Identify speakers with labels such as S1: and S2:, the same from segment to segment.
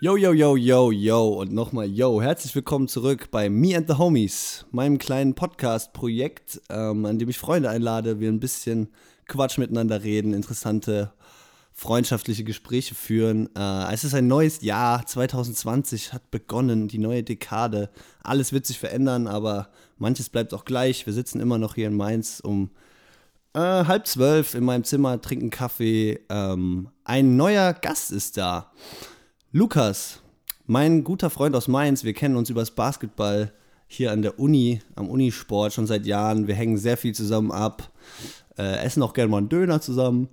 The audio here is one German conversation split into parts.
S1: Yo, yo, yo, yo, yo und nochmal yo. Herzlich willkommen zurück bei Me and the Homies, meinem kleinen Podcast-Projekt, ähm, an dem ich Freunde einlade, wir ein bisschen Quatsch miteinander reden, interessante freundschaftliche Gespräche führen. Äh, es ist ein neues Jahr, 2020 hat begonnen, die neue Dekade. Alles wird sich verändern, aber manches bleibt auch gleich. Wir sitzen immer noch hier in Mainz um äh, halb zwölf in meinem Zimmer, trinken Kaffee. Ähm, ein neuer Gast ist da. Lukas, mein guter Freund aus Mainz, wir kennen uns übers Basketball hier an der Uni, am Unisport schon seit Jahren. Wir hängen sehr viel zusammen ab, äh, essen auch gerne mal einen Döner zusammen,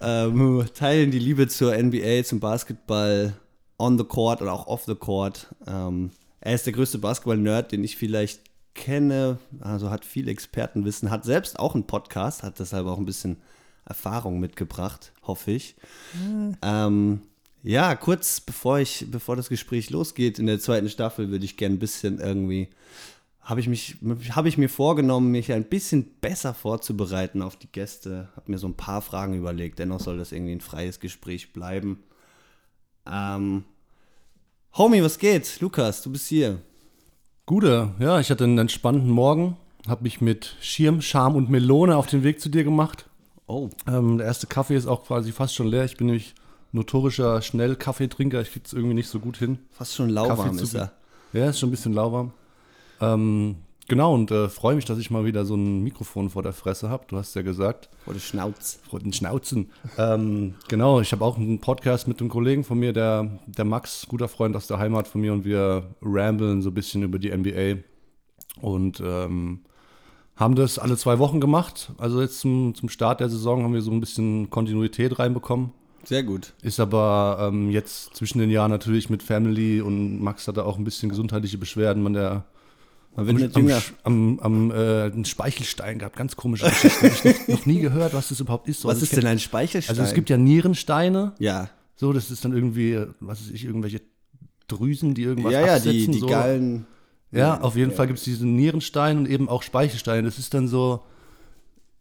S1: ähm, teilen die Liebe zur NBA, zum Basketball on the court oder auch off the court. Ähm, er ist der größte Basketball-Nerd, den ich vielleicht kenne, also hat viel Expertenwissen, hat selbst auch einen Podcast, hat deshalb auch ein bisschen Erfahrung mitgebracht, hoffe ich. Ähm, ja, kurz bevor ich, bevor das Gespräch losgeht in der zweiten Staffel, würde ich gerne ein bisschen irgendwie, habe ich mich, habe ich mir vorgenommen, mich ein bisschen besser vorzubereiten auf die Gäste. Habe mir so ein paar Fragen überlegt. Dennoch soll das irgendwie ein freies Gespräch bleiben. Ähm, Homie, was geht? Lukas, du bist hier.
S2: Gute, ja, ich hatte einen entspannten Morgen, habe mich mit Schirm, Scham und Melone auf den Weg zu dir gemacht.
S1: Oh,
S2: Ähm, der erste Kaffee ist auch quasi fast schon leer. Ich bin nämlich notorischer Schnellkaffeetrinker. Ich kriege es irgendwie nicht so gut hin.
S1: fast schon lauwarm ist er.
S2: Ja, ist schon ein bisschen lauwarm. Ähm, genau, und äh, freue mich, dass ich mal wieder so ein Mikrofon vor der Fresse habe. Du hast ja gesagt,
S1: Vor der Schnauz.
S2: vor den Schnauzen. ähm, genau, ich habe auch einen Podcast mit einem Kollegen von mir, der, der Max, guter Freund aus der Heimat von mir, und wir ramblen so ein bisschen über die NBA und ähm, haben das alle zwei Wochen gemacht. Also jetzt zum, zum Start der Saison haben wir so ein bisschen Kontinuität reinbekommen.
S1: Sehr gut.
S2: Ist aber ähm, jetzt zwischen den Jahren natürlich mit Family und Max hatte auch ein bisschen gesundheitliche Beschwerden. Man der
S1: Man wird nicht
S2: am,
S1: jünger.
S2: am, am äh, einen Speichelstein gehabt, ganz komische Geschichte. Habe ich noch, noch nie gehört, was das überhaupt ist.
S1: Was
S2: Also
S1: ist denn ein Speichelstein?
S2: also es gibt ja Nierensteine,
S1: Ja,
S2: so, das ist dann irgendwie, was weiß ich, irgendwelche Drüsen, die irgendwas
S1: ja, ja, die,
S2: absetzen.
S1: die
S2: so.
S1: Gallen.
S2: Ja, auf jeden Fall gibt es diesen Nierenstein und eben auch Speichelstein. Das ist dann so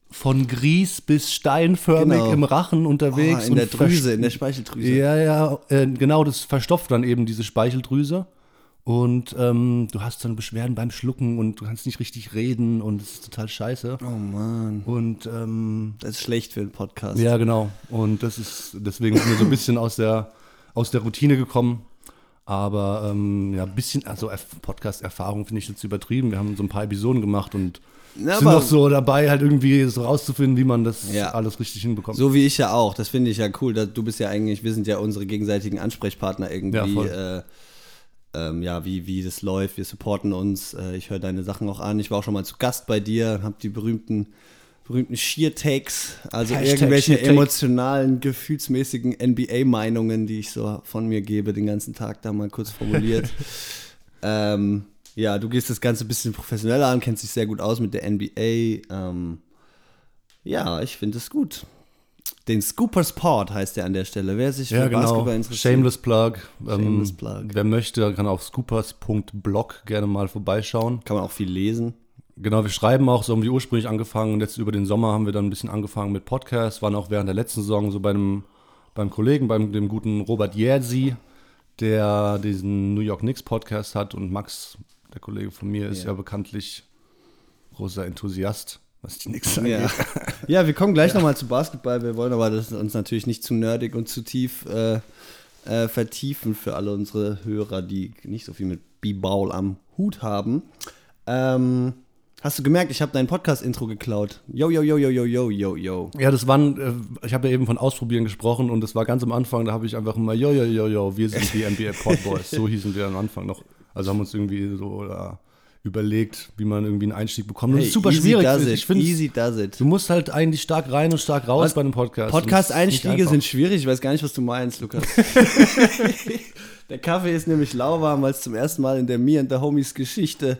S2: von Grieß bis steinförmig
S1: Genau.
S2: im Rachen
S1: Oh,
S2: unterwegs.
S1: in der Drüse, in der Speicheldrüse.
S2: Ja, ja, äh, genau, das verstopft dann eben diese Speicheldrüse. Und ähm, du hast dann Beschwerden beim Schlucken und du kannst nicht richtig reden und es ist total scheiße.
S1: Oh Mann,
S2: Und ähm,
S1: das ist schlecht für einen Podcast.
S2: ja, genau. Und das ist, deswegen sind wir so ein bisschen aus der, aus der Routine gekommen. Aber ähm, ja, ein bisschen, also Erf- Podcast-Erfahrung finde ich jetzt übertrieben. Wir haben so ein paar Episoden gemacht und
S1: Na,
S2: sind noch so dabei, halt irgendwie so rauszufinden, wie man das
S1: Ja.
S2: alles richtig hinbekommt.
S1: So wie ich ja auch. Das finde ich ja cool. Du bist ja eigentlich, wir sind ja unsere gegenseitigen Ansprechpartner irgendwie.
S2: Ja,
S1: äh, ähm, ja, wie, wie das läuft. Wir supporten uns. Äh, ich höre deine Sachen auch an. Ich war auch schon mal zu Gast bei dir, habe die berühmten, berühmten Sheer-Takes, also
S2: Hashtag
S1: irgendwelche
S2: Sheer-Take.
S1: emotionalen, gefühlsmäßigen NBA-Meinungen, die ich so von mir gebe, den ganzen Tag da mal kurz formuliert. ähm, ja, du gehst das Ganze ein bisschen professioneller an, kennst dich sehr gut aus mit der NBA. Ähm, ja, ich finde es gut. Den Scoopers Pod heißt der an der Stelle. Wer sich
S2: ja,
S1: für
S2: genau.
S1: Basketball interessiert.
S2: Shameless Plug.
S1: Shameless
S2: ähm,
S1: Plug.
S2: Wer möchte, kann auf scoopers.blog gerne mal vorbeischauen.
S1: Kann man auch viel lesen.
S2: Genau, wir schreiben auch, so haben wir ursprünglich angefangen und jetzt über den Sommer haben wir dann ein bisschen angefangen mit Podcasts, waren auch während der letzten Saison so bei einem, beim Kollegen, beim dem guten Robert Jersi, der diesen New York Knicks Podcast hat und Max, der Kollege von mir, ist
S1: Ja.
S2: ja, bekanntlich großer Enthusiast, was die Knicks
S1: Ja,
S2: angeht.
S1: ja wir kommen gleich nochmal zu Basketball. Wir wollen aber das uns natürlich nicht zu nerdig und zu tief äh, äh, vertiefen für alle unsere Hörer, die nicht so viel mit B-Ball am Hut haben. Ähm, hast du gemerkt, ich habe dein Podcast-Intro geklaut. Yo, yo, yo, yo, yo, yo, yo, yo.
S2: Ja, das waren, äh, ich habe ja eben von Ausprobieren gesprochen und das war ganz am Anfang, da habe ich einfach immer, yo, yo, yo, yo, wir sind die NBA Podboys. so hießen wir am Anfang noch. Also haben uns irgendwie so äh, überlegt, wie man irgendwie einen Einstieg bekommt. Und das ist super
S1: easy
S2: schwierig.
S1: Does
S2: Ich
S1: it,
S2: finde,
S1: easy does it.
S2: du musst halt eigentlich stark rein und stark raus
S1: Was?
S2: bei einem Podcast.
S1: Podcast-Einstiege sind schwierig. Ich weiß gar nicht, was du meinst, Lukas. der Kaffee ist nämlich lauwarm, weil es zum ersten Mal in der Me and the Homies Geschichte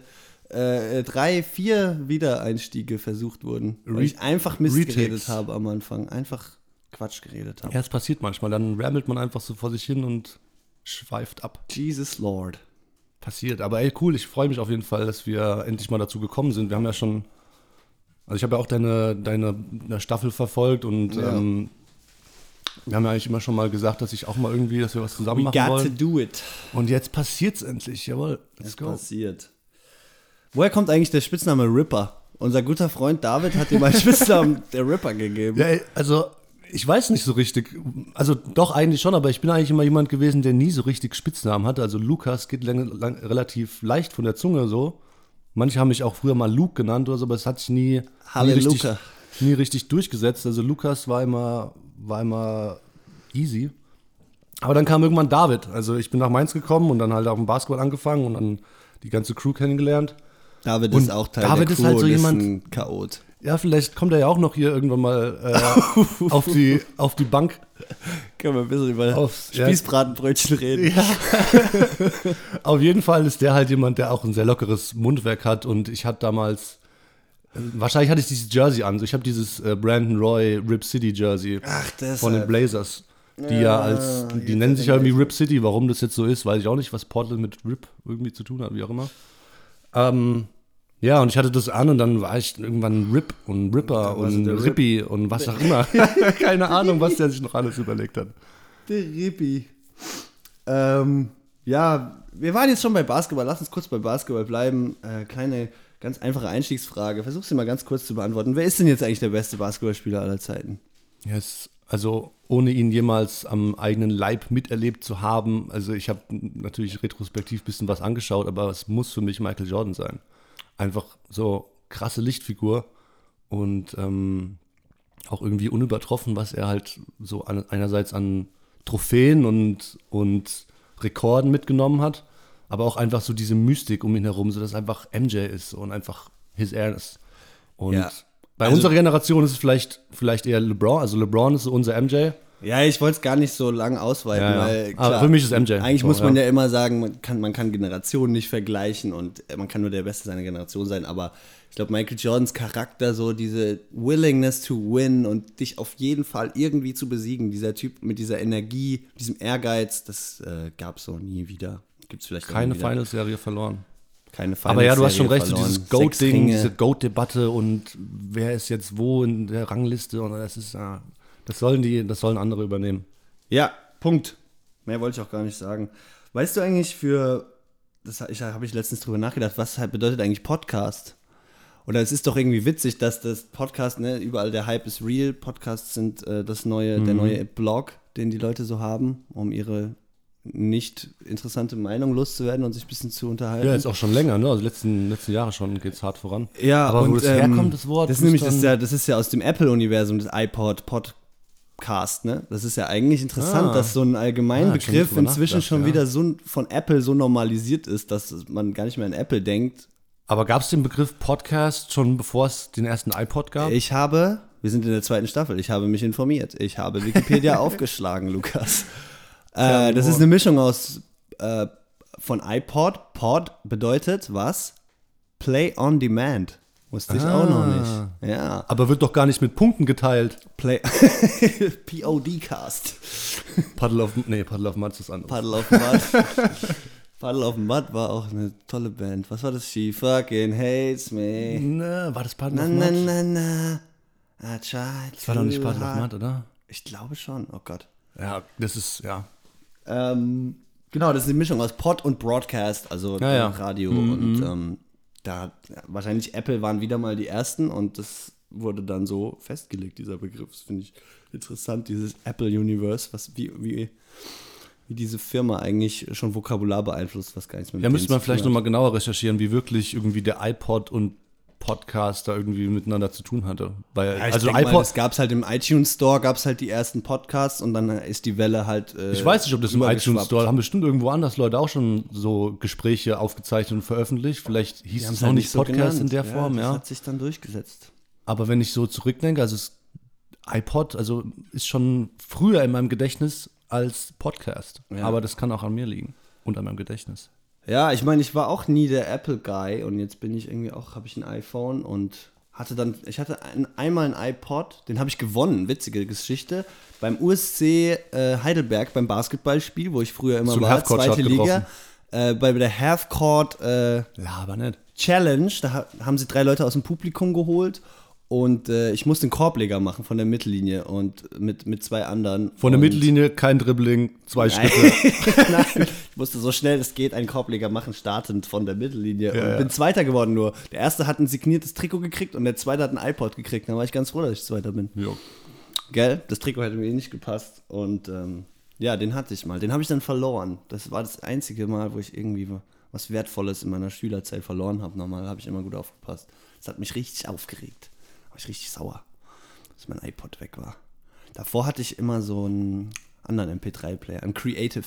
S1: äh, drei, vier Wiedereinstiege versucht wurden. Weil ich einfach Mist
S2: Retakes.
S1: geredet habe am Anfang. Einfach Quatsch geredet habe.
S2: Ja, es passiert manchmal. Dann rammelt man einfach so vor sich hin und schweift ab.
S1: Jesus Lord.
S2: Passiert. Aber ey, cool, ich freue mich auf jeden Fall, dass wir endlich mal dazu gekommen sind. Wir haben ja schon, also ich habe ja auch deine, deine, deine Staffel verfolgt und
S1: Ja.
S2: ähm, wir haben ja eigentlich immer schon mal gesagt, dass ich auch mal irgendwie, dass wir was zusammen
S1: We
S2: machen
S1: got to
S2: wollen.
S1: do it.
S2: Und jetzt passiert's endlich, jawohl. Let's
S1: Es
S2: go.
S1: passiert. Woher kommt eigentlich der Spitzname Ripper? Unser guter Freund David hat ihm einen Spitznamen der Ripper gegeben.
S2: Ja, also ich weiß nicht so richtig. Also doch eigentlich schon, aber ich bin eigentlich immer jemand gewesen, der nie so richtig Spitznamen hatte. Also Lukas geht lang, lang, relativ leicht von der Zunge so. Manche haben mich auch früher mal Luke genannt oder so, aber es hat sich nie, nie, richtig, nie richtig durchgesetzt. Also Lukas war immer, war immer easy. Aber dann kam irgendwann David. Also ich bin nach Mainz gekommen und dann halt auf dem Basketball angefangen und dann die ganze Crew kennengelernt.
S1: David
S2: Und
S1: ist auch Teil
S2: David
S1: der
S2: ist
S1: Crew
S2: halt so jemand-
S1: Chaot.
S2: Ja, vielleicht kommt er ja auch noch hier irgendwann mal äh, auf, die, auf die Bank.
S1: Können wir ein bisschen über
S2: Aufs- ja.
S1: Spießbratenbrötchen reden?
S2: Ja. Auf jeden Fall ist der halt jemand, der auch ein sehr lockeres Mundwerk hat und ich hatte damals, wahrscheinlich hatte ich dieses Jersey an, ich habe dieses äh, Brandon Roy Rip City Jersey
S1: Ach,
S2: von den Blazers, die ja,
S1: Ja,
S2: als, die nennen sich ja irgendwie. Rip City, warum das jetzt so ist, weiß ich auch nicht, was Portland mit Rip irgendwie zu tun hat, wie auch immer. Ähm, ja, und ich hatte das an und dann war ich irgendwann Rip und Ripper und
S1: Rip.
S2: Rippy und was auch immer. Keine Ahnung, was der sich noch alles überlegt hat.
S1: Der Rippi. Ähm, ja, wir waren jetzt schon bei Basketball. Lass uns kurz bei Basketball bleiben. Äh, kleine, ganz einfache Einstiegsfrage. Versuch sie mal ganz kurz zu beantworten. Wer ist denn jetzt eigentlich der beste Basketballspieler aller Zeiten?
S2: Yes. Also ohne ihn jemals am eigenen Leib miterlebt zu haben, also ich habe natürlich retrospektiv ein bisschen was angeschaut, aber es muss für mich Michael Jordan sein. Einfach so krasse Lichtfigur und ähm, auch irgendwie unübertroffen, was er halt so an, einerseits an Trophäen und, und Rekorden mitgenommen hat, aber auch einfach so diese Mystik um ihn herum, so dass einfach MJ ist und einfach his airness. Und
S1: Ja.
S2: bei
S1: Also-
S2: unserer Generation ist es vielleicht, vielleicht eher LeBron, also LeBron ist so unser MJ.
S1: Ja, ich wollte es gar nicht so lang ausweiten,
S2: Ja, ja.
S1: weil
S2: Aber für mich ist MJ.
S1: Eigentlich
S2: So,
S1: muss man
S2: ja.
S1: ja immer sagen, man kann, man kann Generationen nicht vergleichen und äh, man kann nur der Beste seiner Generation sein, aber ich glaube, Michael Jordans Charakter, so diese Willingness to win und dich auf jeden Fall irgendwie zu besiegen, dieser Typ mit dieser Energie, diesem Ehrgeiz, das äh, gab es so nie wieder. Gibt es vielleicht
S2: Keine. Finals-Serie verloren.
S1: Keine
S2: Aber ja, du hast schon recht, so dieses Goat-Ding, diese Goat-Debatte und wer ist jetzt wo in der Rangliste und das ist, ja, das sollen die, das sollen andere übernehmen.
S1: Ja, Punkt. Mehr wollte ich auch gar nicht sagen. Weißt du eigentlich für, das habe ich, hab ich letztens drüber nachgedacht, was halt bedeutet eigentlich Podcast? Oder es ist doch irgendwie witzig, dass das Podcast, ne, überall der Hype ist real. Podcasts sind äh, das neue, der neue Blog, den die Leute so haben, um ihre nicht interessante Meinung loszuwerden und sich ein bisschen zu unterhalten.
S2: Ja, ist auch schon länger, ne? Also letzten, letzten Jahre schon geht's hart voran.
S1: Ja,
S2: aber wo
S1: und,
S2: das
S1: ähm,
S2: herkommt, das Wort.
S1: Das ist nämlich das, ist ja, das ist ja aus dem Apple-Universum, das iPod Podcast, ne? Das ist ja eigentlich interessant,
S2: Ah.
S1: dass so ein
S2: Ah,
S1: Allgemeinbegriff
S2: schon
S1: inzwischen schon
S2: ja.
S1: wieder so von Apple so normalisiert ist, dass man gar nicht mehr an Apple denkt.
S2: Aber gab es den Begriff Podcast schon bevor es den ersten iPod gab?
S1: Ich habe, wir sind in der zweiten Staffel, ich habe mich informiert. Ich habe Wikipedia aufgeschlagen, Lukas. Äh, das ist eine Mischung aus äh, von iPod. Pod bedeutet was? Play on Demand. Wusste ich auch noch
S2: Ah.
S1: nicht. Ja.
S2: aber wird doch gar nicht mit Punkten geteilt.
S1: Play POD-Cast.
S2: Paddle auf, nee, Paddle auf Mud ist das andere.
S1: Paddle of Mud. Paddle of Mud war auch eine tolle Band. Was war das? She fucking hates me.
S2: Na, war das Paddle
S1: Na,
S2: auf
S1: na,
S2: Mud?
S1: na, na. I tried
S2: Das war doch nicht Paddle auf Mud, oder?
S1: Ich glaube schon. Oh Gott.
S2: Ja, das ist, ja.
S1: Ähm, genau, das ist eine Mischung aus Pod und Broadcast, also
S2: Ja, ja.
S1: Radio und ähm, da wahrscheinlich Apple waren wieder mal die ersten und das wurde dann so festgelegt, dieser Begriff. Das finde ich interessant, dieses Apple Universe, was wie, wie, wie diese Firma eigentlich schon Vokabular beeinflusst, was gar nichts mehr mit
S2: müsste man vielleicht nochmal genauer recherchieren, wie wirklich irgendwie der iPod und Podcast da irgendwie miteinander zu tun hatte. Weil,
S1: Ja,
S2: also
S1: mal,
S2: iPod,
S1: das gab es halt im iTunes Store, gab es halt die ersten Podcasts und dann ist die Welle halt. Äh,
S2: ich weiß nicht, ob das im iTunes. Store, haben bestimmt irgendwo anders Leute auch schon so Gespräche aufgezeichnet und veröffentlicht. Vielleicht hieß es
S1: haben's
S2: noch
S1: halt
S2: nicht
S1: so
S2: Podcast in
S1: genannt.
S2: der Form,
S1: Das
S2: ja.
S1: hat sich dann durchgesetzt.
S2: Aber wenn ich so zurückdenke, also es, iPod, also ist schon früher in meinem Gedächtnis als Podcast.
S1: Ja.
S2: Aber das kann auch an mir liegen und an meinem Gedächtnis.
S1: Ja, ich meine, ich war auch nie der Apple-Guy und jetzt bin ich irgendwie auch, habe ich ein iPhone und hatte dann, ich hatte ein, einmal ein iPod, den habe ich gewonnen, witzige Geschichte, beim USC äh, Heidelberg beim Basketballspiel, wo ich früher immer
S2: So
S1: war, zweite Liga. äh, bei der Half-Court äh,
S2: Laber nicht.
S1: Challenge, da ha- haben sie drei Leute aus dem Publikum geholt und äh, ich musste einen Korbleger machen von der Mittellinie und mit, mit zwei anderen.
S2: Von der Mittellinie kein Dribbling, zwei
S1: Nein.
S2: Schritte.
S1: Nein, ich musste so schnell es geht einen Korbleger machen, startend von der Mittellinie.
S2: Ja,
S1: und
S2: ja.
S1: bin Zweiter geworden nur. Der erste hat ein signiertes Trikot gekriegt und der zweite hat ein iPod gekriegt. Da war ich ganz froh, dass ich Zweiter bin.
S2: Jo.
S1: Gell? Das Trikot hätte mir eh nicht gepasst. Und ähm, ja, den hatte ich mal. Den habe ich dann verloren. Das war das einzige Mal, wo ich irgendwie was Wertvolles in meiner Schülerzeit verloren habe. Normal habe ich immer gut aufgepasst. Das hat mich richtig aufgeregt. Ich richtig sauer, dass mein iPod weg war. Davor hatte ich immer so einen anderen MP3-Player, einen Creative.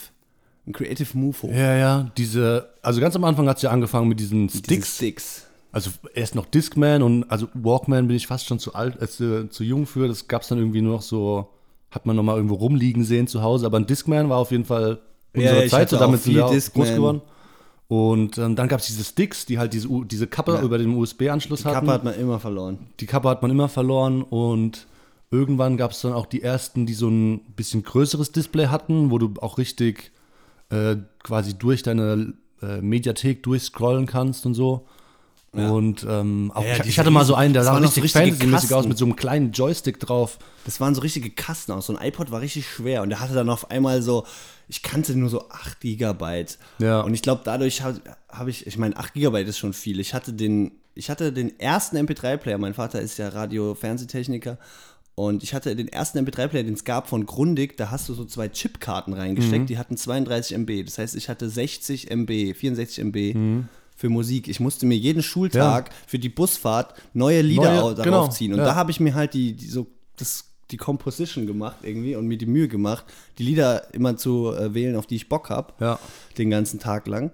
S1: Ein Creative Mufo.
S2: Ja, ja, diese, also ganz am Anfang hat es ja angefangen mit diesen
S1: Diese
S2: Sticks.
S1: Sticks.
S2: Also erst noch Discman und also Walkman bin ich fast schon zu alt, äh, zu, jung für. Das gab es dann irgendwie nur noch so, hat man noch mal irgendwo rumliegen sehen zu Hause. Aber ein Discman war auf jeden Fall
S1: Ja,
S2: unsere
S1: ich
S2: Zeit,
S1: hatte
S2: so damit
S1: auch
S2: sind
S1: viel
S2: wir
S1: Discman.
S2: groß geworden. Und ähm, dann gab es diese Sticks, die halt diese, U- diese Kappe
S1: Ja.
S2: über den USB-Anschluss hatten.
S1: Kappe hat man immer verloren.
S2: die Kappe hat man immer verloren und irgendwann gab es dann auch die ersten, die so ein bisschen größeres Display hatten, wo du auch richtig äh, quasi durch deine äh, Mediathek durchscrollen kannst und so. Und ähm, auch,
S1: Ja,
S2: ich, ich hatte mal so einen, der sah richtig
S1: so
S2: fantasy-mäßig aus mit so einem kleinen Joystick drauf.
S1: Das waren so richtige Kasten aus. So ein iPod war richtig schwer und der hatte dann auf einmal so, ich kannte nur so 8 Gigabyte.
S2: Ja.
S1: Und ich glaube, dadurch habe hab ich, ich meine, 8 Gigabyte ist schon viel. Ich hatte den, ich hatte den ersten MP3-Player. Mein Vater ist ja Radio-Fernsehtechniker. Und ich hatte den ersten MP3-Player, den es gab von Grundig, da hast du so zwei Chipkarten reingesteckt, die hatten 32 MB. Das heißt, ich hatte 60 MB, 64 MB für Musik. Ich musste mir jeden Schultag für die Busfahrt neue Lieder
S2: Neue-
S1: au- darauf
S2: genau,
S1: ziehen. Und
S2: ja.
S1: da habe ich mir halt die, die so das, die Composition gemacht irgendwie und mir die Mühe gemacht, die Lieder immer zu äh, wählen, auf die ich Bock habe,
S2: Ja.
S1: den ganzen Tag lang.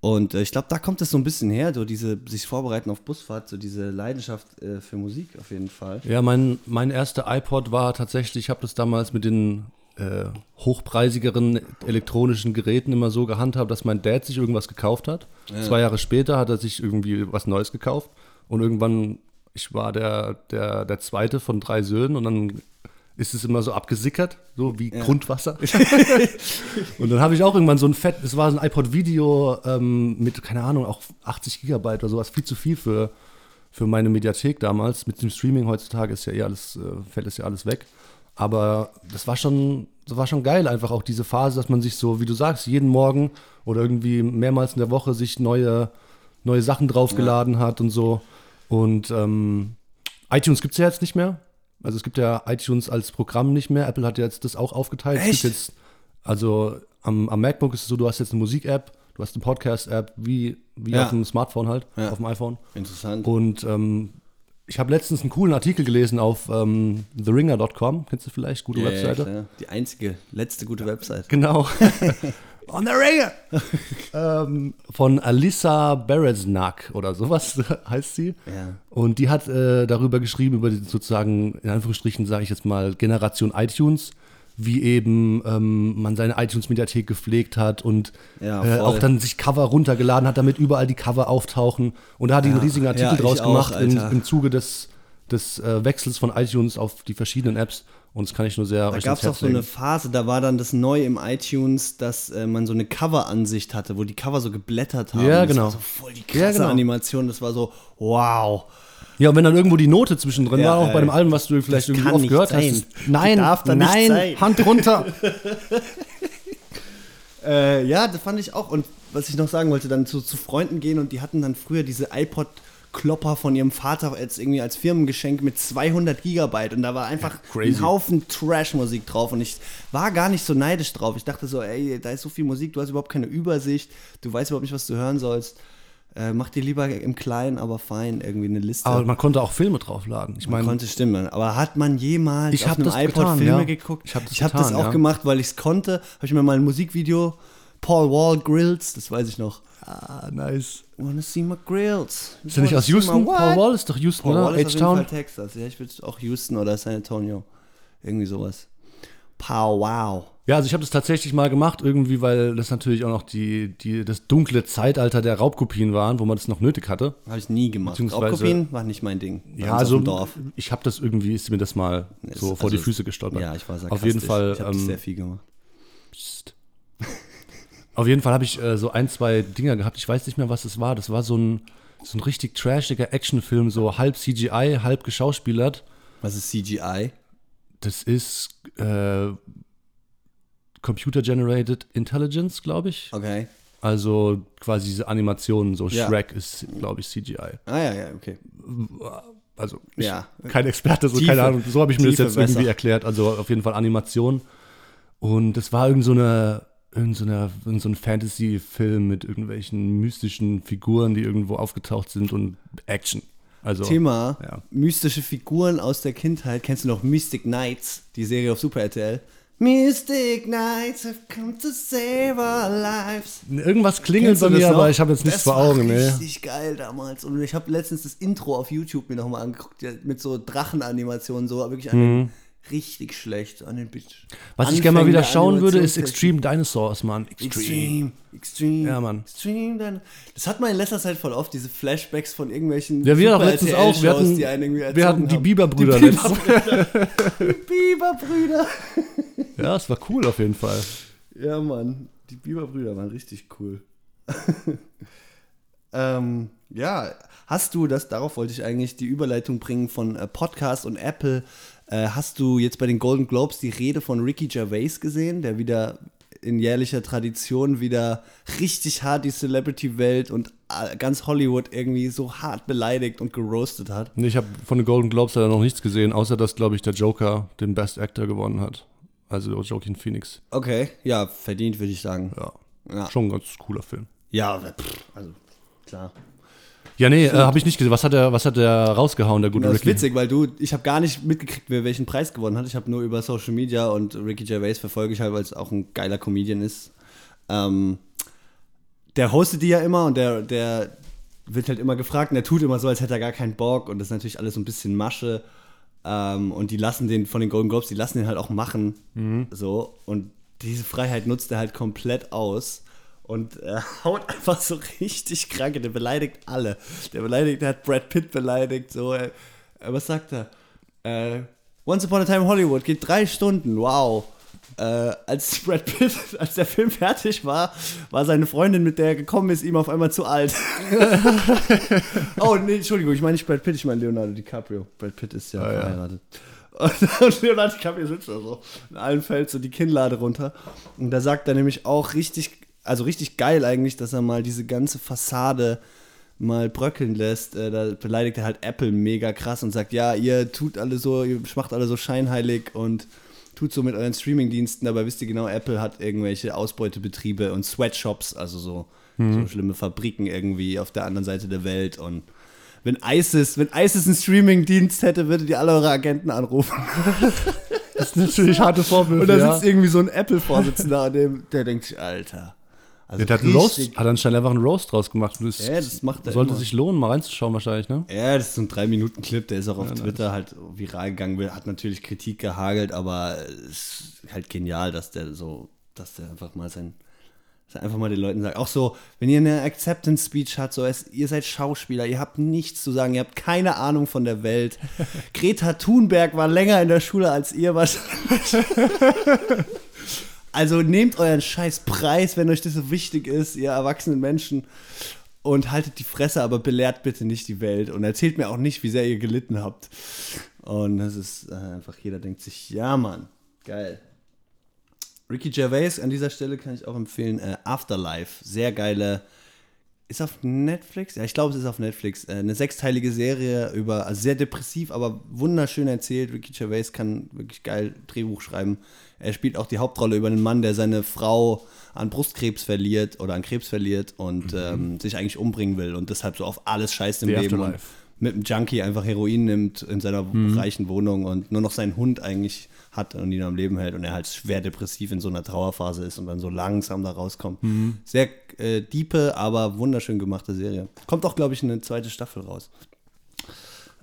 S1: Und äh, ich glaube, da kommt es so ein bisschen her, so diese sich vorbereiten auf Busfahrt, so diese Leidenschaft äh, für Musik auf jeden Fall.
S2: Ja, mein, mein erster iPod war tatsächlich, ich habe das damals mit den äh, hochpreisigeren elektronischen Geräten immer so gehandhabt, dass mein Dad sich irgendwas gekauft hat. Zwei Jahre später hat er sich irgendwie was Neues gekauft und irgendwann, ich war der, der, der zweite von drei Söhnen und dann ist es immer so abgesickert, so wie Grundwasser. und dann habe ich auch irgendwann so ein Fett, es war so ein iPod Video ähm, mit, keine Ahnung, auch 80 Gigabyte oder sowas, viel zu viel für, für meine Mediathek damals. Mit dem Streaming heutzutage ist ja eh alles, äh, fällt das ja alles weg. Aber das war schon, das war schon geil, einfach auch diese Phase, dass man sich so, wie du sagst, jeden Morgen oder irgendwie mehrmals in der Woche sich neue, neue Sachen draufgeladen hat und so. Und ähm, iTunes gibt es ja jetzt nicht mehr. Also es gibt ja iTunes als Programm nicht mehr. Apple hat ja jetzt das auch aufgeteilt. Es
S1: Echt?
S2: gibt jetzt, also am, am MacBook ist es so, du hast jetzt eine Musik-App, du hast eine Podcast-App, wie, wie
S1: Ja.
S2: auf dem Smartphone halt,
S1: Ja.
S2: auf dem iPhone.
S1: Interessant.
S2: Und ähm, ich habe letztens einen coolen Artikel gelesen auf ähm, theringer.com. Kennst du vielleicht? Gute
S1: Ja, ja,
S2: Webseite.
S1: klar. Die einzige, letzte gute Website.
S2: Genau. On the Ringer! ähm, von Alissa Bereznak oder sowas heißt sie.
S1: Ja.
S2: Und die hat äh, darüber geschrieben, über die, sozusagen, in Anführungsstrichen, sage ich jetzt mal, Generation iTunes, wie eben ähm, man seine iTunes-Mediathek gepflegt hat und
S1: Ja,
S2: äh, auch dann sich Cover runtergeladen hat, damit überall die Cover auftauchen. Und da hat die einen riesigen Artikel
S1: ja,
S2: draus
S1: auch,
S2: gemacht im,
S1: Alter.
S2: im Zuge des, des äh, Wechsels von iTunes auf die verschiedenen Apps. Und das kann ich nur sehr
S1: Da gab es auch so eine. Phase, da war dann das neu im iTunes, dass äh, man so eine Cover-Ansicht hatte, wo die Cover so geblättert haben.
S2: Ja,
S1: das
S2: genau.
S1: war so voll die krasse
S2: Ja, genau.
S1: Animation, das war so, wow.
S2: Ja, und wenn dann irgendwo die Note zwischendrin
S1: Ja,
S2: war, auch bei
S1: ey.
S2: dem Album, was du vielleicht
S1: Das
S2: irgendwie oft gehört
S1: sein.
S2: hast.
S1: Die
S2: Nein, nein. Hand runter.
S1: Äh, ja, das fand ich auch. Und was ich noch sagen wollte, dann zu, zu Freunden gehen und die hatten dann früher diese iPod-Klopper von ihrem Vater als irgendwie als Firmengeschenk mit 200 Gigabyte und da war einfach
S2: crazy.
S1: ein Haufen Trash-Musik drauf und ich war gar nicht so neidisch drauf. Ich dachte so, ey, da ist so viel Musik, du hast überhaupt keine Übersicht, du weißt überhaupt nicht, was du hören sollst. Äh, mach dir lieber im Kleinen, aber fein irgendwie eine Liste.
S2: Aber man konnte auch Filme draufladen. Ich
S1: Man
S2: meine,
S1: konnte stimmen. Aber hat man jemals
S2: Ich
S1: auf einem iPod
S2: getan,
S1: Filme
S2: ja.
S1: geguckt?
S2: Ich hab das
S1: ich hab das
S2: getan,
S1: auch
S2: ja.
S1: gemacht, weil ich es konnte. Habe ich mir mal ein Musikvideo, Paul Wall Grills, das weiß ich noch.
S2: ah, nice.
S1: Wanna see my grills.
S2: Ist er nicht aus Houston? Paul Wall ist doch Houston,
S1: Paul
S2: oder?
S1: Wall ist
S2: H-Town.
S1: Texas. Ja, ich würde auch Houston oder San Antonio. Irgendwie sowas. Pow wow.
S2: Ja, also ich habe das tatsächlich mal gemacht, irgendwie, weil das natürlich auch noch die, die, das dunkle Zeitalter der Raubkopien waren, wo man das noch nötig hatte.
S1: Habe ich nie gemacht. Raubkopien war nicht mein Ding. Bei
S2: Ja, also ich habe das irgendwie, ist mir das mal
S1: ist-
S2: so vor die
S1: also-
S2: Füße gestolpert.
S1: Ja, ich war
S2: Auf jeden. Fall.
S1: Ich habe
S2: ähm,
S1: sehr viel gemacht.
S2: Psst. Auf jeden Fall habe ich äh, so ein, zwei Dinger gehabt. Ich weiß nicht mehr, was es war. Das war so ein, so ein richtig trashiger Actionfilm, so halb CGI, halb geschauspielert.
S1: Was ist CGI?
S2: Das ist äh, Computer Generated Intelligence, glaube ich.
S1: Okay.
S2: Also quasi diese Animationen, so
S1: Ja.
S2: Shrek ist, glaube ich, CGI.
S1: Ah ja, ja, okay.
S2: Also ich,
S1: Ja.
S2: kein Experte, so
S1: Tiefe-
S2: keine Ahnung. So habe ich mir das jetzt irgendwie
S1: besser.
S2: erklärt. Also auf jeden Fall Animation. Und es war irgend so eine irgend so, eine, irgend so ein Fantasy-Film mit irgendwelchen mystischen Figuren, die irgendwo aufgetaucht sind und Action. Also
S1: Thema
S2: ja.
S1: mystische Figuren aus der Kindheit. Kennst du noch Mystic Knights, die Serie auf Super RTL? Mystic Knights have come to save our lives.
S2: irgendwas klingelt bei
S1: das
S2: mir, aber ich habe jetzt nichts
S1: das
S2: vor Augen.
S1: War
S2: Nee.
S1: richtig geil damals. Und ich habe letztens das Intro auf YouTube mir nochmal angeguckt, mit so Drachenanimationen, so wirklich an den, richtig schlecht an den Bitch.
S2: Was ich gerne mal wieder schauen würde, ist. Extreme Dinosaurs, Mann. Extreme.
S1: Extreme, extreme.
S2: Ja, Mann.
S1: Extreme. Dann, das hat man in letzter Zeit voll oft, diese Flashbacks von irgendwelchen.
S2: Ja, wir auch letztens auch. Wir hatten,
S1: die
S2: wir hatten die. Bieber-Brüder
S1: Die
S2: letztens.
S1: Biberbrüder.
S2: Ja, es war cool auf jeden Fall.
S1: Ja, Mann. Die Biberbrüder waren richtig cool. ähm, ja, hast du das, darauf wollte ich eigentlich die Überleitung bringen von äh, Podcast und Apple. Äh, hast du jetzt bei den Golden Globes die Rede von Ricky Gervais gesehen, der wieder in jährlicher Tradition wieder richtig hart die Celebrity-Welt und äh, ganz Hollywood irgendwie so hart beleidigt und geroastet hat?
S2: Nee, Ich habe von den Golden Globes leider noch nichts gesehen, außer dass, glaube ich, der Joker den Best Actor gewonnen hat. Also Joaquin Phoenix.
S1: Okay, ja, verdient würde ich sagen.
S2: Ja.
S1: Ja,
S2: Schon ein ganz cooler Film.
S1: ja also klar.
S2: Ja, nee, äh, habe ich nicht gesehen. Was hat er, was hat er rausgehauen, der gute
S1: Das ist
S2: Ricky?
S1: witzig, weil du, ich habe gar nicht mitgekriegt, wer welchen Preis gewonnen hat. Ich habe nur über Social Media und Ricky Gervais verfolge ich halt, weil es auch ein geiler Comedian ist. Ähm, der hostet die ja immer und der, der wird halt immer gefragt und der tut immer so, als hätte er gar keinen Bock und das ist natürlich alles so ein bisschen Masche. Ähm, und die lassen den von den Golden Globes, die lassen den halt auch machen. So. Und diese Freiheit nutzt er halt komplett aus. Und er haut einfach so richtig kranke, der beleidigt alle. Der beleidigt, der hat Brad Pitt beleidigt, so. Er, er- was sagt er? Äh, Once Upon a Time in Hollywood geht drei Stunden, wow. Äh, als Brad Pitt, als der Film fertig war, war seine Freundin, mit der er gekommen ist, ihm auf einmal zu alt. oh, nee, Entschuldigung, ich meine nicht Brad Pitt, ich meine Leonardo DiCaprio. Brad Pitt ist ja
S2: ja.
S1: verheiratet. Und, und Leonardo DiCaprio sitzt da so. In allen fällt so die Kinnlade runter. Und da sagt er nämlich auch richtig, also richtig geil eigentlich, dass er mal diese ganze Fassade mal bröckeln lässt. Äh, da beleidigt er halt Apple mega krass und sagt, ja, ihr tut alle so, ihr macht alle so scheinheilig und tut so mit euren Streamingdiensten, dabei wisst ihr genau, Apple hat irgendwelche Ausbeutebetriebe und Sweatshops, also so, so schlimme Fabriken irgendwie auf der anderen Seite der Welt und wenn ISIS, wenn ISIS einen Streamingdienst hätte, würdet ihr alle eure Agenten anrufen.
S2: Das ist natürlich harte Vorwürfe.
S1: Und da
S2: ja.
S1: sitzt irgendwie so ein Apple-Vorsitzender, an dem, der denkt sich, Alter. Also
S2: Ja, der hat, einen Roast, hat anscheinend einfach einen Roast draus gemacht. Das,
S1: Ja, das macht er
S2: Sollte
S1: immer.
S2: sich lohnen, mal reinzuschauen wahrscheinlich, ne?
S1: Ja, das ist so ein 3-Minuten-Clip, der ist auch auf Twitter halt viral gegangen, hat natürlich Kritik gehagelt, aber es ist halt genial, dass der so, dass der einfach mal sein, dass er einfach mal den Leuten sagt, auch so, wenn ihr eine Acceptance-Speech habt, so, es, ihr seid Schauspieler, ihr habt nichts zu sagen, ihr habt keine Ahnung von der Welt. Greta Thunberg war länger in der Schule als ihr wahrscheinlich. Also nehmt euren scheiß Preis, wenn euch das so wichtig ist, ihr erwachsenen Menschen. Und haltet die Fresse, aber belehrt bitte nicht die Welt. Und erzählt mir auch nicht, wie sehr ihr gelitten habt. Und das ist äh, einfach, jeder denkt sich, ja Mann, geil. Ricky Gervais an dieser Stelle kann ich auch empfehlen. Äh, Afterlife, sehr geile. Ist auf Netflix? Ja, ich glaube, es ist auf Netflix. Äh, eine sechsteilige Serie über, also sehr depressiv, aber wunderschön erzählt. Ricky Gervais kann wirklich geil Drehbuch schreiben. Er spielt auch die Hauptrolle über einen Mann, der seine Frau an Brustkrebs verliert oder an Krebs verliert und ähm, sich eigentlich umbringen will und deshalb so auf alles scheißt im
S2: The
S1: Leben. Und mit einem Junkie einfach Heroin nimmt in seiner reichen Wohnung und nur noch seinen Hund eigentlich hat und ihn am Leben hält und er halt schwer depressiv in so einer Trauerphase ist und dann so langsam da rauskommt. Sehr äh, diepe, aber wunderschön gemachte Serie. Kommt auch, glaube ich, eine zweite Staffel raus.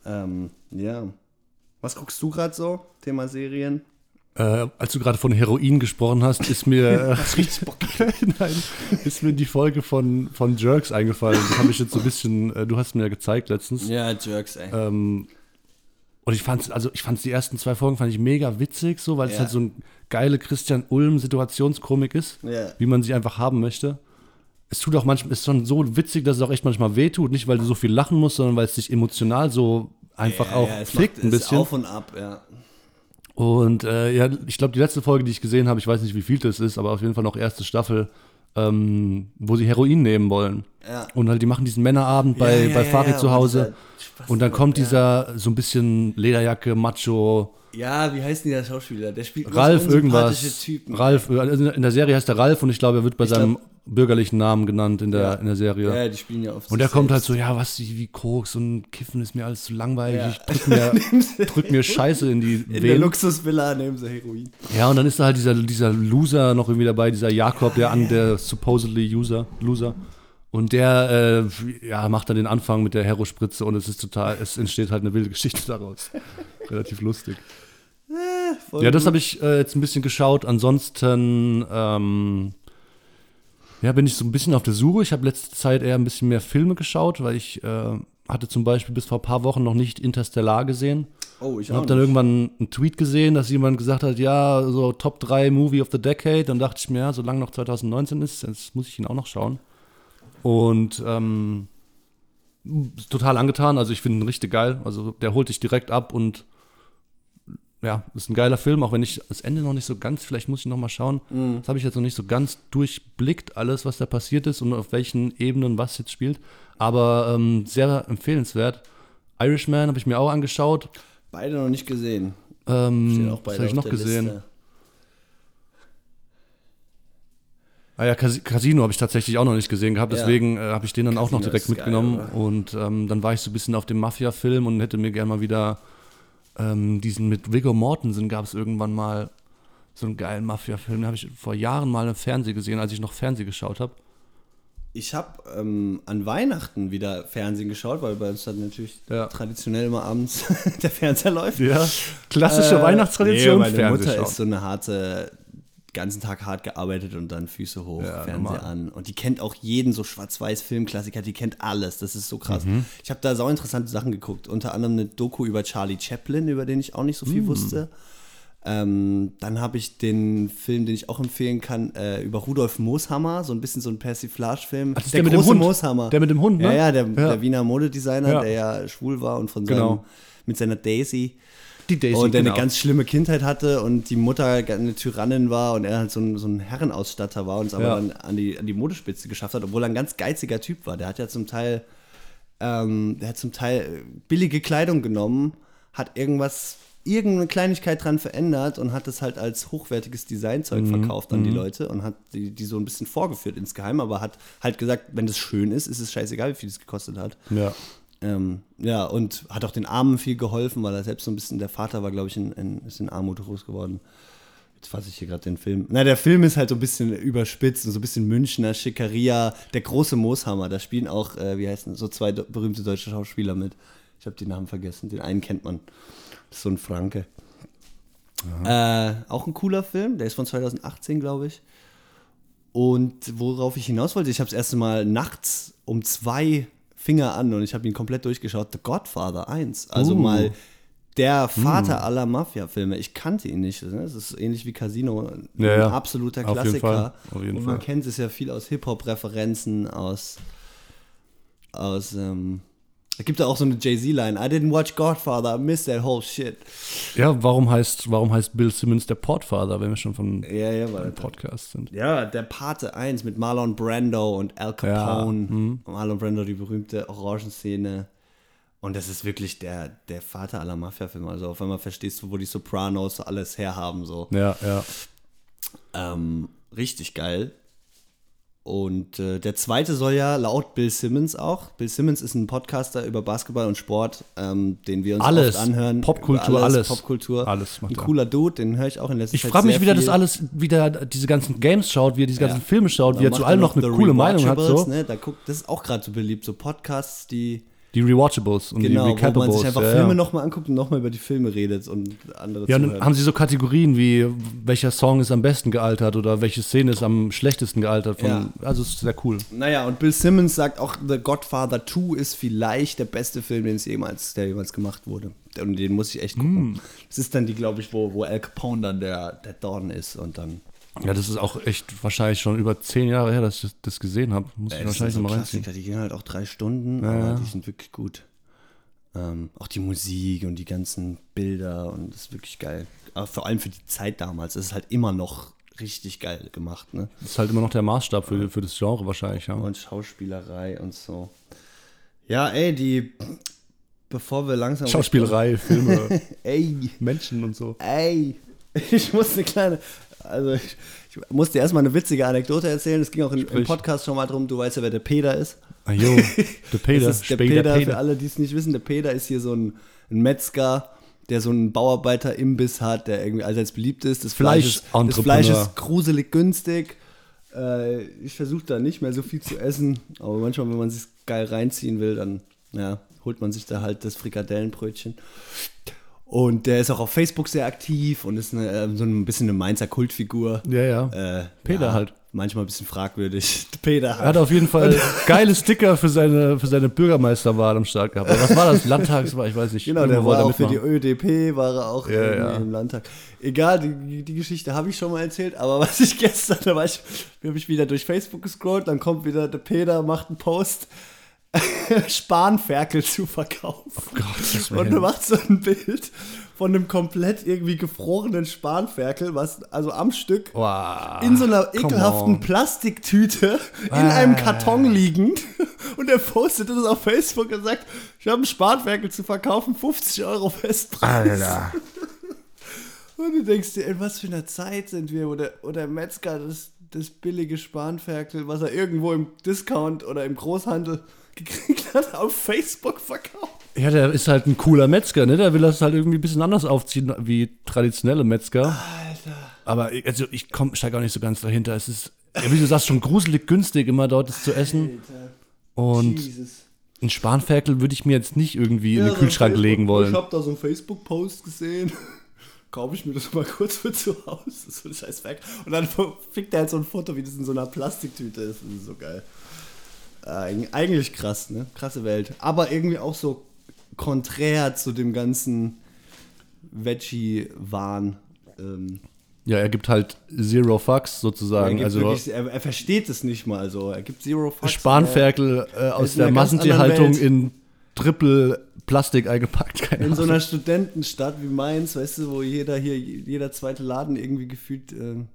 S1: Ähm, ja. Was guckst du gerade so? Thema Serien?
S2: Äh, als du gerade von Heroin gesprochen hast, ist mir, äh, Nein, ist mir die Folge von, von Jerks eingefallen. Die habe ich jetzt so ein bisschen, äh, du hast mir ja gezeigt letztens.
S1: Ja, Jerks, ey.
S2: Ähm, Und ich fand's, also ich fand's die ersten zwei Folgen fand ich mega witzig, so, weil es
S1: Ja.
S2: halt so ein geile Christian Ulm-Situationskomik ist,
S1: Ja.
S2: wie man sie einfach haben möchte. Es tut auch manchmal, ist schon so witzig, dass es auch echt manchmal wehtut. Nicht, weil du so viel lachen musst, sondern weil es dich emotional so einfach auch
S1: ja, es
S2: flickt
S1: macht,
S2: ein
S1: es
S2: bisschen.
S1: Auf und ab, ja.
S2: Und äh, ja, ich glaube, die letzte Folge, die ich gesehen habe, ich weiß nicht, wie viel das ist, aber auf jeden Fall noch erste Staffel, ähm, wo sie Heroin nehmen wollen.
S1: Ja.
S2: Und halt, die machen diesen Männerabend bei,
S1: Ja, ja,
S2: bei Farid zu
S1: und
S2: Hause.
S1: Spaß-
S2: Und dann kommt dieser so ein bisschen Lederjacke, Macho,
S1: Ja, wie heißt denn der Schauspieler? Der spielt
S2: Ralf irgendwas.
S1: Typen.
S2: Ralf, also in der Serie heißt er Ralf und ich glaube, er wird bei
S1: Ich
S2: seinem
S1: glaub-
S2: bürgerlichen Namen genannt in der,
S1: Ja.
S2: in der Serie.
S1: Ja, die spielen ja auf
S2: Und der kommt halt so, ja, was, wie Koks und Kiffen ist mir alles zu langweilig.
S1: Ja.
S2: Ich drück mir, drück mir Scheiße in die
S1: In der. Luxusvilla nehmen sie Heroin.
S2: Ja, und dann ist da halt dieser, dieser Loser noch irgendwie dabei, dieser Jakob, der an der supposedly User, Loser. Und der äh, ja, macht dann den Anfang mit der Hero-Spritze und es ist total, es entsteht halt eine wilde Geschichte daraus. Relativ lustig.
S1: Voll
S2: Ja, das habe ich äh, jetzt ein bisschen geschaut. Ansonsten ähm, ja, bin ich so ein bisschen auf der Suche. Ich habe letzte Zeit eher ein bisschen mehr Filme geschaut, weil ich äh, hatte zum Beispiel bis vor ein paar Wochen noch nicht Interstellar gesehen.
S1: Oh, ich
S2: habe dann irgendwann einen Tweet gesehen, dass jemand gesagt hat, ja, so Top 3 Movie of the Decade. Dann dachte ich mir, ja, solange noch 2019 ist, jetzt muss ich ihn auch noch schauen. Und ähm, total angetan. Also ich finde ihn richtig geil. Also der holt dich direkt ab und ja, ist ein geiler Film, auch wenn ich das Ende noch nicht so ganz, vielleicht muss ich noch mal schauen.
S1: Mhm.
S2: Das habe ich jetzt noch nicht so ganz durchblickt, alles, was da passiert ist und auf welchen Ebenen was jetzt spielt. Aber ähm, sehr empfehlenswert. Irishman habe ich mir auch angeschaut.
S1: Beide noch nicht gesehen. Stehen
S2: Ähm,
S1: auch
S2: was
S1: beide
S2: habe ich noch gesehen?
S1: Liste.
S2: Ah ja, Cas Casino habe ich tatsächlich auch noch nicht gesehen gehabt,
S1: Ja.
S2: deswegen äh, habe ich den dann auch noch
S1: Casino
S2: direkt
S1: geil,
S2: mitgenommen.
S1: oder?
S2: und ähm, dann war ich so ein bisschen auf dem Mafia-Film und hätte mir gerne mal wieder ähm, diesen mit Viggo Mortensen gab es irgendwann mal so einen geilen Mafia-Film. Den habe ich vor Jahren mal im Fernsehen gesehen, als ich noch Fernsehen geschaut habe.
S1: Ich habe ähm, an Weihnachten wieder Fernsehen geschaut, weil bei uns dann natürlich
S2: Ja.
S1: traditionell immer abends der Fernseher läuft.
S2: Ja, klassische
S1: Äh,
S2: Weihnachtstradition.
S1: Nee, meine Mutter ist so eine harte, ganzen Tag hart gearbeitet und dann Füße hoch,
S2: Ja,
S1: Fernseher
S2: normal.
S1: an. Und die kennt auch jeden so Schwarz-Weiß-Filmklassiker, die kennt alles. Das ist so krass.
S2: Mhm.
S1: Ich habe da sau interessante Sachen geguckt. Unter anderem eine Doku über Charlie Chaplin, über den ich auch nicht so viel
S2: Mhm.
S1: wusste. Ähm, dann habe ich den Film, den ich auch empfehlen kann, äh, über Rudolf Mooshammer, so ein bisschen so ein Persiflage-Film.
S2: Ist der mit dem Hund. Der mit dem Hund, ne?
S1: Ja, ja, der,
S2: Ja.
S1: der Wiener Modedesigner,
S2: Ja.
S1: der ja schwul war und von
S2: Genau.
S1: seinem, mit seiner Daisy.
S2: Die Daisy,
S1: und der
S2: genau.
S1: eine ganz schlimme Kindheit hatte und die Mutter eine Tyrannin war und er halt so ein, so ein Herrenausstatter war und es aber
S2: Ja.
S1: dann an die, an die Modespitze geschafft hat, obwohl er ein ganz geiziger Typ war. Der hat ja zum Teil, ähm, der hat zum Teil billige Kleidung genommen, hat irgendwas, irgendeine Kleinigkeit dran verändert und hat es halt als hochwertiges Designzeug
S2: Mhm.
S1: verkauft an die Leute und hat die, die so ein bisschen vorgeführt insgeheim, aber hat halt gesagt, wenn das schön ist, ist es scheißegal, wie viel es gekostet hat.
S2: Ja.
S1: Ähm, ja, und hat auch den Armen viel geholfen, weil er selbst so ein bisschen, der Vater war, glaube ich, in, in, ist in Armut groß geworden. Jetzt fasse ich hier gerade den Film. Na, der Film ist halt so ein bisschen überspitzt und so ein bisschen Münchner, Schickeria, der große Mooshammer. Da spielen auch, äh, wie heißen so zwei berühmte deutsche Schauspieler mit. Ich habe den Namen vergessen. Den einen kennt man. Das ist so ein Franke. Äh, auch ein cooler Film. Der ist von 2018, glaube ich. Und worauf ich hinaus wollte, ich habe das erste Mal nachts um zwei Finger an und ich habe ihn komplett durchgeschaut. The Godfather 1. Also
S2: Uh.
S1: mal der Vater aller Mafia-Filme. Ich kannte ihn nicht. Ne? Es ist ähnlich wie Casino. Ein
S2: Ja, ja.
S1: absoluter
S2: Auf
S1: Klassiker. Und man
S2: Fall.
S1: kennt es ja viel aus Hip-Hop-Referenzen, aus. aus ähm, da gibt ja auch so eine Jay-Z-Line. I didn't watch Godfather, I missed that whole shit.
S2: Ja, warum heißt, warum heißt Bill Simmons der Podfather, wenn wir schon von
S1: Ja, ja, weil.
S2: Podcast sind?
S1: Ja, der Pate 1 mit Marlon Brando und Al Capone.
S2: mhm.
S1: Marlon Brando, die berühmte Orangenszene. Und das ist wirklich der, der Vater aller Mafia-Filme. Also auf einmal verstehst du, wo die Sopranos alles herhaben. So.
S2: Ja, ja.
S1: Ähm, richtig geil. Und äh, der zweite soll ja laut Bill Simmons auch. Bill Simmons ist ein Podcaster über Basketball und Sport, ähm, den wir uns
S2: Alles.
S1: oft anhören.
S2: Popkultur,
S1: Über
S2: alles.
S1: Popkultur.
S2: Alles macht
S1: Ein
S2: er.
S1: cooler Dude, den höre ich auch in letzter
S2: Ich
S1: Zeit
S2: frage mich, wie
S1: viel.
S2: das alles, wie der diese ganzen Games schaut, wie er diese ganzen Filme schaut, wie er
S1: Dann
S2: zu allem
S1: er
S2: noch eine coole Meinung hat. So.
S1: Ne? Da guckt, das ist auch gerade so beliebt, so Podcasts, die
S2: Die Rewatchables und
S1: Genau,
S2: die
S1: wo man
S2: Recapables.
S1: sich einfach
S2: ja,
S1: Filme
S2: ja.
S1: nochmal anguckt und nochmal über die Filme redet und andere
S2: Ja, dann haben sie so Kategorien wie, welcher Song ist am besten gealtert oder welche Szene ist am schlechtesten gealtert. Von,
S1: Ja.
S2: Also es ist sehr cool.
S1: Naja, und Bill Simmons sagt auch, The Godfather 2 ist vielleicht der beste Film, den es jemals, der jemals gemacht wurde. Und den muss ich echt gucken. Das ist dann die, glaube ich, wo, wo Al Capone dann der, der Don ist und dann.
S2: Ja, das ist auch echt wahrscheinlich schon über zehn Jahre her, dass ich das, das gesehen habe. Muss ich
S1: das sind
S2: wahrscheinlich
S1: so
S2: nochmal reinziehen.
S1: Klassiker, die gehen halt auch drei Stunden,
S2: Ja,
S1: aber
S2: ja.
S1: die sind wirklich gut. Ähm, auch die Musik und die ganzen Bilder und das ist wirklich geil. Aber vor allem für die Zeit damals. Das ist halt immer noch richtig geil gemacht, ne?
S2: Das ist halt immer noch der Maßstab für, für das Genre wahrscheinlich, ja.
S1: Und Schauspielerei und so. Ja, ey, die. Bevor wir langsam.
S2: Schauspielerei, Filme,
S1: Ey,
S2: Menschen und so.
S1: ey. Ich muss eine kleine. Also, ich, ich musste erstmal eine witzige Anekdote erzählen. Es ging auch in, im. Podcast schon mal drum. Du weißt ja, wer der Peter ist.
S2: Ah, jo, der Peter,
S1: ist der
S2: später
S1: Peter, für alle, die es nicht wissen, der Peter ist hier so ein, ein Metzger, der so einen Bauarbeiter-Imbiss hat, der irgendwie allseits beliebt ist. Das Fleisch, ist, das. Fleisch ist gruselig günstig. Äh, ich versuche da nicht mehr so viel zu essen, aber manchmal, wenn man sich geil reinziehen will, dann ja, holt man sich da halt das Frikadellenbrötchen. Und der ist auch auf Facebook sehr aktiv und ist eine, äh, so ein bisschen eine Mainzer Kultfigur.
S2: Ja, ja.
S1: Äh,
S2: Peter
S1: ja,
S2: halt.
S1: Manchmal ein bisschen fragwürdig. Peter
S2: Er
S1: halt.
S2: hat auf jeden Fall geile Sticker für seine, für seine Bürgermeisterwahl am Start gehabt. Aber was war das? Landtagswahl? Ich weiß nicht.
S1: Genau, der war auch für die. ÖDP, war er auch
S2: Ja, ja.
S1: im Landtag. Egal, die, die Geschichte habe ich schon mal erzählt, aber was ich gestern, da war ich, habe ich wieder durch Facebook gescrollt, dann kommt wieder der Peter, macht einen Post, Spanferkel zu verkaufen.
S2: Gottes
S1: Und
S2: Willen.
S1: macht so ein Bild von einem komplett irgendwie gefrorenen Spanferkel, was also am Stück
S2: Wow.
S1: in so einer ekelhaften. Plastiktüte in einem Karton liegend. Und er postet das auf Facebook und sagt, ich habe einen Spanferkel zu verkaufen, 50 Euro Festpreis.
S2: Alter.
S1: Und du denkst dir, in was für einer Zeit sind wir, wo der, wo der Metzger das, das billige Spanferkel, was er irgendwo im Discount oder im Großhandel gekriegt hat, auf Facebook verkauft.
S2: Ja, der ist halt ein cooler Metzger, ne? Der will das halt irgendwie ein bisschen anders aufziehen wie traditionelle Metzger.
S1: Alter.
S2: Aber ich- also ich komm, steige auch nicht so ganz dahinter. Es ist, ja, wie du sagst, schon gruselig günstig, immer dort das zu essen. Und
S1: Jesus.
S2: ein Spanferkel würde ich mir jetzt nicht irgendwie in
S1: Ja,
S2: den
S1: so
S2: Kühlschrank
S1: Facebook-
S2: legen
S1: Ich
S2: wollen.
S1: habe da so einen Facebook-Post gesehen. Kaufe ich mir das mal kurz für zu Hause. So ein scheiß Werk. Und dann fickt er halt so ein Foto, wie das in so einer Plastiktüte ist. Das ist so geil. Äh, eig- eigentlich krass, ne? Krasse Welt. Aber irgendwie auch so konträr zu dem ganzen Veggie-Wahn. Ähm,
S2: Ja, er gibt halt Zero Fucks
S1: er,
S2: sozusagen.
S1: gibt
S2: Also
S1: wirklich, er, er versteht es nicht mal so. Er gibt Zero Fucks.
S2: Spanferkel äh, aus der Massentierhaltung in Triple Plastik eingepackt. Keine
S1: In so
S2: Ahnung.
S1: einer Studentenstadt wie Mainz, weißt du, wo jeder hier, jeder zweite Laden irgendwie gefühlt. ähm,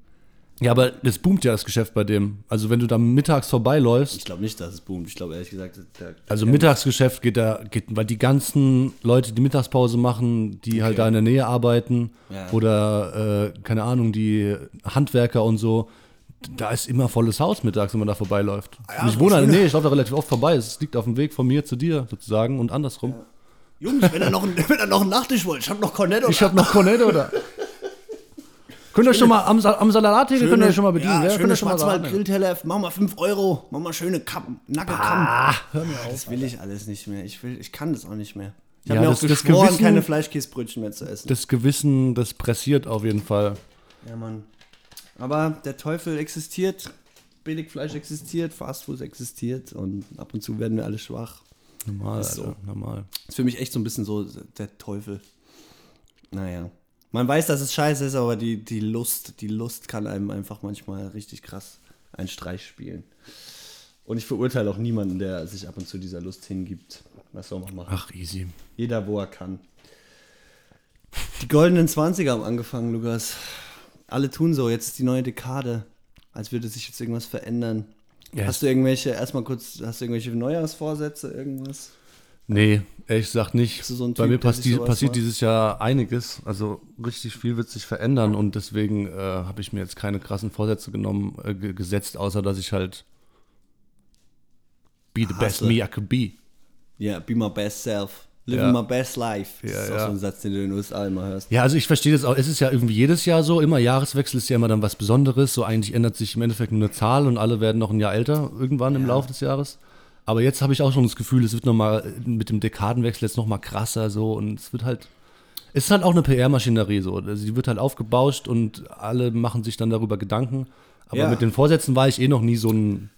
S2: Ja, aber das boomt ja das Geschäft bei dem. Also wenn du da mittags vorbeiläufst,
S1: ich glaube nicht, dass es boomt. Ich glaube ehrlich gesagt, der,
S2: also Mittagsgeschäft geht da, geht, weil die ganzen Leute, die Mittagspause machen, die halt da in der Nähe arbeiten
S1: Ja.
S2: oder, äh, keine Ahnung, die Handwerker und so, da ist immer volles Haus mittags, wenn man da vorbeiläuft.
S1: Ja,
S2: ich wohne, nee, ich laufe da relativ oft vorbei. Es liegt auf dem Weg von mir zu dir sozusagen und andersrum.
S1: Jungs, wenn ihr noch, einen- wenn ihr noch einen Nachtisch wollt, ich hab noch Cornetto.
S2: Ich habe noch Cornetto da. Könnt ihr schon mal am, am Salattheke könnt ihr schon mal bedienen,
S1: ja,
S2: ja, könnt ihr schon mal sagen.
S1: Schwarzwald-Grillteller, mach mal 5 Euro, mach mal schöne Kappen, Nackelkamm.
S2: Ah, hör mir auf.
S1: das will ich alles nicht mehr. Ich, will, ich kann das auch nicht mehr. Ich
S2: Ja,
S1: habe mir
S2: das-
S1: auch
S2: das
S1: geschworen,
S2: Gewissen-
S1: keine Fleischkäsebrötchen mehr zu essen.
S2: Das Gewissen, das pressiert auf jeden Fall.
S1: ja, Mann. Aber der Teufel existiert, Billigfleisch existiert, Fastfood existiert und ab und zu werden wir alle schwach.
S2: Normal,
S1: Ist so.
S2: Alter, normal.
S1: ist für mich echt so ein bisschen so der Teufel. Naja. Man weiß, dass es scheiße ist, aber die, die Lust, die Lust kann einem einfach manchmal richtig krass einen Streich spielen. Und ich verurteile auch niemanden, der sich ab und zu dieser Lust hingibt. Was soll man machen?
S2: Ach, easy.
S1: Jeder, wo er kann. Die goldenen 20er haben angefangen, Lukas. Alle tun so, jetzt ist die neue Dekade. Als würde sich jetzt irgendwas verändern.
S2: Ja,
S1: hast du irgendwelche, erstmal kurz, hast du irgendwelche Neujahrsvorsätze, irgendwas?
S2: Nee, ehrlich gesagt nicht.
S1: So ein
S2: Bei
S1: Typ,
S2: mir
S1: sowas
S2: passiert
S1: macht?
S2: dieses Jahr einiges. Also richtig viel wird sich verändern und deswegen äh, habe ich mir jetzt keine krassen Vorsätze genommen, äh, ge- gesetzt, außer dass ich halt be the best
S1: Hasse.
S2: me I could be.
S1: Ja, be my best self. Living
S2: Ja.
S1: my best life. Das
S2: Ja,
S1: ist auch
S2: ja.
S1: so ein Satz, den du in den USA immer hörst.
S2: Ja, also ich verstehe das auch. Es ist ja irgendwie jedes Jahr so. Immer Jahreswechsel ist ja immer dann was Besonderes. So eigentlich ändert sich im Endeffekt nur eine Zahl und alle werden noch ein Jahr älter irgendwann im Laufe des Jahres. Aber jetzt habe ich auch schon das Gefühl, es wird nochmal mit dem Dekadenwechsel jetzt nochmal krasser so und es wird halt. Es ist halt auch eine PR-Maschinerie so. Also die wird halt aufgebauscht und alle machen sich dann darüber Gedanken. Aber
S1: Ja.
S2: mit den Vorsätzen war ich eh noch nie so ein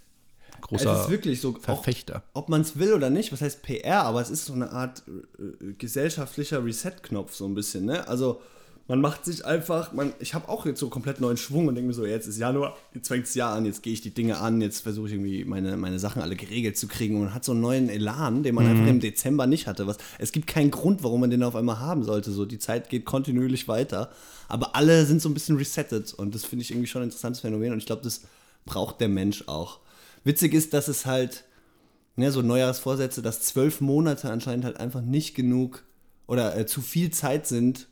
S2: großer
S1: es ist wirklich so, auch,
S2: Verfechter.
S1: ob man es will oder nicht, was heißt PR, aber es ist so eine Art äh, gesellschaftlicher Reset-Knopf, so ein bisschen, ne? Also, man macht sich einfach, man, ich habe auch jetzt so komplett neuen Schwung und denke mir so, jetzt ist Januar, jetzt fängt das Jahr an, jetzt gehe ich die Dinge an, jetzt versuche ich irgendwie meine, meine Sachen alle geregelt zu kriegen und man hat so einen neuen Elan, den man einfach im Dezember nicht hatte. Was, es gibt keinen Grund, warum man den auf einmal haben sollte. So, die Zeit geht kontinuierlich weiter, aber alle sind so ein bisschen resettet und das finde ich irgendwie schon ein interessantes Phänomen und ich glaube, das braucht der Mensch auch. Witzig ist, dass es halt, ne, so Neujahrsvorsätze, dass zwölf Monate anscheinend halt einfach nicht genug oder äh, zu viel Zeit sind,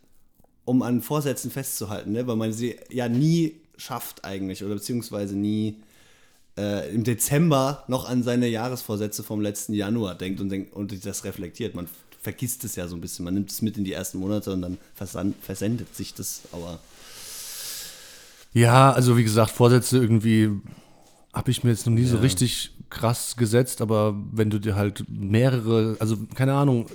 S1: um an Vorsätzen festzuhalten, ne? weil man sie ja nie schafft eigentlich oder beziehungsweise nie äh, im Dezember noch an seine Jahresvorsätze vom letzten Januar denkt und, denkt und das reflektiert. Man vergisst es ja so ein bisschen. Man nimmt es mit in die ersten Monate und dann versendet sich das. Aber
S2: Ja, also wie gesagt, Vorsätze irgendwie habe ich mir jetzt noch nie so
S1: Ja.
S2: richtig krass gesetzt, aber wenn du dir halt mehrere, also keine Ahnung,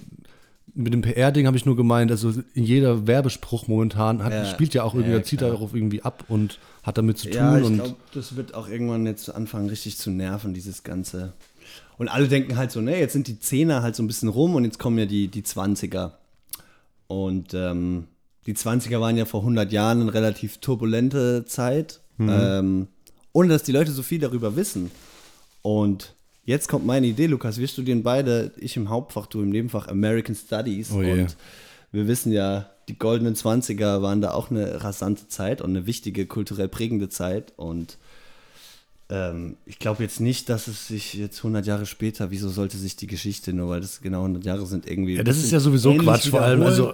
S2: mit dem PR-Ding habe ich nur gemeint, also jeder Werbespruch momentan hat,
S1: Ja.
S2: spielt ja auch irgendwie,
S1: Ja,
S2: zieht darauf irgendwie ab und hat damit zu tun
S1: ja, ich glaube, das wird auch irgendwann jetzt anfangen, richtig zu nerven, dieses Ganze. Und alle denken halt so, ne, jetzt sind die Zehner halt so ein bisschen rum und jetzt kommen ja die, die 20er. Und ähm, die 20er waren ja vor 100 Jahren eine relativ turbulente Zeit, ähm, ohne dass die Leute so viel darüber wissen. Und jetzt kommt meine Idee, Lukas. Wir studieren beide, ich im Hauptfach, du im Nebenfach American Studies.
S2: Oh je.
S1: und wir wissen ja, die goldenen 20er waren da auch eine rasante Zeit und eine wichtige, kulturell prägende Zeit. Und ähm, ich glaube jetzt nicht, dass es sich jetzt 100 Jahre später, wieso sollte sich die Geschichte, nur weil das genau 100 Jahre sind, irgendwie.
S2: Ja, das ist ja sowieso Quatsch, vor allem. Also?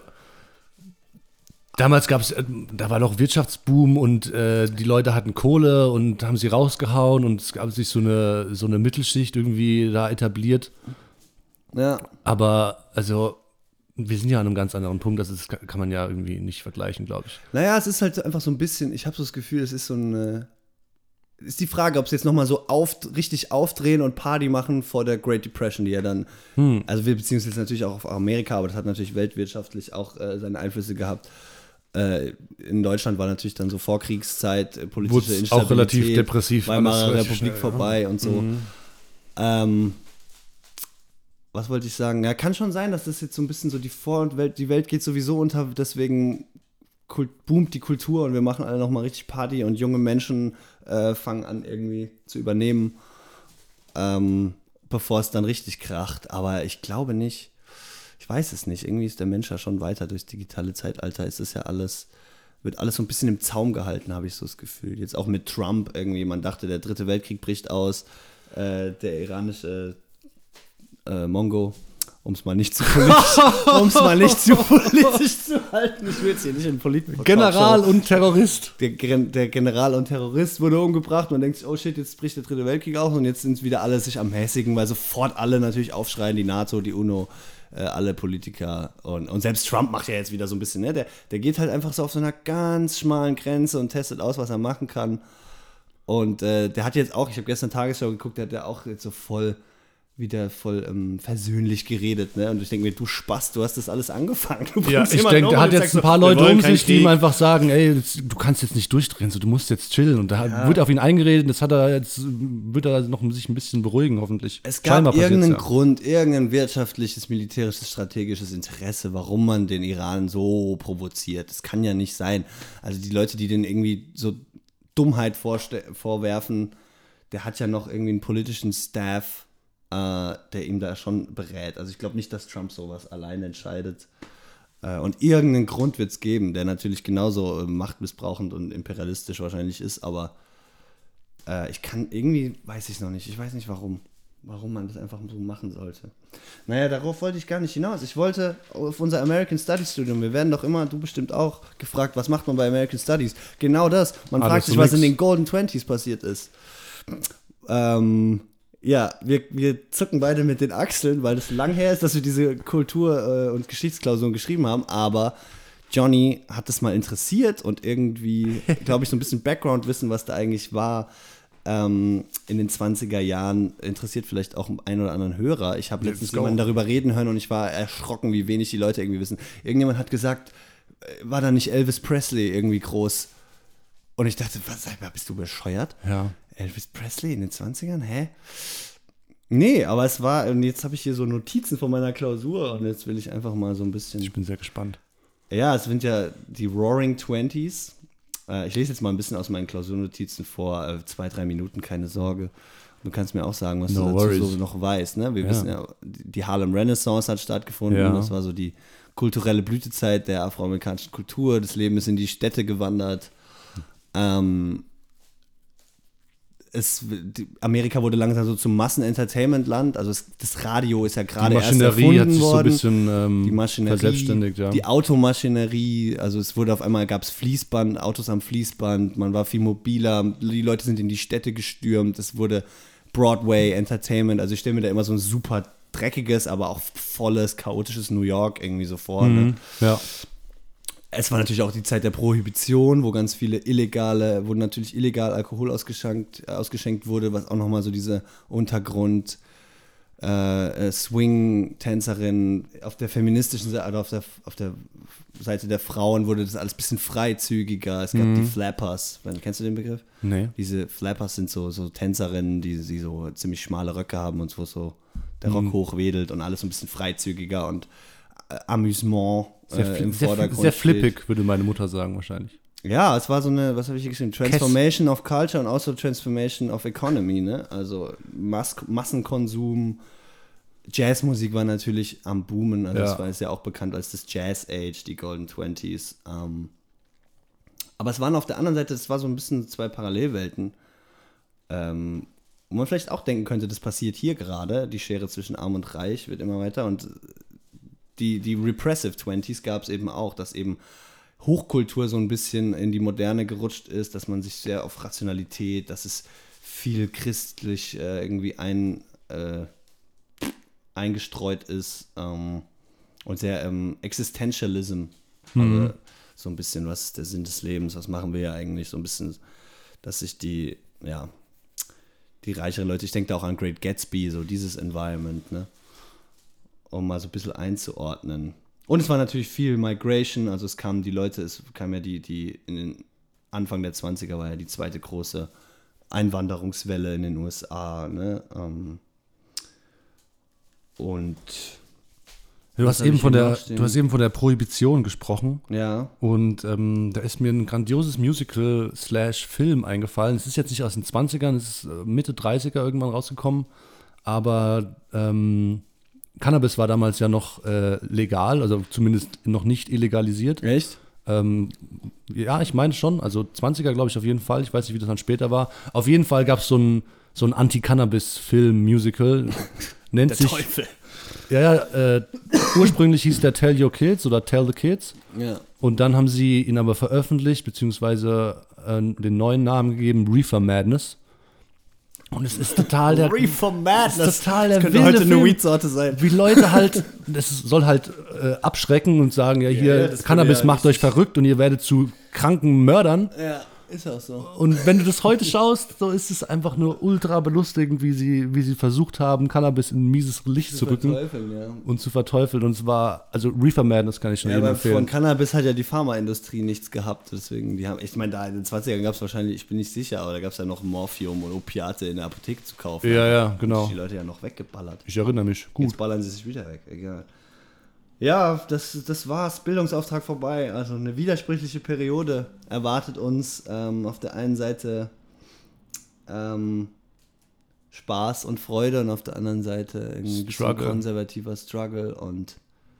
S2: Damals gab es, da war noch Wirtschaftsboom und äh, die Leute hatten Kohle und haben sie rausgehauen und es gab sich so eine, so eine Mittelschicht irgendwie da etabliert.
S1: Ja,
S2: Aber also, wir sind ja an einem ganz anderen Punkt, das ist, kann man ja irgendwie nicht vergleichen, glaube ich.
S1: Naja, es ist halt einfach so ein bisschen, ich habe so das Gefühl, es ist so eine. Ist die Frage, ob sie jetzt nochmal so auf, richtig aufdrehen und Party machen vor der Great Depression, die ja dann. Also, wir beziehen uns jetzt natürlich auch auf Amerika, aber das hat natürlich weltwirtschaftlich auch äh, seine Einflüsse gehabt. Äh, in Deutschland war natürlich dann so Vorkriegszeit, äh, politische
S2: Wurd's
S1: Instabilität.
S2: auch relativ depressiv,
S1: Weimarer
S2: alles relativ
S1: Republik
S2: schnell, ja.
S1: vorbei und so. Ähm, was wollte ich sagen? Ja, kann schon sein, dass das jetzt so ein bisschen so die Vor- und Welt, die Welt geht sowieso unter, deswegen kult, boomt die Kultur und wir machen alle nochmal richtig Party und junge Menschen äh, fangen an irgendwie zu übernehmen, ähm, bevor es dann richtig kracht. Aber ich glaube nicht, ich weiß es nicht, irgendwie ist der Mensch ja schon weiter durchs digitale Zeitalter, ist es ja alles, wird alles so ein bisschen im Zaum gehalten, habe ich so das Gefühl. Jetzt auch mit Trump irgendwie, man dachte, der dritte Weltkrieg bricht aus, äh, der iranische äh, Mongo, um es mal nicht zu politisch, um es mal nicht zu politisch zu halten. Ich will jetzt hier nicht in Politik.
S2: General und Terrorist.
S1: Der, der General und Terrorist wurde umgebracht. Man denkt sich, oh shit, jetzt bricht der dritte Weltkrieg aus und jetzt sind wieder alle sich am mäßigen, weil sofort alle natürlich aufschreien, die NATO, die UNO, äh, alle Politiker und, und selbst Trump macht ja jetzt wieder so ein bisschen, ne? Der, der geht halt einfach so auf so einer ganz schmalen Grenze und testet aus, was er machen kann. Und äh, der hat jetzt auch, ich habe gestern Tagesschau geguckt, der hat ja auch jetzt so voll wieder voll ähm, versöhnlich geredet, ne? Und ich denke mir, du Spaß, du hast das alles angefangen. Du
S2: Ja, ich denke, der hat jetzt ein paar Leute um sich, die ihm einfach sagen, ey, du kannst jetzt nicht durchdrehen, so, du musst jetzt chillen. Und da
S1: Ja.
S2: wird auf ihn eingeredet, das hat er jetzt, wird er noch sich ein bisschen beruhigen, hoffentlich.
S1: Es gab
S2: Scheinbar
S1: irgendeinen
S2: ja.
S1: Grund, irgendein wirtschaftliches, militärisches, strategisches Interesse, warum man den Iran so provoziert. Das kann ja nicht sein. Also die Leute, die den irgendwie so Dummheit vorwerfen, der hat ja noch irgendwie einen politischen Staff, äh, der ihm da schon berät. Also ich glaube nicht, dass Trump sowas allein entscheidet. Äh, und irgendeinen Grund wird es geben, der natürlich genauso äh, machtmissbrauchend und imperialistisch wahrscheinlich ist, aber äh, ich kann irgendwie, weiß ich noch nicht. Ich weiß nicht warum. Warum man das einfach so machen sollte. Naja, darauf wollte ich gar nicht hinaus. Ich wollte auf unser American Studies Studium. Wir werden doch immer, du bestimmt auch, gefragt, was macht man bei American Studies? Genau das. Man
S2: Alles
S1: fragt sich, was
S2: nix.
S1: in den Golden Twenties passiert ist. Ähm, ja, wir, wir zucken beide mit den Achseln, weil es lang her ist, dass wir diese Kultur- äh, und Geschichtsklausuren geschrieben haben, aber Johnny hat es mal interessiert und irgendwie, glaube ich, so ein bisschen Background-Wissen, was da eigentlich war, ähm, in den 20er Jahren interessiert vielleicht auch einen oder anderen Hörer. Ich habe letztens jemanden darüber reden hören und ich war erschrocken, wie wenig die Leute irgendwie wissen. Irgendjemand hat gesagt, äh, war da nicht Elvis Presley irgendwie groß? Und ich dachte, was, bist du bescheuert?
S2: Ja.
S1: Elvis Presley in den 20ern? Hä? Nee, aber es war, und jetzt habe ich hier so Notizen von meiner Klausur und jetzt will ich einfach mal so ein bisschen.
S2: Ich bin sehr gespannt.
S1: Ja, es sind ja die Roaring Twenties. Äh, ich lese jetzt mal ein bisschen aus meinen Klausurnotizen vor, äh, zwei, drei Minuten, keine Sorge. Du kannst mir auch sagen, was
S2: No
S1: du dazu so noch weißt. Ne? Wir
S2: Ja.
S1: wissen ja, die Harlem Renaissance hat stattgefunden.
S2: Ja.
S1: Das war so die kulturelle Blütezeit der afroamerikanischen Kultur. Das Leben ist in die Städte gewandert. Ähm, es, Amerika wurde langsam so zum Massenentertainment-Land. Also es, das Radio ist ja gerade erst
S2: Maschinerie
S1: erfunden
S2: hat sich so ein
S1: worden
S2: bisschen ähm,
S1: die Maschinerie,
S2: verselbstständigt, ja.
S1: die Automaschinerie, also es wurde auf einmal, gab es Fließband, Autos am Fließband, man war viel mobiler, die Leute sind in die Städte gestürmt, es wurde Broadway, Entertainment, also ich stelle mir da immer so ein super dreckiges, aber auch volles, chaotisches New York irgendwie so vor. Ne?
S2: Mhm. Ja.
S1: Es war natürlich auch die Zeit der Prohibition, wo ganz viele illegale, wo natürlich illegal Alkohol ausgeschenkt, äh, ausgeschenkt wurde, was auch nochmal so diese Untergrund äh, äh, Swing-Tänzerin auf der feministischen Seite, oder auf der, auf der Seite der Frauen wurde das alles ein bisschen freizügiger. Es gab die Flappers. Kennst du den Begriff?
S2: Nee.
S1: Diese Flappers sind so, so Tänzerinnen, die, die so ziemlich schmale Röcke haben und wo so der Rock hochwedelt und alles ein bisschen freizügiger und äh, Amüsement
S2: Sehr,
S1: äh, im
S2: sehr,
S1: Vordergrund.
S2: sehr
S1: steht.
S2: flippig, würde meine Mutter sagen, wahrscheinlich.
S1: Ja, es war so eine, was habe ich hier geschrieben? Transformation of Culture und also Transformation of Economy, ne? Also Mas Massenkonsum. Jazzmusik war natürlich am Boomen, also
S2: Ja.
S1: das war ist ja auch bekannt als das Jazz Age, die Golden Twenties. Ähm, aber es waren auf der anderen Seite, es war so ein bisschen zwei Parallelwelten. Ähm, wo man vielleicht auch denken könnte, das passiert hier gerade, die Schere zwischen Arm und Reich wird immer weiter und die, die Repressive Twenties gab es eben auch, dass eben Hochkultur so ein bisschen in die Moderne gerutscht ist, dass man sich sehr auf Rationalität, dass es viel christlich äh, irgendwie ein, äh, eingestreut ist ähm, und sehr ähm, Existentialism. Also, so ein bisschen, was ist der Sinn des Lebens, was machen wir ja eigentlich, so ein bisschen, dass sich die, ja, die reicheren Leute, ich denke da auch an Great Gatsby, so dieses Environment, ne? Um mal so ein bisschen einzuordnen. Und es war natürlich viel Migration, also es kamen die Leute, es kam ja die, die in den Anfang der 20er war ja die zweite große Einwanderungswelle in den USA, ne? Ähm, und
S2: Du hast, eben von der, du hast eben von der Prohibition gesprochen.
S1: ja,
S2: Und ähm, da ist mir ein grandioses Musical slash Film eingefallen. Es ist jetzt nicht aus den 20ern, es ist äh, Mitte 30er irgendwann rausgekommen. Aber ähm, Cannabis war damals ja noch äh, legal, also zumindest noch nicht illegalisiert.
S1: echt?
S2: Ähm, ja, ich meine schon. Also 20er glaube ich auf jeden Fall. Ich weiß nicht, wie das dann später war. Auf jeden Fall gab es so ein, so ein Anti-Cannabis-Film-Musical. Nennt sich. Ja, ja, äh, ursprünglich hieß der Tell Your Kids oder Tell the Kids.
S1: Ja.
S2: Und dann haben sie ihn aber veröffentlicht, beziehungsweise äh, den neuen Namen gegeben, Reefer Madness. Und es ist total der.
S1: Reefer Madness.
S2: Das ist total der
S1: könnte
S2: wilde
S1: heute eine. Weed-Sorte sein.
S2: Wie Leute halt, das soll halt äh, abschrecken und sagen, ja, hier,
S1: ja, das
S2: Cannabis
S1: ja
S2: macht euch verrückt und ihr werdet zu kranken Mördern.
S1: Ja, ist auch so.
S2: Und wenn du das heute schaust, so ist es einfach nur ultra belustigend, wie sie, wie sie versucht haben, Cannabis in mieses Licht zu rücken
S1: Verteufeln, ja.
S2: und zu verteufeln. Und es war, also Reefer Madness kann ich schon
S1: Ja,
S2: jedem
S1: aber von
S2: empfehlen.
S1: Cannabis hat ja die Pharmaindustrie nichts gehabt, deswegen, die haben, ich meine, da in den 20ern gab es wahrscheinlich, ich bin nicht sicher, aber da gab es ja noch Morphium und Opiate in der Apotheke zu kaufen.
S2: Ja, ja, genau.
S1: Die Leute ja noch weggeballert.
S2: Ich erinnere mich. Gut.
S1: Jetzt ballern sie sich wieder weg, egal. Ja, das, das war's. Bildungsauftrag vorbei. Also eine widersprüchliche Periode erwartet uns. Ähm, auf der einen Seite ähm, Spaß und Freude und auf der anderen Seite ein konservativer Struggle und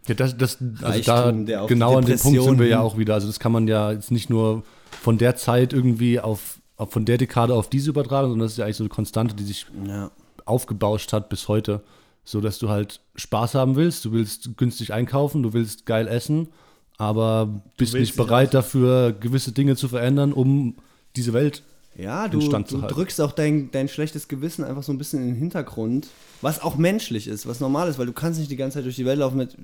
S2: Ja, das, das, also
S1: Reichtum, der
S2: da genau an dem Punkt sind wir ja auch wieder. Also das kann man ja jetzt nicht nur von der Zeit irgendwie auf, auf von der Dekade auf diese übertragen, sondern das ist ja eigentlich so eine Konstante, die sich
S1: ja.
S2: aufgebauscht hat bis heute. So dass du halt Spaß haben willst, du willst günstig einkaufen, du willst geil essen, aber bist nicht bereit dafür, gewisse Dinge zu verändern, um diese Welt.
S1: Ja, du,
S2: Stand zu
S1: du drückst auch dein, dein schlechtes Gewissen einfach so ein bisschen in den Hintergrund, was auch menschlich ist, was normal ist, weil du kannst nicht die ganze Zeit durch die Welt laufen mit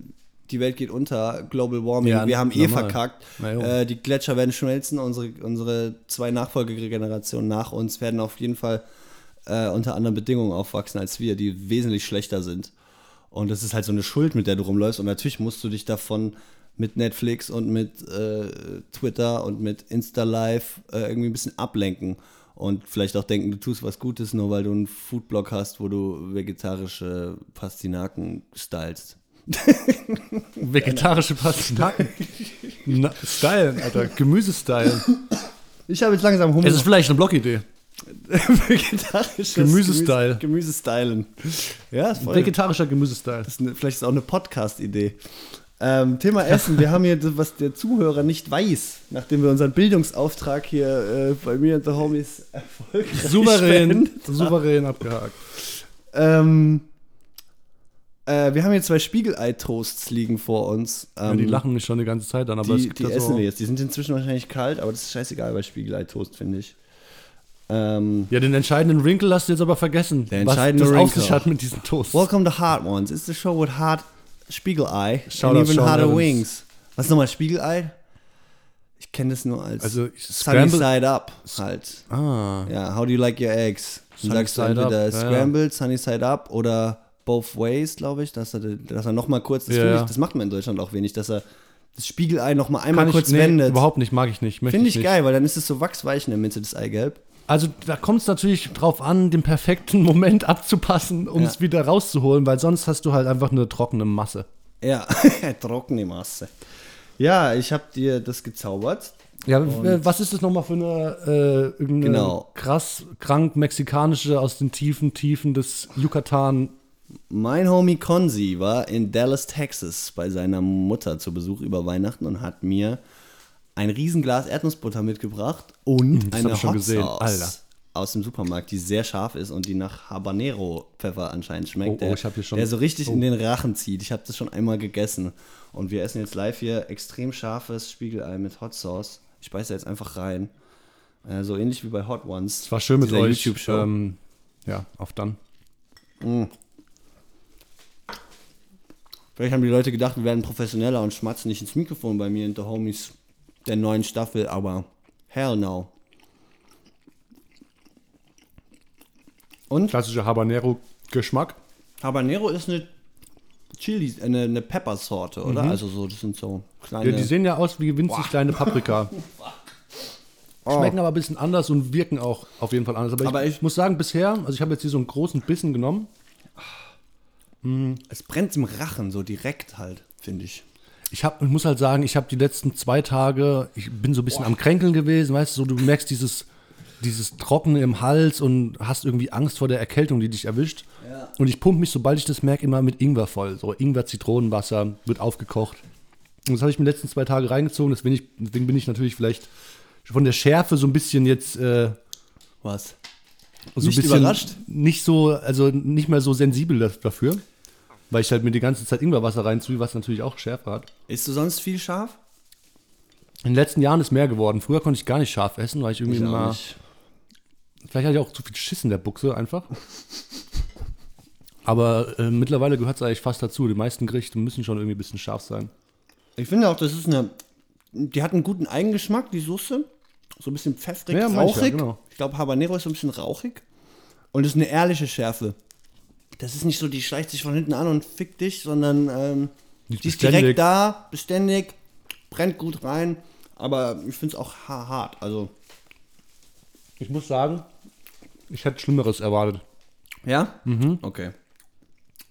S1: die Welt geht unter, Global Warming,
S2: Ja,
S1: wir haben eh
S2: normal.
S1: verkackt.
S2: Na jo.
S1: Äh, die Gletscher werden schmelzen, unsere, unsere zwei Nachfolgegenerationen nach uns werden auf jeden Fall äh, unter anderen Bedingungen aufwachsen als wir, die wesentlich schlechter sind. Und das ist halt so eine Schuld, mit der du rumläufst. Und natürlich musst du dich davon mit Netflix und mit äh, Twitter und mit Insta Live äh, irgendwie ein bisschen ablenken. Und vielleicht auch denken, du tust was Gutes, nur weil du einen Foodblog hast, wo du vegetarische Pastinaken stylst.
S2: Vegetarische Pastinaken. Na, Stylen, Alter. Gemüsestyle.
S1: Ich habe jetzt langsam Hunger.
S2: Es ist vielleicht eine Blogidee.
S1: vegetarisches
S2: Gemüsestyle.
S1: Gemüse- Gemüsestylen. Ja, voll.
S2: Vegetarischer Gemüsestyle.
S1: Das ist eine, vielleicht ist auch eine Podcast-Idee. Ähm, Thema Essen. Wir haben hier, was der Zuhörer nicht weiß, nachdem wir unseren Bildungsauftrag hier äh, bei mir und the Homies erfolgreich
S2: Souverän, souverän abgehakt.
S1: Ähm, äh, wir haben hier zwei Spiegelei-Toasts liegen vor uns.
S2: Ja,
S1: Ähm,
S2: die lachen mich schon die ganze Zeit an, aber es
S1: die,
S2: gibt
S1: die essen wir jetzt. Die sind inzwischen wahrscheinlich kalt, aber das ist scheißegal bei Spiegelei-Toast, finde ich. Ähm,
S2: Ja, den entscheidenden Wrinkle hast du jetzt aber vergessen.
S1: Der entscheidende
S2: was das auf
S1: Wrinkle.
S2: sich hat mit diesen Toast.
S1: welcome to Hard Ones. It's the show with hard Spiegelei
S2: Shoutout
S1: and even
S2: Sean
S1: harder
S2: Evans.
S1: wings. Was ist nochmal Spiegelei? Ich kenne das nur als
S2: Also,
S1: Sunny Side Up halt.
S2: Ah.
S1: Ja, how do you like your eggs? Dann sagst du entweder
S2: up, ja, ja.
S1: Scrambled, Sunny Side Up oder Both Ways, glaube ich, dass er, dass er nochmal kurz, das,
S2: Ja,
S1: ich, das macht man in Deutschland auch wenig, dass er das Spiegelei nochmal einmal
S2: Kann
S1: kurz
S2: ich, nee,
S1: wendet.
S2: überhaupt nicht, mag ich nicht.
S1: Finde ich
S2: nicht.
S1: geil, weil dann ist es so wachsweich in der Mitte, das Eigelb.
S2: Also da kommt es natürlich drauf an, den perfekten Moment abzupassen, um
S1: Ja.
S2: es wieder rauszuholen, weil sonst hast du halt einfach eine trockene Masse.
S1: Ja, trockene Masse. Ja, ich habe dir das gezaubert.
S2: Ja, was ist das nochmal für eine, äh,
S1: Genau.
S2: krass krank mexikanische aus den tiefen Tiefen des Yucatan?
S1: Mein Homie Konzi war in Dallas, Texas bei seiner Mutter zu Besuch über Weihnachten und hat mir ein Riesenglas Erdnussbutter mitgebracht und
S2: Hm, das
S1: eine Hot
S2: gesehen.
S1: Sauce
S2: Alter.
S1: aus dem Supermarkt, die sehr scharf ist und die nach Habanero-Pfeffer anscheinend schmeckt,
S2: Oh, oh,
S1: der,
S2: ich hab hier schon-
S1: der so richtig
S2: oh.
S1: in den Rachen zieht. Ich habe das schon einmal gegessen und wir essen jetzt live hier extrem scharfes Spiegelei mit Hot Sauce. Ich beiße jetzt einfach rein. Äh, so ähnlich wie bei Hot Ones.
S2: Es war schön mit euch.
S1: YouTube-Show.
S2: Ähm, ja, auf dann.
S1: Vielleicht haben die Leute gedacht, wir werden professioneller und schmatzen nicht ins Mikrofon bei mir in The Homies der neuen Staffel, aber hell no. Und
S2: Klassischer Habanero-Geschmack.
S1: Habanero ist eine Chili, äh, eine, eine Pepper-Sorte, oder? Also so, das sind so kleine.
S2: Ja, die sehen ja aus wie winzig kleine Paprika. Schmecken aber ein bisschen anders und wirken auch auf jeden Fall anders. Aber,
S1: Aber
S2: ich,
S1: ich-
S2: muss sagen, bisher, also ich habe jetzt hier so einen großen Bissen genommen.
S1: es brennt im Rachen so direkt halt, finde ich.
S2: Ich, hab, ich muss halt sagen, ich habe die letzten zwei Tage, ich bin so ein bisschen am Kränkeln gewesen, weißt du, so, du merkst dieses, dieses Trockene im Hals und hast irgendwie Angst vor der Erkältung, die dich erwischt.
S1: Ja.
S2: Und ich pumpe mich, sobald ich das merke, immer mit Ingwer voll. So Ingwer, Zitronenwasser, wird aufgekocht. Und das habe ich mir die letzten zwei Tage reingezogen, deswegen, ich, deswegen bin ich natürlich vielleicht von der Schärfe so ein bisschen jetzt äh,
S1: Was?
S2: so
S1: Nicht
S2: ein bisschen
S1: überrascht?
S2: nicht so, also nicht mehr so sensibel da- dafür. Weil ich halt mir die ganze Zeit Ingwerwasser reinziehe, was natürlich auch Schärfe hat.
S1: Isst du sonst viel scharf?
S2: In den letzten Jahren ist mehr geworden. Früher konnte ich gar nicht scharf essen, weil ich irgendwie
S1: Ich
S2: mal.
S1: nicht.
S2: Vielleicht hatte ich auch zu viel Schiss in der Buchse einfach. Aber äh, mittlerweile gehört es eigentlich fast dazu. Die meisten Gerichte müssen schon irgendwie ein bisschen scharf sein.
S1: Ich finde auch, das ist eine. Die hat einen guten Eigengeschmack, die Soße. So ein bisschen pfeffrig,
S2: Ja,
S1: rauchig.
S2: genau.
S1: Ich glaube, Habanero ist so ein bisschen rauchig. Und es ist eine ehrliche Schärfe. Das ist nicht so, die schleicht sich von hinten an und fickt dich, sondern ähm,
S2: Die ist
S1: direkt da, beständig, brennt gut rein. Aber ich finde es auch ha- hart. Also,
S2: Ich muss sagen, ich hätte Schlimmeres erwartet.
S1: ja? Mhm. Okay.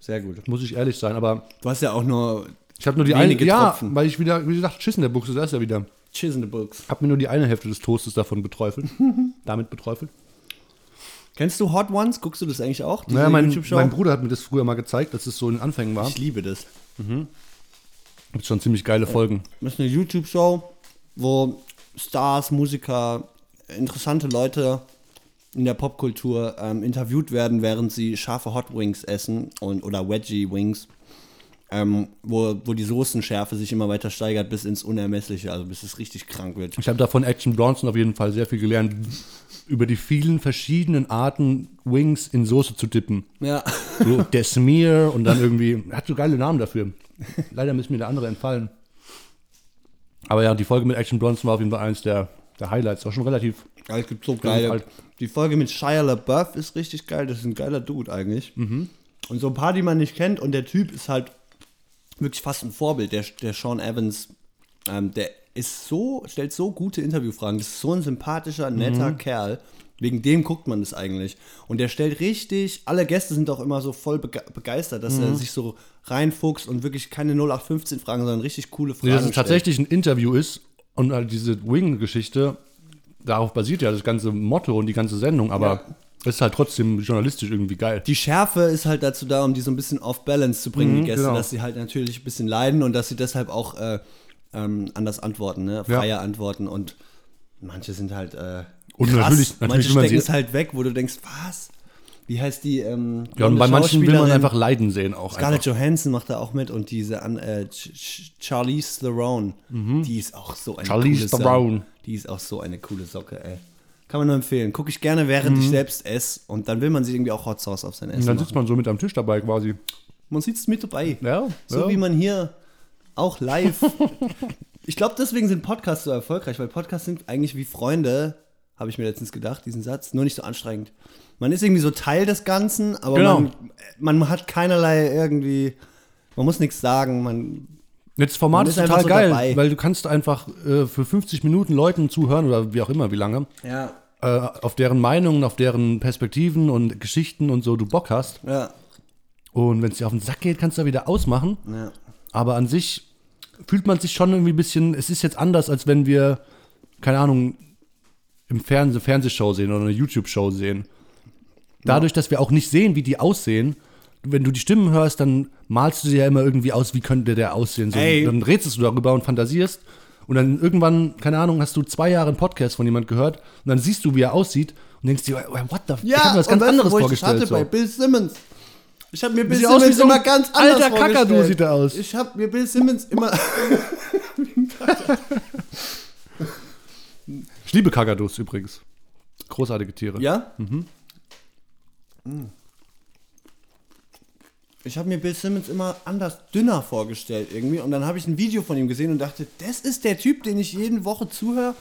S1: Sehr gut.
S2: Muss ich ehrlich sein. Aber
S1: Du hast ja auch nur
S2: ich habe nur die eine.
S1: Wenige
S2: Ja, weil ich wieder, wie gesagt, Schiss in der Buchse, da ist er wieder.
S1: Chiz in the Books.
S2: Hab mir nur die eine Hälfte des Toastes davon beträufelt. damit beträufelt.
S1: Kennst du Hot Ones? Guckst du das eigentlich auch? diese
S2: Naja, mein, mein Bruder hat mir das früher mal gezeigt, als es so in den Anfängen war.
S1: Ich liebe das.
S2: Gibt schon ziemlich geile Folgen.
S1: Das ist eine YouTube-Show, wo Stars, Musiker, interessante Leute in der Popkultur ähm, interviewt werden, während sie scharfe Hot Wings essen und, oder Veggie Wings, ähm, wo, wo die Soßenschärfe sich immer weiter steigert bis ins Unermessliche, also bis es richtig krank wird.
S2: Ich habe da von Action Bronson auf jeden Fall sehr viel gelernt, über die vielen verschiedenen Arten Wings in Soße zu dippen.
S1: Ja.
S2: So der Smear und dann irgendwie, hat so geile Namen dafür. Leider ist mir der andere entfallen. Aber ja, die Folge mit Action Bronson war auf jeden Fall eins der, der Highlights. War schon relativ.
S1: Ja, es gibt so geile.
S2: alt.
S1: Die Folge mit Shia LaBeouf ist richtig geil. Das ist ein geiler Dude eigentlich. Und so ein paar, die man nicht kennt. Und der Typ ist halt wirklich fast ein Vorbild. Der, der Sean Evans, ähm, der ist so, stellt so gute Interviewfragen. Das ist so ein sympathischer, netter Kerl. Wegen dem guckt man das eigentlich. Und der stellt richtig, alle Gäste sind auch immer so voll bege begeistert, dass er sich so reinfuchst und wirklich keine 0815 Fragen, sondern richtig coole Fragen
S2: Nee, dass es
S1: stellt.
S2: tatsächlich ein Interview ist und halt diese Wing-Geschichte, darauf basiert ja das ganze Motto und die ganze Sendung, aber es ist halt trotzdem journalistisch irgendwie geil.
S1: Die Schärfe ist halt dazu da, um die so ein bisschen off balance zu bringen,
S2: Mhm,
S1: die Gäste,
S2: genau.
S1: dass sie halt natürlich ein bisschen leiden und dass sie deshalb auch äh, ähm, anders antworten, ne? freier antworten und manche sind halt äh,
S2: Und
S1: krass.
S2: natürlich- natürlich
S1: manche
S2: man
S1: stecken es halt weg, wo du denkst, was? Wie heißt die? Ähm,
S2: Ja, und bei manchen will man einfach leiden sehen auch.
S1: Scarlett
S2: Einfach.
S1: Johansson macht da auch mit und diese an, äh, Ch Ch Charlize Theron, die ist auch so eine
S2: Mhm. Charlize
S1: coole.
S2: Theron.
S1: Die ist auch so eine coole Socke, ey. Kann man nur empfehlen. Gucke ich gerne, während ich selbst esse. Und dann will man sich irgendwie auch Hot Sauce auf sein Essen
S2: Und dann
S1: machen.
S2: sitzt man so mit am Tisch dabei quasi.
S1: Man sitzt mit dabei.
S2: Ja,
S1: So
S2: ja.
S1: wie man hier auch live. ich glaube, deswegen sind Podcasts so erfolgreich, weil Podcasts sind eigentlich wie Freunde, habe ich mir letztens gedacht, diesen Satz, nur nicht so anstrengend. Man ist irgendwie so Teil des Ganzen, aber
S2: Genau.
S1: man, man hat keinerlei irgendwie, man muss nichts sagen, man,
S2: das Format ist
S1: ist
S2: total
S1: so
S2: geil,
S1: dabei.
S2: weil du kannst einfach äh, für 50 Minuten Leuten zuhören oder wie auch immer, wie lange,
S1: ja,
S2: äh, auf deren Meinungen, auf deren Perspektiven und Geschichten und so du Bock hast.
S1: ja,
S2: Und wenn es dir auf den Sack geht, kannst du da wieder ausmachen.
S1: ja.
S2: Aber an sich fühlt man sich schon irgendwie ein bisschen, es ist jetzt anders, als wenn wir, keine Ahnung, im Fernseh, Fernsehshow sehen oder eine YouTube-Show sehen. Dadurch, dass wir auch nicht sehen, wie die aussehen, wenn du die Stimmen hörst, dann malst du dir ja immer irgendwie aus, wie könnte der aussehen. So,
S1: Ey.
S2: Dann rätselst du darüber und fantasierst. Und dann irgendwann, keine Ahnung, hast du zwei Jahre einen Podcast von jemand gehört und dann siehst du, wie er aussieht und denkst dir, what the f ich hab mir was ganz
S1: weißt
S2: anderes
S1: wo ich
S2: vorgestellt.
S1: hatte?
S2: So.
S1: bei Bill Simmons. Ich habe mir Bill
S2: Sieht aus wie
S1: Simmons
S2: so
S1: immer ganz anders
S2: alter Kakadu
S1: vorgestellt.
S2: sieht er aus.
S1: Ich habe mir Bill Simmons immer
S2: Ich liebe Kakadus übrigens. Großartige Tiere.
S1: Ja? Mhm. Ich habe mir Bill Simmons immer anders dünner vorgestellt irgendwie und dann habe ich ein Video von ihm gesehen und dachte, das ist der Typ, den ich jede Woche zuhöre.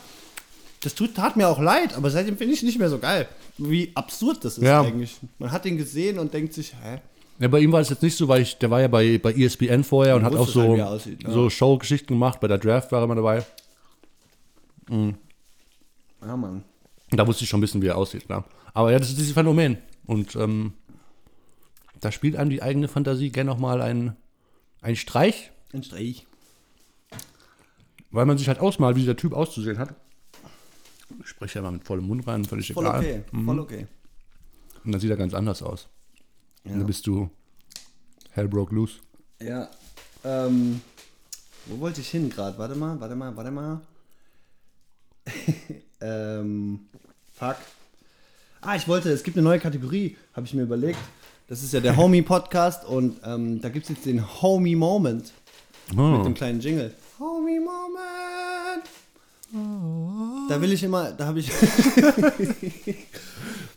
S1: Das tut, tat mir auch leid, aber seitdem finde ich nicht mehr so geil. Wie absurd das ist
S2: Ja.
S1: eigentlich. Man hat ihn gesehen und denkt sich, hä?
S2: Ja, bei ihm war es jetzt nicht so, weil ich, der war ja bei, bei ESPN vorher und hat auch
S1: halt,
S2: so,
S1: er aussieht, ja.
S2: so Showgeschichten gemacht. Bei der Draft war er immer dabei.
S1: Ja, Mann.
S2: Da wusste ich schon ein bisschen, wie er aussieht. Ne? Aber ja, das ist dieses Phänomen. Und ähm, da spielt einem die eigene Fantasie gerne nochmal einen, einen Streich,
S1: Ein Streich.
S2: weil man sich halt ausmalt, wie dieser Typ auszusehen hat. Ich spreche ja mal mit vollem Mund rein, völlig
S1: Voll
S2: egal.
S1: okay, voll okay.
S2: Und dann sieht er ganz anders aus. Und dann bist du Hell broke loose.
S1: Ja. Ähm, wo wollte ich hin gerade? Warte mal, warte mal, warte mal. ähm, fuck. Ah, ich wollte, es gibt eine neue Kategorie, habe ich mir überlegt. Das ist ja der Homie-Podcast und ähm, da gibt es jetzt den Homie-Moment
S2: Oh.
S1: mit dem kleinen Jingle. Homie-Moment! Da will ich immer, da habe ich.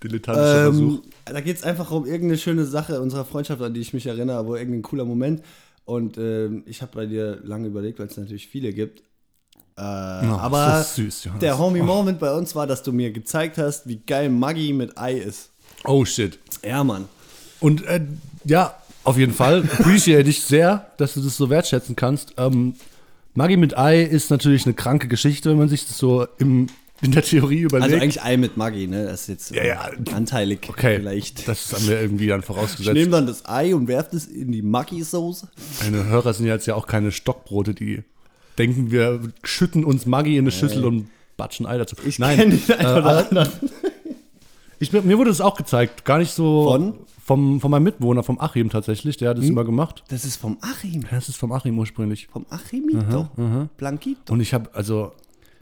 S2: Dilettantischer Versuch.
S1: Ähm, da geht es einfach um irgendeine schöne Sache unserer Freundschaft, an die ich mich erinnere, wo irgendein cooler Moment. Und ähm, ich habe bei dir lange überlegt, weil es natürlich viele gibt. Äh, aber
S2: so süß,
S1: der Homie Moment bei uns war, dass du mir gezeigt hast, wie geil Maggi mit Ei ist.
S2: Oh shit.
S1: Ja, Mann.
S2: Und äh, ja, auf jeden Fall. Appreciate ich sehr, dass du das so wertschätzen kannst. Ähm, Maggi mit Ei ist natürlich eine kranke Geschichte, wenn man sich das so im, in der Theorie überlegt.
S1: Also eigentlich Ei mit Maggi, ne? Das ist jetzt
S2: Ja, ja.
S1: anteilig
S2: okay,
S1: vielleicht.
S2: das haben wir irgendwie dann
S1: ich
S2: vorausgesetzt.
S1: nehme dann das Ei und werfe es in die Maggi-Soße.
S2: Meine Hörer sind jetzt ja auch keine Stockbrote, die denken, wir schütten uns Maggi in eine Schüssel und batschen Ei dazu.
S1: Ich
S2: Nein,
S1: den oder anderen.
S2: Ich, mir wurde das auch gezeigt. Gar nicht so
S1: Von?
S2: Vom, von meinem Mitwohner, vom Achim tatsächlich. Der hat das immer gemacht.
S1: Das ist vom Achim.
S2: Das ist vom Achim ursprünglich.
S1: Vom Achimito. Blankito.
S2: Und ich habe, also,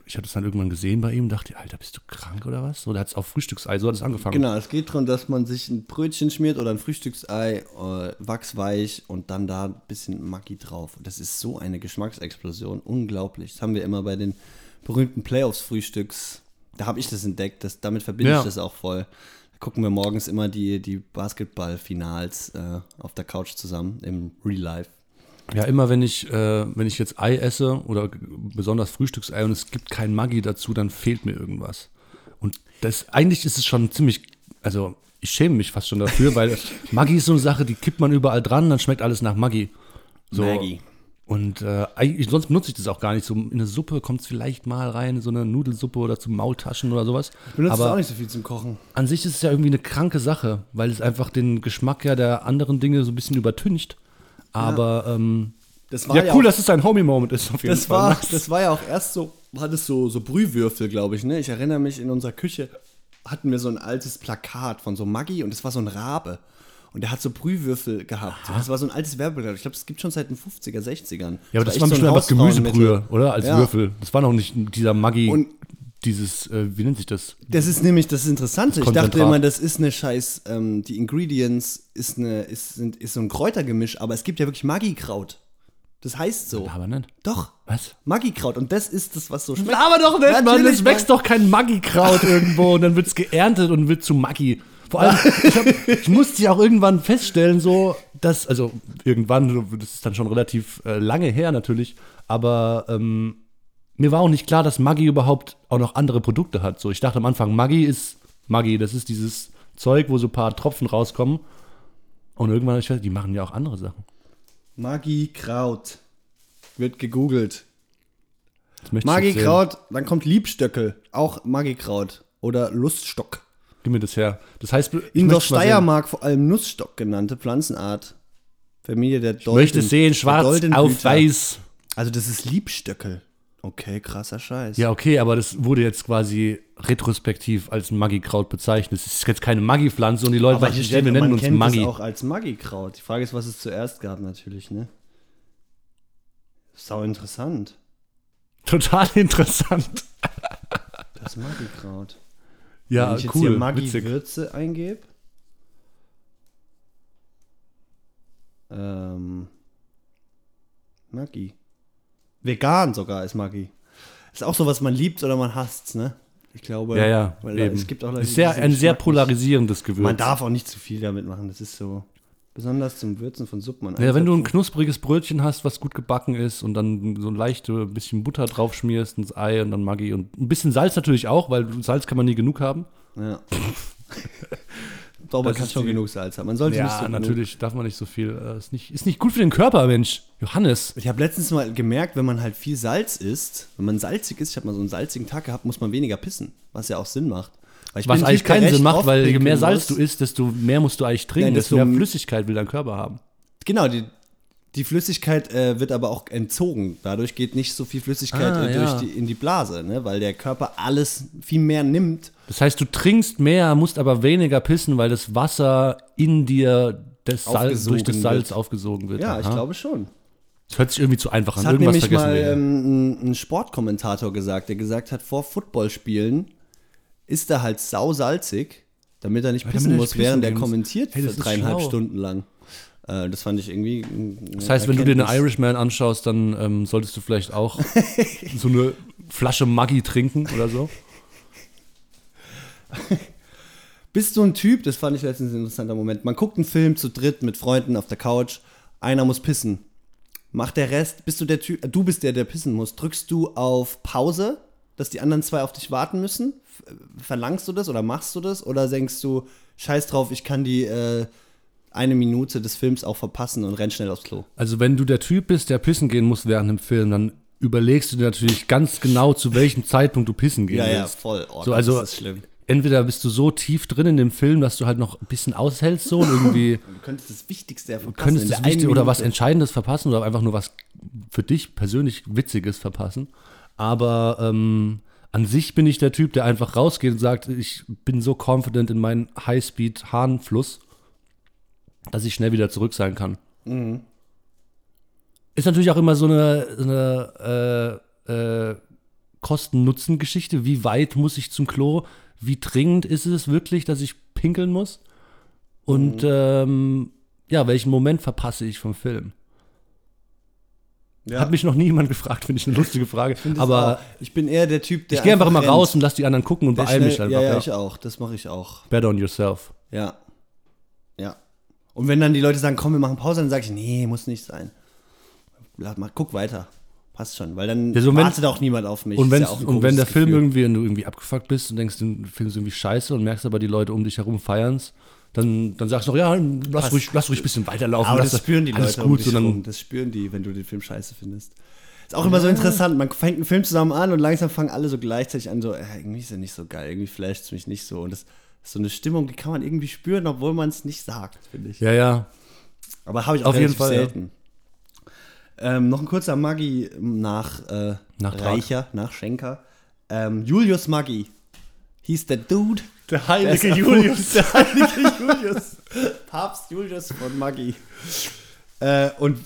S2: ich habe das dann irgendwann gesehen bei ihm und dachte, Alter, bist du krank oder was? Oder hat es auf Frühstücksei, so hat es angefangen.
S1: Genau, es geht darum, dass man sich ein Brötchen schmiert oder ein Frühstücksei, äh, wachsweich und dann da ein bisschen Maggi drauf. Und das ist so eine Geschmacksexplosion, unglaublich. Das haben wir immer bei den berühmten Playoffs-Frühstücks. Da habe ich das entdeckt, das, damit verbinde
S2: Ja.
S1: ich das auch voll. Da gucken wir morgens immer die, die Basketball-Finals äh, auf der Couch zusammen im Real Life.
S2: Ja, immer wenn ich, äh, wenn ich jetzt Ei esse oder besonders Frühstücksei und es gibt kein Maggi dazu, dann fehlt mir irgendwas. Und das, eigentlich ist es schon ziemlich, also ich schäme mich fast schon dafür, weil Maggi ist so eine Sache, die kippt man überall dran, dann schmeckt alles nach Maggi. So.
S1: Maggi.
S2: Und äh, eigentlich, sonst benutze ich das auch gar nicht. So in eine Suppe kommt es vielleicht mal rein, so eine Nudelsuppe oder zum Maultaschen oder sowas.
S1: Benutzt
S2: Aber
S1: auch nicht so viel zum Kochen.
S2: an sich ist es ja irgendwie eine kranke Sache, weil es einfach den Geschmack ja der anderen Dinge so ein bisschen übertüncht. Aber ähm,
S1: Das
S2: ja,
S1: auch,
S2: cool, dass es ein Homie-Moment ist auf jeden
S1: das
S2: Fall.
S1: war,
S2: Nice.
S1: das war ja auch erst so, hat es so, so Brühwürfel, glaube ich, ne? Ich erinnere mich, in unserer Küche hatten wir so ein altes Plakat von so Maggi und das war so ein Rabe. Und der hat so Brühwürfel gehabt. Das war so ein altes Werbeplakat. Ich glaube, das gibt schon seit den 50er, 60ern.
S2: ja, aber das,
S1: echt
S2: war
S1: so ein
S2: bestimmt einfach
S1: Hausfrauenmittel.
S2: Gemüsebrühe, oder? Als
S1: Ja.
S2: Würfel. Das war noch nicht dieser Maggi,
S1: Und-
S2: dieses, äh, wie nennt sich das?
S1: Das ist nämlich das Interessante. Ich
S2: Konzentrat.
S1: dachte immer, das ist eine scheiß, ähm, die Ingredients ist, eine, ist, sind, ist so ein Kräutergemisch, aber es gibt ja wirklich Maggi-Kraut. Das heißt so.
S2: Aber nicht.
S1: Doch.
S2: Was?
S1: Maggi-Kraut. Und das ist das, was so schmeckt.
S2: Aber doch nicht, Mann.
S1: Natürlich,
S2: Es wächst doch kein Maggi-Kraut irgendwo und dann wird es geerntet und wird zu Maggi. Vor allem, ich, hab, ich musste ja auch irgendwann feststellen, so, dass, also irgendwann, das ist dann schon relativ äh, lange her natürlich, aber ähm, mir war auch nicht klar, dass Maggi überhaupt auch noch andere Produkte hat. So, ich dachte am Anfang, Maggi ist Maggi, das ist dieses Zeug, wo so ein paar Tropfen rauskommen. Und irgendwann habe ich festgestellt, die machen ja auch andere Sachen.
S1: Maggi-Kraut. Wird gegoogelt.
S2: Sehen.
S1: Maggi-Kraut, dann kommt Liebstöckel. Auch Maggi-Kraut. Oder Luststock.
S2: Gib mir das her. Das heißt,
S1: In der. Steiermark vor allem Nussstock genannte Pflanzenart. Familie der Dolden.
S2: Ich möchte sehen, schwarz auf weiß.
S1: Also das ist Liebstöckel. Okay, krasser Scheiß.
S2: Ja, okay, aber das wurde jetzt quasi retrospektiv als Maggi-Kraut bezeichnet. Es ist jetzt keine Maggi-Pflanze und die Leute
S1: aber hier
S2: wir
S1: man
S2: nennen uns
S1: kennt
S2: Maggi.
S1: das auch als Maggi-Kraut. Die Frage ist, was es zuerst gab natürlich, ne? Sau interessant.
S2: Total interessant.
S1: Das Maggi-Kraut.
S2: Ja,
S1: Wenn ich jetzt
S2: cool.
S1: hier
S2: witzig.
S1: Maggi-Würze eingebe. Ähm, Maggi. Vegan sogar ist Maggi. Ist auch so, was man liebt oder man hasst, ne? Ich glaube,
S2: Ja, ja.
S1: weil
S2: eben.
S1: es gibt auch Leute,
S2: ist sehr, ein sehr polarisierendes Gewürz.
S1: Man darf auch nicht zu viel damit machen. Das ist so, besonders zum Würzen von Suppen. und
S2: ja, wenn du ein knuspriges Brötchen hast, was gut gebacken ist und dann so ein leichte bisschen Butter drauf schmierst, ins Ei und dann Maggi und ein bisschen Salz natürlich auch, weil Salz kann man nie genug haben.
S1: Ja. Doch, man kann schon
S2: die-
S1: genug Salz haben. Man sollte nicht so
S2: Ja,
S1: genug-
S2: natürlich darf man nicht so viel. Äh, ist, nicht, ist nicht gut für den Körper, Mensch. Johannes.
S1: Ich habe letztens mal gemerkt, wenn man halt viel Salz isst, wenn man salzig ist, ich habe mal so einen salzigen Tag gehabt, muss man weniger pissen, was ja auch Sinn macht. Ich
S2: Was eigentlich keinen Sinn macht, weil je mehr Salz du isst, desto mehr musst du eigentlich trinken,
S1: Nein,
S2: desto
S1: desto
S2: mehr Flüssigkeit will dein Körper haben.
S1: Genau, die, die Flüssigkeit äh, wird aber auch entzogen. Dadurch geht nicht so viel Flüssigkeit
S2: Ah,
S1: äh,
S2: ja.
S1: die, in die Blase, ne? weil der Körper alles viel mehr nimmt.
S2: Das heißt, du trinkst mehr, musst aber weniger pissen, weil das Wasser in dir das Salz, durch das Salz
S1: wird.
S2: aufgesogen wird.
S1: Ja, ich
S2: Aha.
S1: glaube schon.
S2: Das hört sich irgendwie zu einfach an.
S1: Das hat
S2: Irgendwas
S1: nämlich
S2: vergessen
S1: mal ähm, ein Sportkommentator gesagt, der gesagt hat, vor Footballspielen ist er halt sausalzig, damit er nicht
S2: Weil
S1: pissen muss,
S2: pissen
S1: während er kommentiert
S2: Hey, das
S1: für
S2: ist
S1: dreieinhalb
S2: schlau.
S1: Stunden lang. Äh, das fand ich irgendwie.
S2: das heißt, wenn du dir eine Irishman anschaust, dann ähm, solltest du vielleicht auch so eine Flasche Maggi trinken oder so.
S1: Bist du ein Typ, das fand ich letztens ein interessanter Moment. Man guckt einen Film zu dritt mit Freunden auf der Couch, einer muss pissen. Macht der Rest, bist du der Typ, äh, du bist der, der pissen muss. Drückst du auf Pause, dass die anderen zwei auf dich warten müssen? F- Verlangst du das oder machst du das? Oder denkst du, scheiß drauf, ich kann die äh, eine Minute des Films auch verpassen und renn schnell aufs Klo?
S2: Also wenn du der Typ bist, der pissen gehen muss während dem Film, dann überlegst du dir natürlich ganz genau, zu welchem Zeitpunkt du pissen gehen willst.
S1: voll. Oh,
S2: So, also-
S1: das ist schlimm.
S2: Entweder bist du so tief drin in dem Film, dass du halt noch ein bisschen aushältst so und irgendwie
S1: Du könntest das Wichtigste ja verpassen.
S2: könntest das
S1: einen
S2: oder was. Entscheidendes verpassen oder einfach nur was für dich persönlich Witziges verpassen. Aber ähm, an sich bin ich der Typ, der einfach rausgeht und sagt, ich bin so confident in meinen Highspeed-Hahnfluss, dass ich schnell wieder zurück sein kann.
S1: Mhm.
S2: Ist natürlich auch immer so eine, so eine äh, äh, Kosten-Nutzen-Geschichte. Wie weit muss ich zum Klo? Wie dringend ist es wirklich, dass ich pinkeln muss? Und
S1: Mhm.
S2: ähm, ja, welchen Moment verpasse ich vom Film?
S1: Ja.
S2: Hat mich noch nie jemand gefragt, finde ich eine lustige Frage.
S1: Das
S2: Aber
S1: ich bin eher der Typ, der
S2: ich gehe einfach immer
S1: rennt.
S2: raus und lass die anderen gucken und
S1: Der
S2: beeil mich einfach.
S1: Ja, ja,
S2: Ja,
S1: ich auch. Das mache ich auch.
S2: Bet on yourself.
S1: Ja. Ja. Und wenn dann die Leute sagen, komm, wir machen Pause, dann sage ich, nee, muss nicht sein. mal, guck weiter. Passt schon, weil dann
S2: Ja, so
S1: wartet auch niemand auf mich.
S2: Und,
S1: ja
S2: und wenn der Film
S1: Gefühl.
S2: irgendwie, wenn du irgendwie abgefuckt bist und denkst, den Film ist irgendwie scheiße und merkst aber, die Leute um dich herum feiern's, dann, dann sagst du noch, ja, lass ruhig, lass ruhig ein bisschen weiterlaufen.
S1: Aber
S2: lass
S1: das spüren die Leute um
S2: gut. So, dann.
S1: Das spüren die, wenn du den Film scheiße findest. Ist auch immer so interessant. Man fängt einen Film zusammen an und langsam fangen alle so gleichzeitig an, so, äh, irgendwie ist er nicht so geil, irgendwie flasht es mich nicht so. Und das ist so eine Stimmung, die kann man irgendwie spüren, obwohl man es nicht sagt, finde ich.
S2: ja, ja.
S1: Aber habe ich auch
S2: Auf jeden Fall, ja.
S1: selten. Ähm, noch ein kurzer Maggi nach, äh,
S2: Nachtrag.
S1: Reicher, nach Schenker. Ähm, Julius Maggi. Hieß der Dude.
S2: Der
S1: Der ist erfunden. Der heilige Julius. Papst Julius von Maggi. Äh, und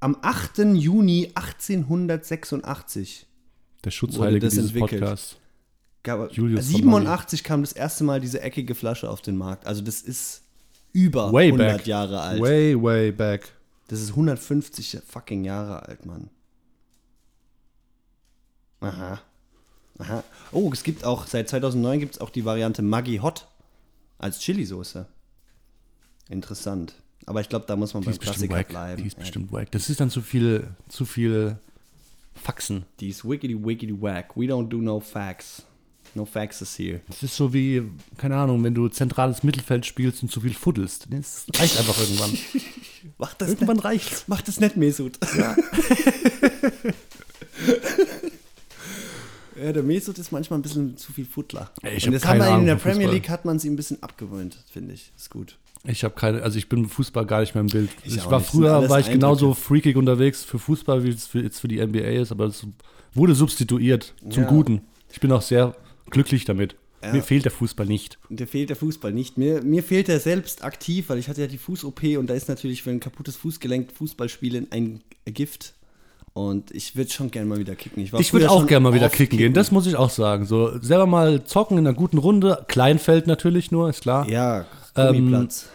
S1: am 8. Juni 1886
S2: Der
S1: Wurde
S2: Schutzheilige
S1: das
S2: dieses
S1: entwickelt.
S2: Podcasts.
S1: gab,
S2: Julius von
S1: 87 kam das erste Mal diese eckige Flasche auf den Markt. Also das ist über
S2: Way
S1: 100
S2: back.
S1: Jahre alt.
S2: Way, way back.
S1: Das ist 150 fucking Jahre alt, Mann. Aha. Aha. Oh, es gibt auch, seit 2009 gibt es auch die Variante Maggi Hot als Chili-Soße. Interessant. Aber ich glaube, da muss man
S2: Die
S1: beim Klassiker
S2: wack.
S1: bleiben.
S2: Die ist
S1: Ja,
S2: bestimmt wack. Das ist dann zu viel, zu viel Faxen.
S1: die ist wickedy wickedy whack. We don't do no facts. No faxes here.
S2: Das ist so wie, keine Ahnung, wenn du zentrales Mittelfeld spielst und zu viel fuddelst. Das reicht einfach irgendwann.
S1: Mach das
S2: irgendwann
S1: nicht.
S2: reicht's.
S1: Mach das nicht, Mesut. Ja. ja, der Mesut ist manchmal ein bisschen zu viel Futtler.
S2: Ey, ich
S1: Und das
S2: keine
S1: man in
S2: Ahnung
S1: der Premier. League hat man sie ein bisschen abgewöhnt, finde ich. Ist gut.
S2: Ich habe keine, also ich bin im Fußball gar nicht mehr im Bild.
S1: Ich
S2: Ich,
S1: auch
S2: war
S1: nicht.
S2: Früher, war ich genauso freakig unterwegs für Fußball, wie es für, jetzt für die NBA ist, aber es wurde substituiert zum
S1: Ja.
S2: Guten. Ich bin auch sehr glücklich damit.
S1: Ja.
S2: Mir fehlt der Fußball nicht.
S1: Dir fehlt der Fußball nicht. Mir, mir fehlt er selbst aktiv, weil ich hatte ja die Fuß-OP und da ist natürlich für ein kaputtes Fußgelenk Fußballspielen ein Gift. Und ich würde schon gerne mal wieder kicken. war
S2: Ich würde auch gerne mal wieder
S1: oft
S2: kicken gehen, das muss ich auch sagen. So selber mal zocken in einer guten Runde, Kleinfeld natürlich nur, ist klar.
S1: Ja,
S2: Ähm,
S1: Gummiplatz.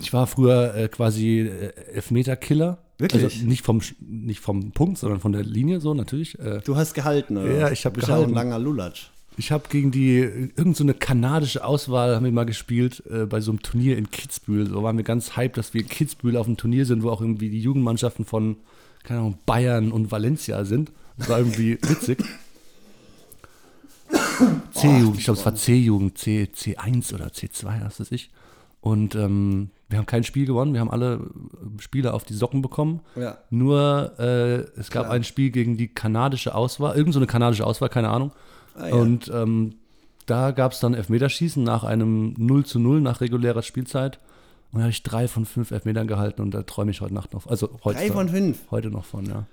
S2: Ich war früher äh, quasi äh, Elfmeter-Killer.
S1: Wirklich?
S2: Also nicht vom, nicht vom Punkt, sondern von der Linie so natürlich. Äh,
S1: du hast gehalten, oder?
S2: Ja, ich hab
S1: Du bist ja auch ein
S2: gehalten.
S1: langer Lulatsch.
S2: Ich habe gegen die, irgend so eine kanadische Auswahl haben wir mal gespielt äh, bei so einem Turnier in Kitzbühel. So waren wir ganz hyped, dass wir in Kitzbühel auf einem Turnier sind, wo auch irgendwie die Jugendmannschaften von, keine Ahnung, Bayern und Valencia sind. Das war irgendwie witzig. C-Jugend, ich glaube, es war C-Jugend, C, C1 oder C2, was weiß ich. Und ähm, wir haben kein Spiel gewonnen, wir haben alle äh, Spiele auf die Socken bekommen.
S1: Ja.
S2: Nur äh, es gab
S1: Klar.
S2: ein Spiel gegen die kanadische Auswahl, irgend so eine kanadische Auswahl, keine Ahnung.
S1: Ah, ja.
S2: Und ähm, da gab es dann Elfmeterschießen nach einem 0 zu 0 nach regulärer Spielzeit. Und da habe ich drei von fünf Elfmetern gehalten und da träume ich heute Nacht noch. Also heute,
S1: Drei von fünf.
S2: heute noch von, ja.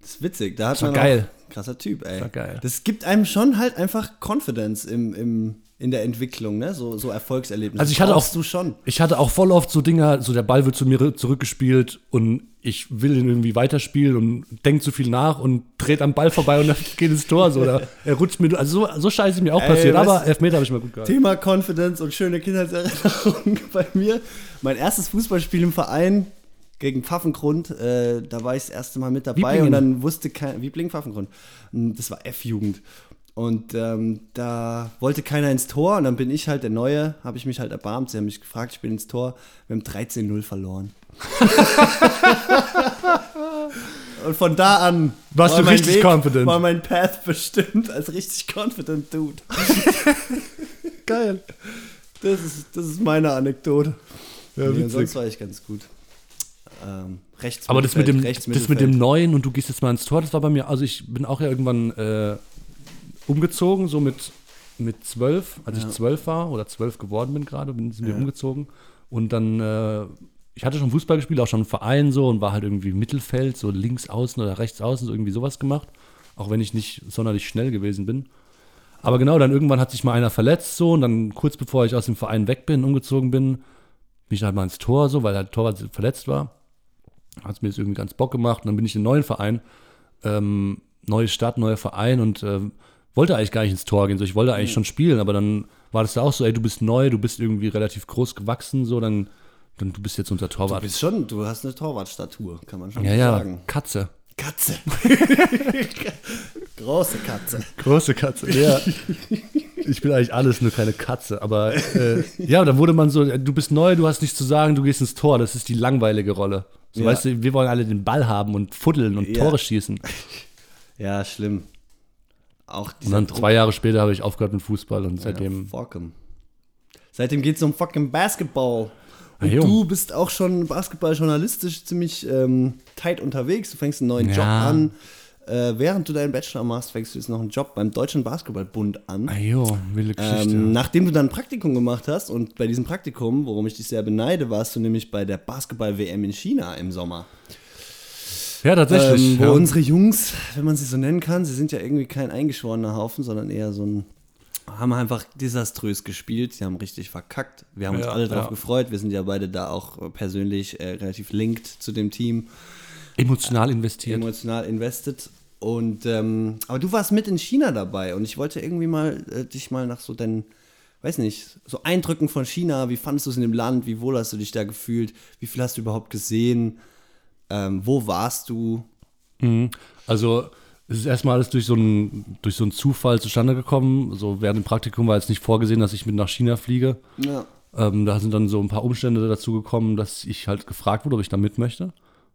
S1: Das ist witzig. Da hat
S2: Das war
S1: man auch-
S2: geil.
S1: krasser Typ, ey.
S2: war geil.
S1: Das gibt einem schon halt einfach Confidence im, im, in der Entwicklung, ne? So, so Erfolgserlebnisse.
S2: Also ich hatte auch-
S1: du schon.
S2: Ich hatte auch voll oft so Dinger, so der Ball wird zu mir zurückgespielt und ich will ihn irgendwie weiterspielen und denke zu viel nach und dreht am Ball vorbei und dann geht ins Tor so. Oder er rutscht mir, also so, so scheiße ist mir auch
S1: Ey,
S2: passiert,
S1: weißt
S2: aber Elfmeter habe ich mal gut gehalten.
S1: Thema Confidence und schöne Kindheitserinnerungen bei mir. Mein erstes Fußballspiel im Verein gegen Pfaffengrund, äh, da war ich das erste Mal mit dabei
S2: Wieblingen.
S1: und dann wusste kein, Wiebling Pfaffengrund. Und Das war F-Jugend. Und ähm, da wollte keiner ins Tor und dann bin ich halt der Neue, habe ich mich halt erbarmt. Sie haben mich gefragt, ich bin ins Tor. Wir haben 13-0 verloren. und von da an
S2: Warst
S1: war
S2: du
S1: mein
S2: richtig confident.
S1: War mein Path bestimmt als richtig confident Dude.
S2: Geil.
S1: Das ist, das ist meine Anekdote.
S2: Ja,
S1: Nee, sonst war ich ganz gut. Ähm, rechts
S2: Aber das mit, dem, das mit dem Neuen und du gehst jetzt mal ins Tor, das war bei mir, also ich bin auch ja irgendwann äh, umgezogen, so mit, mit zwölf, als
S1: Ja.
S2: ich zwölf war oder zwölf geworden bin gerade, bin, sind wir
S1: Ja.
S2: umgezogen. Und dann, äh, ich hatte schon Fußball gespielt, auch schon im Verein so und war halt irgendwie Mittelfeld, so links außen oder rechts außen, so irgendwie sowas gemacht. Auch wenn ich nicht sonderlich schnell gewesen bin. Aber genau, dann irgendwann hat sich mal einer verletzt so und dann kurz bevor ich aus dem Verein weg bin, umgezogen bin, bin ich halt mal ins Tor so, weil der Torwart verletzt war. Hat es mir jetzt irgendwie ganz Bock gemacht und dann bin ich in einen neuen Verein, ähm, neue Stadt, neuer Verein und ähm, wollte eigentlich gar nicht ins Tor gehen. So, ich wollte eigentlich schon spielen, aber dann war das da auch so, ey, du bist neu, du bist irgendwie relativ groß gewachsen, so, dann, dann du bist jetzt unser
S1: Du
S2: Torwart.
S1: bist schon, du hast eine Torwartstatur, kann man schon
S2: ja, ja,
S1: sagen.
S2: Katze.
S1: Katze. Große Katze.
S2: Große Katze, ja. Ich bin eigentlich alles, nur keine Katze. Aber äh, ja, dann wurde man so, du bist neu, du hast nichts zu sagen, du gehst ins Tor. Das ist die langweilige Rolle. So,
S1: Ja.
S2: weißt du, wir wollen alle den Ball haben und fuddeln und
S1: Ja.
S2: Tore schießen.
S1: Ja, schlimm. Auch
S2: Und dann zwei Jahre später habe ich aufgehört mit Fußball und seitdem.
S1: Ja, fuck 'em. Seitdem geht es um fucking Basketball. Und du bist auch schon basketballjournalistisch ziemlich ähm, tight unterwegs. Du fängst einen neuen
S2: Ja.
S1: Job an. Äh, während du deinen Bachelor machst, fängst du jetzt noch einen Job beim Deutschen Basketballbund an.
S2: Ah jo, wilde Geschichte.
S1: Ähm, nachdem du dann ein Praktikum gemacht hast und bei diesem Praktikum, worum ich dich sehr beneide, warst du nämlich bei der Basketball-WM in China im Sommer.
S2: Ja, tatsächlich.
S1: Ähm, wo
S2: ja.
S1: unsere Jungs, wenn man sie so nennen kann, sie sind ja irgendwie kein eingeschworener Haufen, sondern eher so ein, haben einfach desaströs gespielt. Sie haben richtig verkackt. Wir haben uns
S2: Ja,
S1: alle drauf
S2: ja.
S1: gefreut. Wir sind ja beide da auch äh, persönlich äh, relativ linked zu dem Team,
S2: Emotional investiert.
S1: emotional invested. Und ähm, aber du warst mit in China dabei und ich wollte irgendwie mal äh, dich mal nach so deinen, weiß nicht, so Eindrücken von China. Wie fandest du es in dem Land? Wie wohl hast du dich da gefühlt? Wie viel hast du überhaupt gesehen? Ähm, wo warst du?
S2: Mhm. Also es ist erstmal alles durch so, einen, durch so einen Zufall zustande gekommen. So während dem Praktikum war jetzt nicht vorgesehen, dass ich mit nach China fliege.
S1: Ja.
S2: Ähm, da sind dann so ein paar Umstände dazu gekommen, dass ich halt gefragt wurde, ob ich da mit möchte.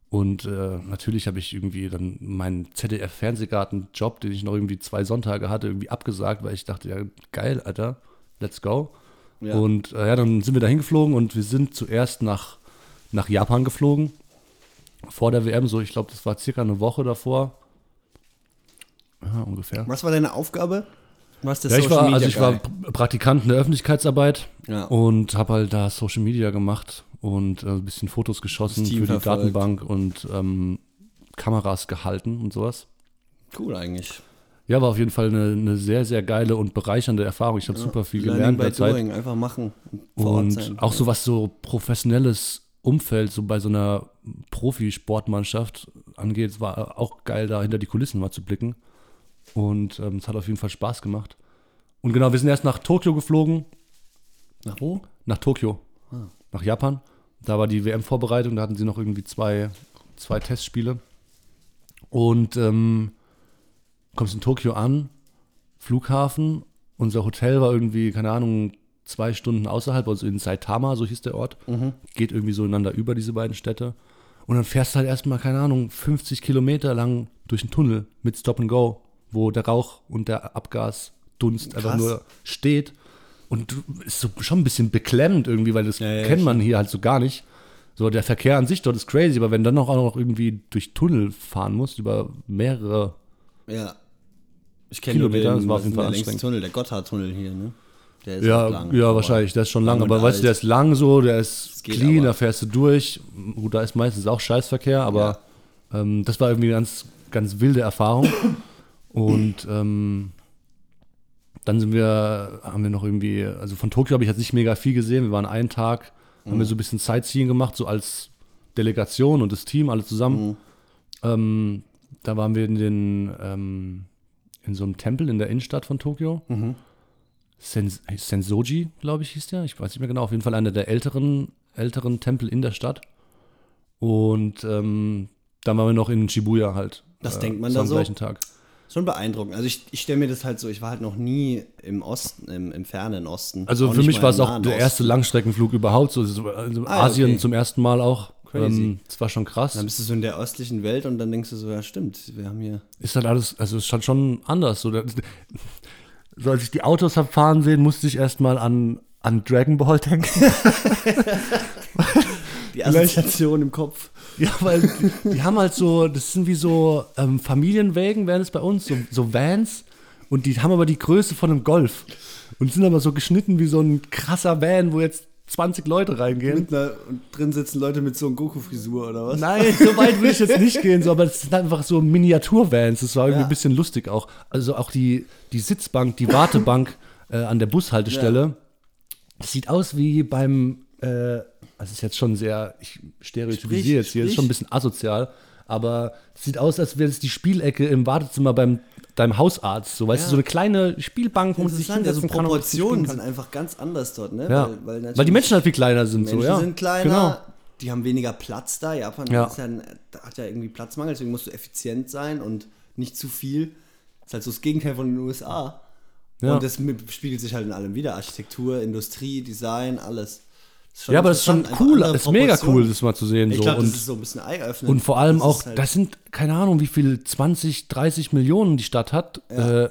S2: Und äh, natürlich habe ich irgendwie dann meinen ZDF-Fernsehgarten-Job, den ich noch irgendwie zwei Sonntage hatte, irgendwie abgesagt, weil ich dachte, ja, geil, Alter, let's go.
S1: Ja.
S2: Und äh, ja, dann sind wir da hingeflogen und wir sind zuerst nach, nach Japan geflogen. Vor der WM, so ich glaube, das war circa eine Woche davor. Ja, ungefähr.
S1: Was war deine Aufgabe? Warst der
S2: Ja, ich war, also
S1: Media
S2: ich war Praktikant in der Öffentlichkeitsarbeit
S1: Ja.
S2: und habe halt da Social Media gemacht und äh, ein bisschen Fotos geschossen
S1: Das
S2: für die
S1: verfolgt.
S2: Datenbank und ähm, Kameras gehalten und sowas.
S1: cool eigentlich.
S2: Ja, war auf jeden Fall eine, eine sehr, sehr geile und bereichernde Erfahrung. Ich habe super viel
S1: Learning
S2: gelernt
S1: by
S2: der Zeit.
S1: doing, einfach machen. und
S2: Und auch so was so professionelles Umfeld, so bei so einer Profisportmannschaft angeht, war auch geil, da hinter die Kulissen mal zu blicken. Und ähm, es hat auf jeden Fall Spaß gemacht. Und genau, wir sind erst nach Tokio geflogen,
S1: Nach wo?
S2: nach Tokio,
S1: Ah.
S2: nach Japan. Da war die WM-Vorbereitung, da hatten sie noch irgendwie zwei, zwei Testspiele. Und ähm, kommst in Tokio an, Flughafen, unser Hotel war irgendwie, keine Ahnung, zwei Stunden außerhalb, also in Saitama, so hieß der Ort. Geht irgendwie so ineinander über, diese beiden Städte. Und dann fährst du halt erstmal, keine Ahnung, 50 Kilometer lang durch einen Tunnel mit Stop and Go, wo der Rauch und der Abgasdunst einfach nur steht. Und du ist so schon ein bisschen beklemmend irgendwie, weil das
S1: Ja, ja,
S2: kennt man hier halt so gar nicht. So, der Verkehr an sich dort ist crazy, aber wenn dann auch noch irgendwie durch Tunnel fahren musst, über mehrere
S1: Ja. Ich kenne nur den,
S2: Kilometer, das war auf jeden Fall
S1: der längste. Tunnel, der Gotthardtunnel hier, ne? Der ist
S2: Ja,
S1: lang,
S2: ja wahrscheinlich, der ist schon lang, aber weißt du, der ist lang so, der ist clean,
S1: aber.
S2: da fährst du durch. Gut, da ist meistens auch Scheißverkehr, aber ähm, das war irgendwie eine ganz, ganz wilde Erfahrung. Und ähm, dann sind wir, haben wir noch irgendwie, also von Tokio habe ich jetzt nicht mega viel gesehen. Wir waren einen Tag, haben
S1: Mhm.
S2: wir so ein bisschen Sightseeing gemacht, so als Delegation und das Team, alle
S1: Mhm.
S2: zusammen. Ähm, da waren wir in den, ähm, in so einem Tempel in der Innenstadt von Tokio.
S1: Mhm.
S2: Sen Sensoji, glaube ich, hieß der. Ich weiß nicht mehr genau. Auf jeden Fall einer der älteren, älteren Tempel in der Stadt. Und ähm, dann waren wir noch in Shibuya halt.
S1: Das denkt man
S2: so
S1: da
S2: am
S1: so?
S2: gleichen Tag.
S1: Schon beeindruckend. Also ich, ich stelle mir das halt so, ich war halt noch nie im Osten, im, im fernen Osten.
S2: Also für mich war es auch der
S1: Osten.
S2: erste Langstreckenflug überhaupt. So, so also
S1: Ah,
S2: Asien
S1: okay.
S2: zum ersten Mal auch.
S1: Crazy.
S2: Ähm, das war schon krass.
S1: Dann bist du so in der östlichen Welt und dann denkst du so, ja stimmt, wir haben hier...
S2: ist halt alles, also es stand schon anders. So, so als ich die Autos habe fahren sehen, musste ich erstmal an, an Dragon Ball denken.
S1: Die Assoziation im Kopf.
S2: Ja, weil die, die haben halt so, das sind wie so ähm, Familienwägen, wären es bei uns, so, so Vans. Und die haben aber die Größe von einem Golf. Und sind aber so geschnitten wie so ein krasser Van, wo jetzt 20 Leute reingehen.
S1: Einer, und drin sitzen Leute mit so einer Goku-Frisur oder was?
S2: Nein, so weit würde ich jetzt nicht gehen, so, aber das sind einfach so Miniatur-Vans. Das war irgendwie
S1: Ja.
S2: ein bisschen lustig auch. Also auch die, die Sitzbank, die Wartebank äh, an der Bushaltestelle, das sieht aus wie beim, äh, also ist jetzt schon sehr, ich stereotypisiere jetzt hier, ist schon ein bisschen asozial, aber es sieht aus, als wäre es die Spielecke im Wartezimmer beim deinem Hausarzt. So, weißt
S1: Ja.
S2: du, so eine kleine Spielbank, wo man sich
S1: Interessant, also
S2: hinsetzen kann
S1: Proportionen sind einfach ganz anders dort, ne?
S2: Ja, weil, die Menschen halt viel kleiner sind.
S1: Menschen
S2: so, ja.
S1: sind kleiner,
S2: Genau.
S1: die haben weniger Platz da. Japan
S2: Ja.
S1: ein, hat ja irgendwie Platzmangel, deswegen musst du effizient sein und nicht zu viel. Das ist halt so das Gegenteil von den USA.
S2: Ja.
S1: Und das spiegelt sich halt in allem wieder. Architektur, Industrie, Design, alles.
S2: Ja, aber das ist schon cool,
S1: andere
S2: ist mega cool, das mal zu sehen.
S1: Ich
S2: so.
S1: glaube, das
S2: und,
S1: ist so ein bisschen eye-öffnend.
S2: und vor allem
S1: Das
S2: auch,
S1: halt-
S2: das sind, keine Ahnung, wie viel, 20, 30 Millionen die Stadt hat. Äh,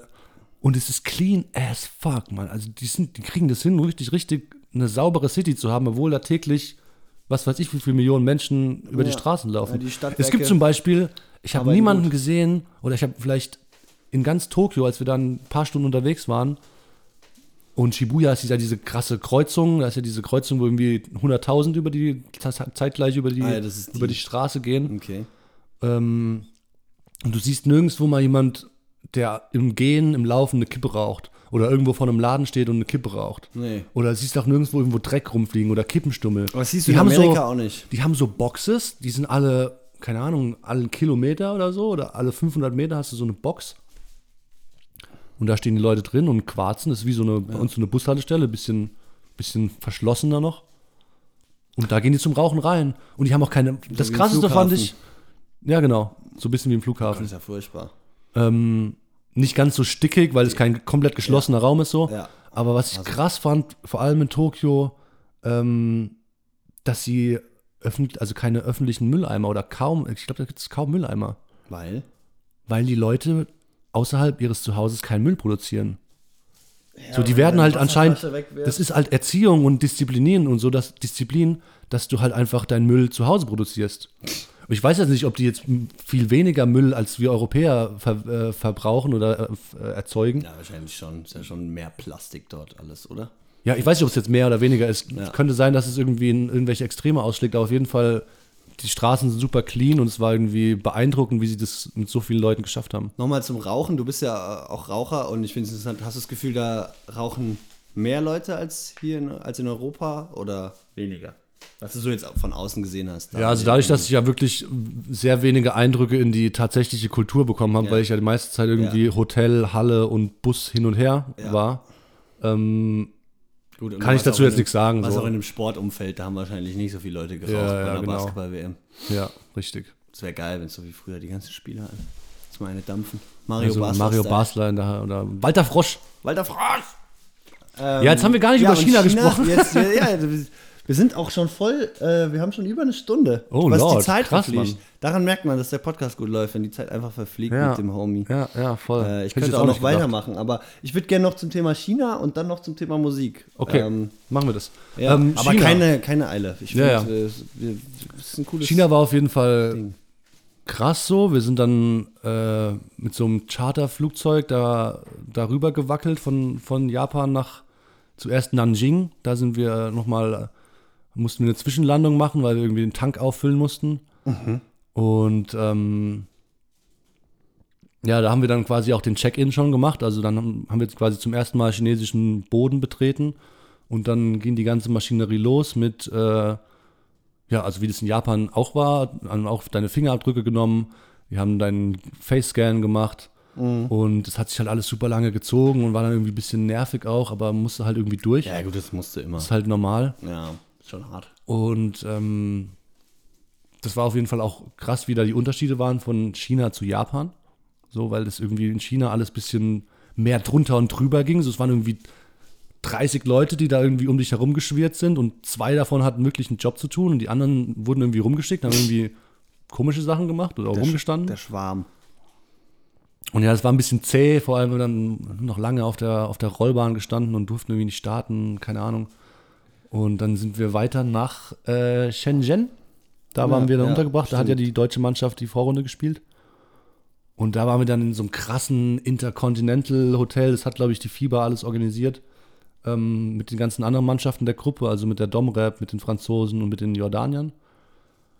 S2: und es ist clean as fuck, man. Also die, sind, die kriegen das hin, richtig, richtig eine saubere City zu haben, obwohl da täglich, was weiß ich, wie viele Millionen Menschen über die
S1: Ja.
S2: Straßen laufen.
S1: Ja, die
S2: es gibt zum Beispiel, ich habe niemanden
S1: gut.
S2: gesehen, oder ich habe vielleicht in ganz Tokio, als wir dann ein paar Stunden unterwegs waren, und Shibuya ist ja diese krasse Kreuzung, da ist ja diese Kreuzung, wo irgendwie 100.000 über die, zeitgleich über die,
S1: Ah ja, ist
S2: über
S1: die.
S2: die Straße gehen.
S1: Okay.
S2: Ähm, und du siehst nirgendwo mal jemand, der im Gehen, im Laufen eine Kippe raucht. Oder irgendwo vor einem Laden steht und eine Kippe raucht.
S1: Nee.
S2: Oder siehst auch nirgendwo irgendwo Dreck rumfliegen oder Kippenstummel.
S1: Aber das siehst
S2: die
S1: du in
S2: haben
S1: Amerika
S2: so,
S1: auch nicht.
S2: Die haben so Boxes, die sind alle, keine Ahnung, alle Kilometer oder so. Oder alle 500 Meter hast du so eine Box. Und da stehen die Leute drin und quarzen. Das ist wie so eine, bei uns so eine Bushaltestelle, bisschen, bisschen verschlossener noch. Und da gehen die zum Rauchen rein. Und die haben auch keine. das
S1: wie im
S2: krasseste fand ich. Ja, genau. So ein bisschen wie im
S1: Das
S2: Flughafen.
S1: ist ja furchtbar.
S2: Ähm, nicht ganz so stickig, weil es kein komplett geschlossener Raum ist so.
S1: Ja.
S2: Aber was ich krass fand, vor allem in Tokio, ähm, dass sie öffentlich, also keine öffentlichen Mülleimer oder kaum, ich glaube, da gibt es kaum Mülleimer,
S1: Weil?
S2: weil die Leute außerhalb ihres Zuhauses keinen Müll produzieren. so, die werden halt anscheinend, das ist halt Erziehung und Disziplinieren und so, das Disziplin, dass du halt einfach deinen Müll zu Hause produzierst. Und Ich weiß jetzt nicht, ob die jetzt viel weniger Müll als wir Europäer ver, äh, verbrauchen oder äh, äh, erzeugen.
S1: Ja, wahrscheinlich schon. Ist ja schon mehr Plastik dort alles, oder?
S2: Ja, ich weiß nicht, ob es jetzt mehr oder weniger ist.
S1: Ja.
S2: Es könnte sein, dass es irgendwie in irgendwelche Extreme ausschlägt, aber auf jeden Fall, die Straßen sind super clean und es war irgendwie beeindruckend, wie sie das mit so vielen Leuten geschafft haben.
S1: Nochmal zum Rauchen. Du bist ja äh, auch Raucher und ich finde es interessant. Hast du das Gefühl, da rauchen mehr Leute als hier in, als in Europa oder weniger? Was du so jetzt von außen gesehen hast.
S2: Ja, also dadurch, dass ich ja wirklich sehr wenige Eindrücke in die tatsächliche Kultur bekommen habe,
S1: Ja.
S2: weil ich ja die meiste Zeit irgendwie Hotel, Halle und Bus hin und her
S1: Ja.
S2: war, ähm,
S1: Gut,
S2: kann ich dazu jetzt
S1: einem-
S2: nichts sagen,
S1: Was
S2: so.
S1: auch in einem Sportumfeld, da haben wahrscheinlich nicht so viele Leute geraucht
S2: Ja,
S1: bei
S2: ja,
S1: einer
S2: genau.
S1: Basketball-WM.
S2: ja, richtig.
S1: Das wäre geil, wenn es so wie früher die ganzen Spieler jetzt mal eine dampfen. Mario
S2: Also
S1: Basler.
S2: Mario. Basler in der, oder Walter Frosch.
S1: Walter Frosch!
S2: Ja, jetzt haben wir gar nicht über
S1: und
S2: China gesprochen.
S1: Jetzt, ja, wir sind auch schon voll, äh, wir haben schon über eine Stunde.
S2: Oh
S1: was
S2: Lord,
S1: die Zeit
S2: krass,
S1: verfliegt.
S2: Mann.
S1: Daran merkt man, dass der Podcast gut läuft, wenn die Zeit einfach verfliegt
S2: Ja.
S1: mit dem Homie.
S2: Ja, ja, voll.
S1: Äh, ich
S2: Hätte
S1: könnte
S2: jetzt
S1: auch noch
S2: gedacht.
S1: weitermachen, aber ich würde gerne noch zum Thema China und dann noch zum Thema Musik.
S2: Okay,
S1: Ähm,
S2: machen wir das.
S1: ja,
S2: Ähm,
S1: aber
S2: China.
S1: keine, keine Eile. Ich
S2: Ja,
S1: finde, äh, wir- es ist ein cooles
S2: China war auf jeden Fall
S1: Ding.
S2: krass so. Wir sind dann äh, mit so einem Charterflugzeug da darüber gewackelt von, von Japan nach zuerst Nanjing. Da sind wir nochmal, mussten wir eine Zwischenlandung machen, weil wir irgendwie den Tank auffüllen mussten. Und ähm, ja, da haben wir dann quasi auch den Check-in schon gemacht. Also dann haben haben wir jetzt quasi zum ersten Mal chinesischen Boden betreten. Und dann ging die ganze Maschinerie los mit äh, ja, also wie das in Japan auch war, haben auch deine Fingerabdrücke genommen, wir haben deinen Face-Scan gemacht und es hat sich halt alles super lange gezogen und war dann irgendwie ein bisschen nervig auch, aber musste halt irgendwie durch.
S1: Ja, gut, das musste immer.
S2: Das ist halt normal.
S1: Ja, schon hart.
S2: Und ähm, das war auf jeden Fall auch krass, wie da die Unterschiede waren von China zu Japan. So, weil das irgendwie in China alles ein bisschen mehr drunter und drüber ging. So, es waren irgendwie 30 Leute, die da irgendwie um dich herum geschwirrt sind und zwei davon hatten wirklich einen Job zu tun und die anderen wurden irgendwie rumgeschickt, haben irgendwie komische Sachen gemacht oder auch rumgestanden.
S1: Der Schwarm.
S2: Und ja, es war ein bisschen zäh, vor allem wir dann noch lange auf der, auf der Rollbahn gestanden und durften irgendwie nicht starten, keine Ahnung. Und dann sind wir weiter nach äh, Shenzhen. Da waren wir dann
S1: ja,
S2: untergebracht. Da hat ja
S1: stimmt.
S2: die deutsche Mannschaft die Vorrunde gespielt. Und da waren wir dann in so einem krassen Intercontinental Hotel. Das hat, glaube ich, die FIBA alles organisiert. Ähm, mit den ganzen anderen Mannschaften der Gruppe, also mit der Domrep, mit den Franzosen und mit den Jordaniern.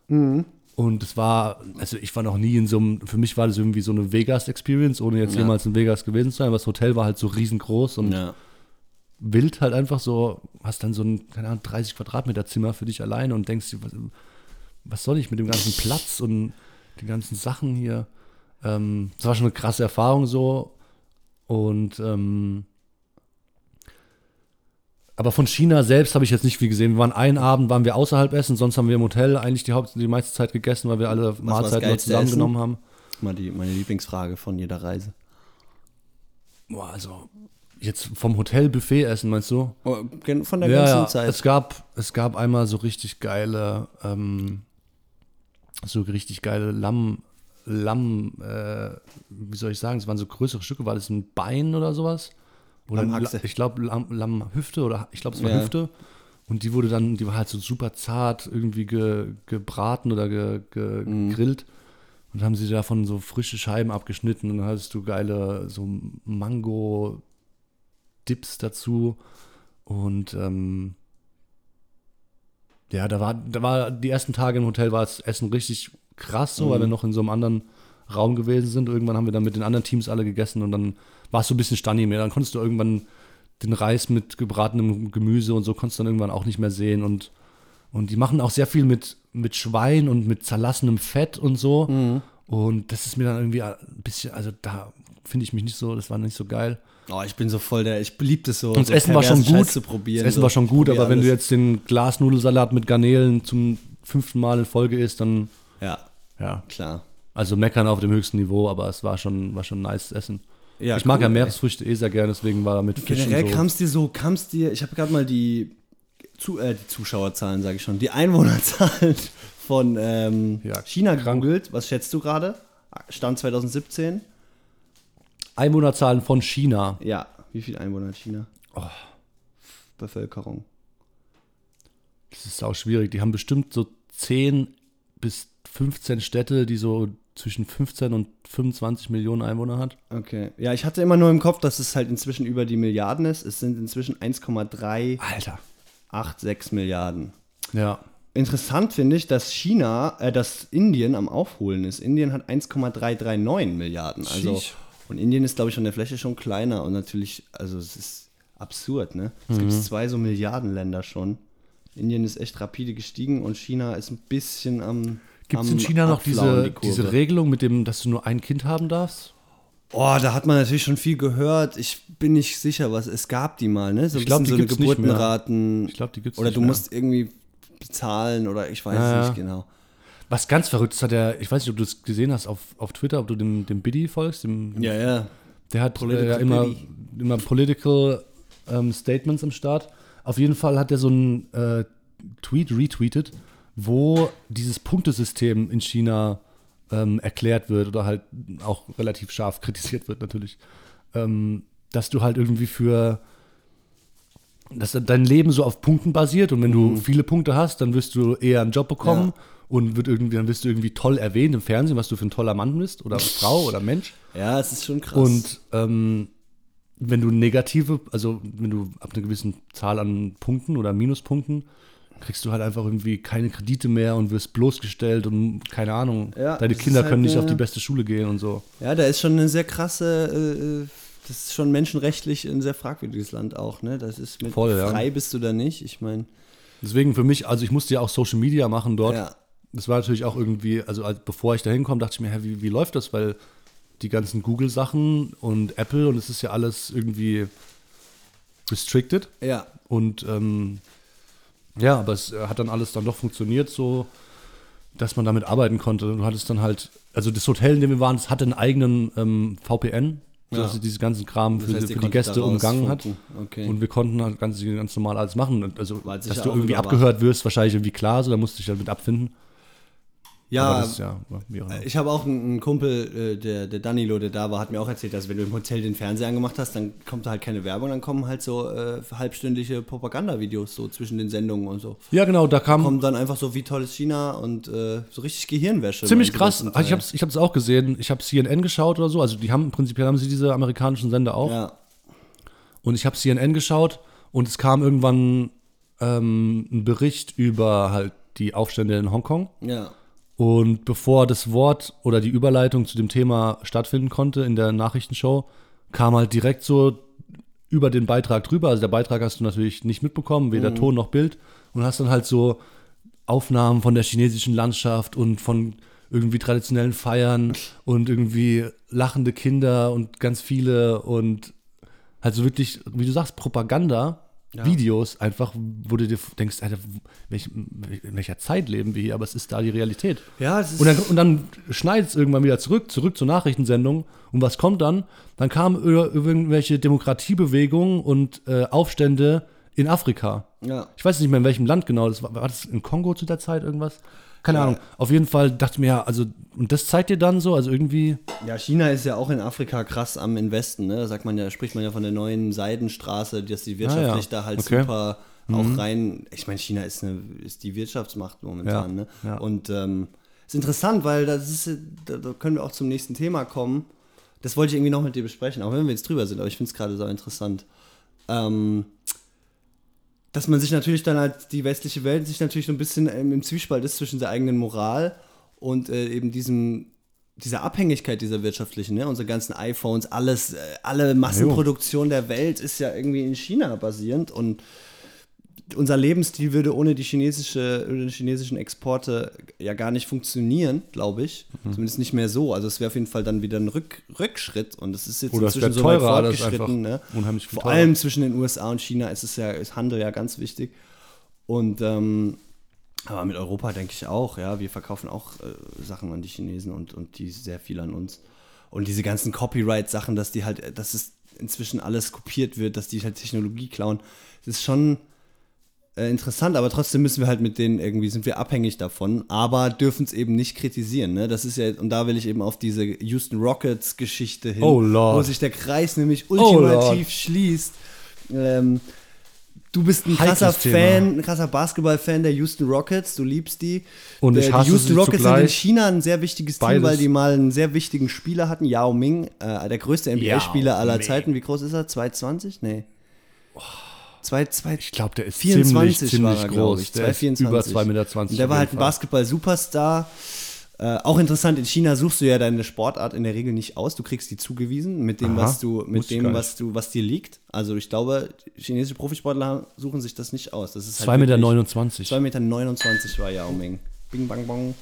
S2: Und es war, also ich war noch nie in so einem, für mich war das irgendwie so eine Vegas-Experience, ohne jetzt
S1: Ja.
S2: jemals in Vegas gewesen zu sein. Aber das Hotel war halt so riesengroß und
S1: Ja.
S2: Wild halt einfach so, hast dann so ein, keine Ahnung, 30 Quadratmeter Zimmer für dich alleine und denkst dir, was, was soll ich mit dem ganzen Platz und den ganzen Sachen hier? Ähm, das war schon eine krasse Erfahrung so. Und ähm, aber von China selbst habe ich jetzt nicht viel gesehen. Wir waren einen Abend, waren wir außerhalb essen, sonst haben wir im Hotel eigentlich die, Haupt die meiste Zeit gegessen, weil wir alle Mahlzeiten
S1: geilste
S2: zusammengenommen haben.
S1: Mal die, meine Lieblingsfrage von jeder Reise.
S2: Boah, also Jetzt vom Hotelbuffet essen, meinst du?
S1: Oh, Von der ganzen
S2: ja.
S1: Zeit.
S2: Es gab, es gab einmal so richtig geile, ähm, so richtig geile Lamm, Lamm, äh, wie soll ich sagen, es waren so größere Stücke, war das ein Bein oder sowas? Oder
S1: Lammhaxe.
S2: Ich glaube Lamm, Lammhüfte oder ich glaube es war
S1: Ja.
S2: Hüfte. Und die wurde dann, die war halt so super zart irgendwie ge, gebraten oder ge, ge,
S1: Mhm.
S2: gegrillt. Und haben sie davon so frische Scheiben abgeschnitten und dann hattest du geile so Mango-Dips dazu. Und ähm, ja, da war, da war die ersten Tage im Hotel war das Essen richtig krass so, weil wir noch in so einem anderen Raum gewesen sind. Irgendwann haben wir dann mit den anderen Teams alle gegessen und dann war es so ein bisschen Stanni mehr. Dann konntest du irgendwann den Reis mit gebratenem Gemüse und so konntest du dann irgendwann auch nicht mehr sehen und und die machen auch sehr viel mit, mit Schwein und mit zerlassenem Fett und so. Und das ist mir dann irgendwie ein bisschen, also da finde ich mich nicht so, das war nicht so geil.
S1: Oh, ich bin so voll der, ich lieb das so.
S2: Und das
S1: so
S2: Essen war schon gut.
S1: Zu probieren,
S2: das Essen
S1: so.
S2: war schon gut, aber wenn du jetzt den Glasnudelsalat mit Garnelen zum fünften Mal in Folge isst, dann
S1: Ja,
S2: ja.
S1: klar.
S2: Also meckern auf dem höchsten Niveau, aber es war schon, war schon nice Essen.
S1: Ja,
S2: ich mag
S1: cool,
S2: ja
S1: ey.
S2: Meeresfrüchte eh sehr gerne, deswegen war da mit Fisch
S1: Generell
S2: so.
S1: kam es dir so, kam es dir, ich habe gerade mal die, zu, äh, die Zuschauerzahlen, sage ich schon, die Einwohnerzahlen von ähm,
S2: Ja,
S1: China gegoogelt. Was schätzt du gerade? Stand 2017?
S2: Einwohnerzahlen von China.
S1: Ja, wie viel Einwohner hat China?
S2: Oh.
S1: Bevölkerung.
S2: Das ist auch schwierig. Die haben bestimmt so 10 bis 15 Städte, die so zwischen 15 und 25 Millionen Einwohner hat.
S1: Okay. Ja, ich hatte immer nur im Kopf, dass es halt inzwischen über die Milliarden ist. Es sind inzwischen 1,386
S2: Alter.
S1: Milliarden.
S2: Ja.
S1: Interessant finde ich, dass China, äh, dass Indien am Aufholen ist. Indien hat 1,339 Milliarden. Also,
S2: Sheesh.
S1: Und Indien ist, glaube ich, von der Fläche schon kleiner. Und natürlich, also es ist absurd, ne? Es
S2: Mhm.
S1: gibt zwei so Milliardenländer schon. Indien ist echt rapide gestiegen und China ist ein bisschen am.
S2: Gibt es in China noch diese,
S1: die
S2: diese. Regelung mit dem, dass du nur ein Kind haben darfst?
S1: Oh, da hat man natürlich schon viel gehört. Ich bin nicht sicher, was es gab die mal, ne? So
S2: Ich glaub,
S1: bisschen
S2: die
S1: so
S2: mehr.
S1: Geburtenraten.
S2: Ich glaub, die gibt's
S1: Oder
S2: nicht
S1: du musst irgendwie bezahlen oder ich weiß
S2: ja.
S1: nicht genau.
S2: Was ganz verrückt ist, hat der, ich weiß nicht, ob du das gesehen hast auf, auf Twitter, ob du dem, dem Biddy folgst, dem,
S1: Ja, ja.
S2: Der hat äh, immer,
S1: Biddy.
S2: immer Political ähm, Statements am Start. Auf jeden Fall hat er so einen äh, Tweet retweetet, wo dieses Punktesystem in China ähm, erklärt wird oder halt auch relativ scharf kritisiert wird natürlich. Ähm, dass du halt irgendwie für dass dein Leben so auf Punkten basiert und wenn du viele Punkte hast, dann wirst du eher einen Job bekommen
S1: Ja.
S2: Und wird irgendwie, dann wirst du irgendwie toll erwähnt im Fernsehen, was du für ein toller Mann bist oder Frau oder Mensch.
S1: Ja, es ist schon krass.
S2: Und ähm, wenn du negative, also wenn du ab einer gewissen Zahl an Punkten oder Minuspunkten, kriegst du halt einfach irgendwie keine Kredite mehr und wirst bloßgestellt und keine Ahnung,
S1: Ja,
S2: deine Kinder
S1: halt
S2: können nicht
S1: eine-
S2: auf die beste Schule gehen und so.
S1: ja, da ist schon eine sehr krasse, äh, äh, das ist schon menschenrechtlich ein sehr fragwürdiges Land auch, ne? Das ist mit
S2: Voll, ja.
S1: frei bist du da nicht. Ich meine,
S2: Deswegen für mich, also ich musste ja auch Social Media machen dort.
S1: ja.
S2: Das war natürlich auch irgendwie, also als, bevor ich da hinkomme, dachte ich mir, hä, wie, wie läuft das? Weil die ganzen Google-Sachen und Apple und es ist ja alles irgendwie restricted.
S1: Ja.
S2: Und ähm, ja, aber es äh, hat dann alles dann doch funktioniert, so dass man damit arbeiten konnte. Du hattest dann halt, also das Hotel, in dem wir waren, das hatte einen eigenen ähm, VPN,
S1: Ja.
S2: dass es diesen ganzen Kram für,
S1: Das heißt,
S2: die-
S1: ihr
S2: für die Gäste umgangen hat.
S1: Okay.
S2: Und wir konnten halt ganz, ganz normal alles machen. Also, dass du irgendwie abgehört wirst, wahrscheinlich irgendwie klar, so da musste ich halt mit abfinden.
S1: Ja,
S2: das ja.
S1: Ich habe auch einen Kumpel, äh, der, der Danilo, der da war, hat mir auch erzählt, dass wenn du im Hotel den Fernseher angemacht hast, dann kommt da halt keine Werbung, dann kommen halt so äh, halbstündliche Propagandavideos so zwischen den Sendungen und so.
S2: Ja, genau, da kam
S1: Kommt dann einfach so, wie toll ist China und äh, so richtig Gehirnwäsche.
S2: ziemlich krass. ich
S1: Teil?
S2: habe es ich hab's auch gesehen. Ich habe CNN geschaut oder so. Also die haben prinzipiell haben sie diese amerikanischen Sender auch.
S1: Ja,
S2: Und ich habe CNN geschaut und es kam irgendwann ähm, ein Bericht über halt die Aufstände in Hongkong.
S1: ja.
S2: Und bevor das Wort oder die Überleitung zu dem Thema stattfinden konnte in der Nachrichtenshow, kam halt direkt so über den Beitrag drüber. Also der Beitrag hast du natürlich nicht mitbekommen, weder Ton noch Bild. Und hast dann halt so Aufnahmen von der chinesischen Landschaft und von irgendwie traditionellen Feiern und irgendwie lachende Kinder und ganz viele und halt so wirklich, wie du sagst, Propaganda. Videos einfach, wo du dir denkst, Alter, welch, in welcher Zeit leben wir hier, aber es ist da die Realität.
S1: Ja, es ist
S2: Und dann, und dann schneidet es irgendwann wieder zurück, zurück zur Nachrichtensendung. Und was kommt dann? Dann kamen ir- irgendwelche Demokratiebewegungen und äh, Aufstände in Afrika.
S1: ja.
S2: Ich weiß nicht mehr, in welchem Land genau. Das war, war das in Kongo zu der Zeit irgendwas? Keine
S1: Ja.
S2: Ahnung. Auf jeden Fall dachte ich mir, ja, also, und das zeigt dir dann so, also irgendwie,
S1: Ja, China ist ja auch in Afrika krass am Investen, ne? Da sagt man ja, spricht man ja von der neuen Seidenstraße, dass die wirtschaftlich
S2: Ah, ja.
S1: da halt
S2: Okay. Mhm.
S1: super auch rein. Ich meine, China ist eine ist die Wirtschaftsmacht momentan, ne? Und ähm, ist interessant, weil das ist, da, da können wir auch zum nächsten Thema kommen. Das wollte ich irgendwie noch mit dir besprechen, auch wenn wir jetzt drüber sind, aber ich finde es gerade so interessant. Ähm, dass man sich natürlich dann halt, die westliche Welt sich natürlich so ein bisschen ähm, im Zwiespalt ist zwischen der eigenen Moral und äh, eben diesem, dieser Abhängigkeit dieser wirtschaftlichen, ne? unsere ganzen iPhones, alles, äh, alle Massenproduktion der Welt ist ja irgendwie in China basierend und unser Lebensstil würde ohne die chinesische, ohne die chinesischen Exporte ja gar nicht funktionieren, glaube ich. Zumindest nicht mehr so. Also es wäre auf jeden Fall dann wieder ein Rück, Rückschritt und es ist jetzt
S2: Oder
S1: inzwischen so weit fortgeschritten. Ne?
S2: unheimlich
S1: Vor
S2: teurer.
S1: allem zwischen den USA und China ist es ja, ist Handel ja ganz wichtig. Und ähm, aber mit Europa denke ich auch, ja, wir verkaufen auch äh, Sachen an die Chinesen und, und die sehr viel an uns. Und diese ganzen Copyright-Sachen, dass die halt, dass es inzwischen alles kopiert wird, dass die halt Technologie klauen, das ist schon äh, interessant, aber trotzdem müssen wir halt mit denen irgendwie, sind wir abhängig davon, aber dürfen es eben nicht kritisieren. Ne? Das ist ja, und da will ich eben auf diese Houston Rockets-Geschichte hin,
S2: Oh Lord.
S1: wo sich der Kreis nämlich
S2: Oh
S1: ultimativ
S2: Lord.
S1: schließt. Ähm, du bist ein krasser
S2: Heikles Thema.
S1: Fan, ein krasser Basketball-Fan der Houston Rockets, du liebst die.
S2: Und ich
S1: Der-
S2: hasse
S1: die Houston Rockets sind in. China ein sehr wichtiges Team,
S2: Beides.
S1: weil die mal einen sehr wichtigen Spieler hatten, Yao Ming, äh, der größte NBA-Spieler aller. Zeiten. Wie groß ist er? 220? Nee. Zwei, zwei,
S2: ich glaube, der ist
S1: 24
S2: ziemlich, ziemlich
S1: war er,
S2: groß.
S1: ich.
S2: Der ist
S1: 224.
S2: über 2,20 Meter.
S1: Und der war halt ein. Basketball-Superstar. Äh, auch interessant, in China suchst du ja deine Sportart in der Regel nicht aus. Du kriegst die zugewiesen mit dem,
S2: Aha,
S1: was du, mit dem, was du, was dir liegt. Also ich glaube, chinesische Profisportler suchen sich das nicht aus. Das ist halt
S2: 2,29 Meter.
S1: wirklich-
S2: 29.
S1: 2,29 Meter 29 war Yao Ming. Bing, bang, bong.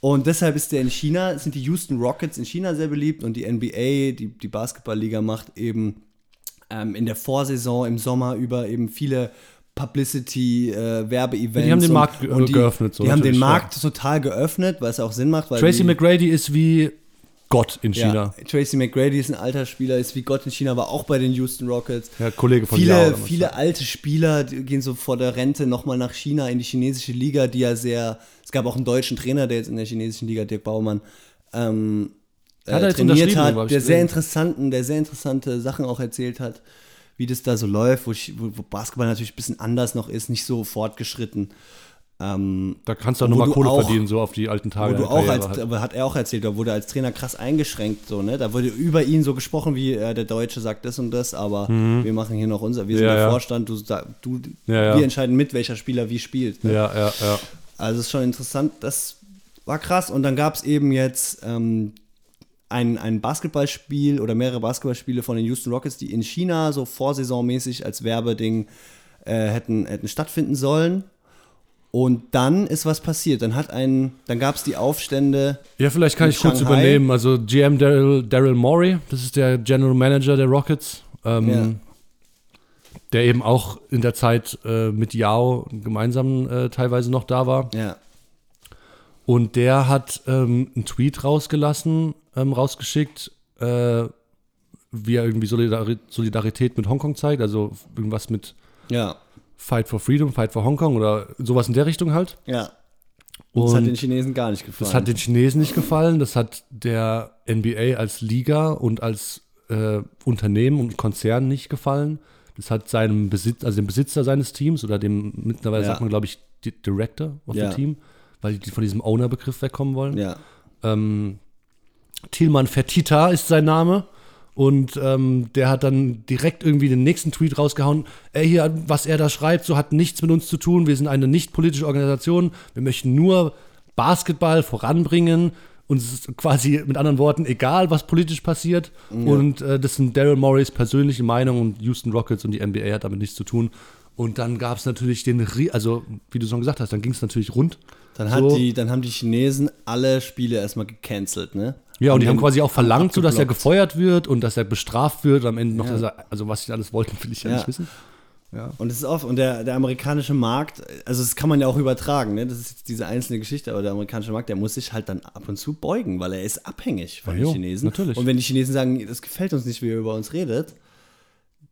S1: Und deshalb ist der in China, sind die Houston Rockets in China sehr beliebt und die NBA, die, die Basketballliga, macht eben ähm, in der Vorsaison im Sommer über eben viele Publicity, äh, Werbeevents.
S2: Die haben den
S1: und-
S2: Markt ge-
S1: und die,
S2: geöffnet, so
S1: die haben den
S2: natürlich, ja.
S1: Markt total geöffnet, weil es auch Sinn macht.
S2: Tracy
S1: die,
S2: McGrady ist wie Gott in China.
S1: ja, Tracy McGrady ist ein alter Spieler, ist wie Gott in China, war auch bei den Houston Rockets.
S2: Ja, Kollege von
S1: Viele,
S2: damals.
S1: viele alte Spieler gehen so vor der Rente nochmal nach China in die chinesische Liga, die ja sehr. Es gab auch einen deutschen Trainer, der jetzt in der chinesischen Liga, Dirk Baumann, ähm, äh,
S2: Hat er
S1: trainiert hat, der sehr interessanten, der sehr interessante Sachen auch erzählt hat, wie das da so läuft, wo, ich, wo, Basketball natürlich ein bisschen anders noch ist, nicht so fortgeschritten. Ähm,
S2: Da kannst du auch nochmal Kohle
S1: auch-
S2: verdienen, so auf die alten Tage.
S1: wo du
S2: der
S1: auch als, aber hat er auch erzählt, da wurde als Trainer krass eingeschränkt, so, ne? Da wurde über ihn so gesprochen, wie äh, der Deutsche sagt das und das, aber wir machen hier noch unser, wir sind
S2: Mhm. Ja,
S1: der
S2: ja.
S1: Vorstand, du, du
S2: ja.
S1: wir entscheiden mit, welcher Spieler wie spielt. Ne?
S2: Ja, ja, ja.
S1: Also ist schon interessant, das war krass. Und dann gab es eben jetzt ähm, ein, ein Basketballspiel oder mehrere Basketballspiele von den Houston Rockets, die in China so vorsaisonmäßig als Werbeding äh, hätten, hätten stattfinden sollen. Und dann ist was passiert. Dann hat ein, dann gab es die Aufstände.
S2: Ja, vielleicht kann ich kurz
S1: Shanghai?
S2: übernehmen. Also GM Daryl Daryl Morey, das ist der General Manager der Rockets, ähm,
S1: Ja.
S2: der eben auch in der Zeit äh, mit Yao gemeinsam äh, teilweise noch da war.
S1: Ja,
S2: Und der hat ähm, einen Tweet rausgelassen, ähm, rausgeschickt, äh, wie er irgendwie Solidari Solidarität mit Hongkong zeigt, also irgendwas mit
S1: ja,
S2: Fight for Freedom, Fight for Hongkong oder sowas in der Richtung halt.
S1: ja. Und das hat den Chinesen gar nicht gefallen.
S2: Das hat den Chinesen nicht gefallen, das hat der NBA als Liga und als äh, Unternehmen und Konzern nicht gefallen. Das hat seinem Besitz, also dem Besitzer seines Teams oder dem, mittlerweile
S1: Ja.
S2: sagt man, glaube ich, Di- Director of
S1: Ja.
S2: the Team, weil die von diesem Owner-Begriff wegkommen wollen.
S1: ja,
S2: Ähm, Thielmann Fertita ist sein Name. Und ähm, der hat dann direkt irgendwie den nächsten Tweet rausgehauen. Ey, hier, was er da schreibt, so hat nichts mit uns zu tun. Wir sind eine nicht politische Organisation. Wir möchten nur Basketball voranbringen. Uns ist quasi mit anderen Worten egal, was politisch passiert. Und äh, das sind Daryl Morris persönliche Meinung und Houston Rockets und die NBA hat damit nichts zu tun. Und dann gab es natürlich den, Rie- also wie du schon gesagt hast, dann ging es natürlich rund.
S1: Dann,
S2: So.
S1: die, dann haben die Chinesen alle Spiele erstmal gecancelt, ne?
S2: Ja, und die haben quasi auch verlangt, so dass er gefeuert wird und dass er bestraft wird. Am Ende noch,
S1: Ja.
S2: er, also was sie alles wollten, will ich ja,
S1: Ja.
S2: nicht wissen. Ja.
S1: Und es ist oft, und der, der amerikanische Markt, also das kann man ja auch übertragen, ne? Das ist jetzt diese einzelne Geschichte, aber der amerikanische Markt, der muss sich halt dann ab und zu beugen, weil er ist abhängig von
S2: Ja,
S1: den Chinesen.
S2: natürlich.
S1: Und wenn die Chinesen sagen, das gefällt uns nicht, wie ihr über uns redet,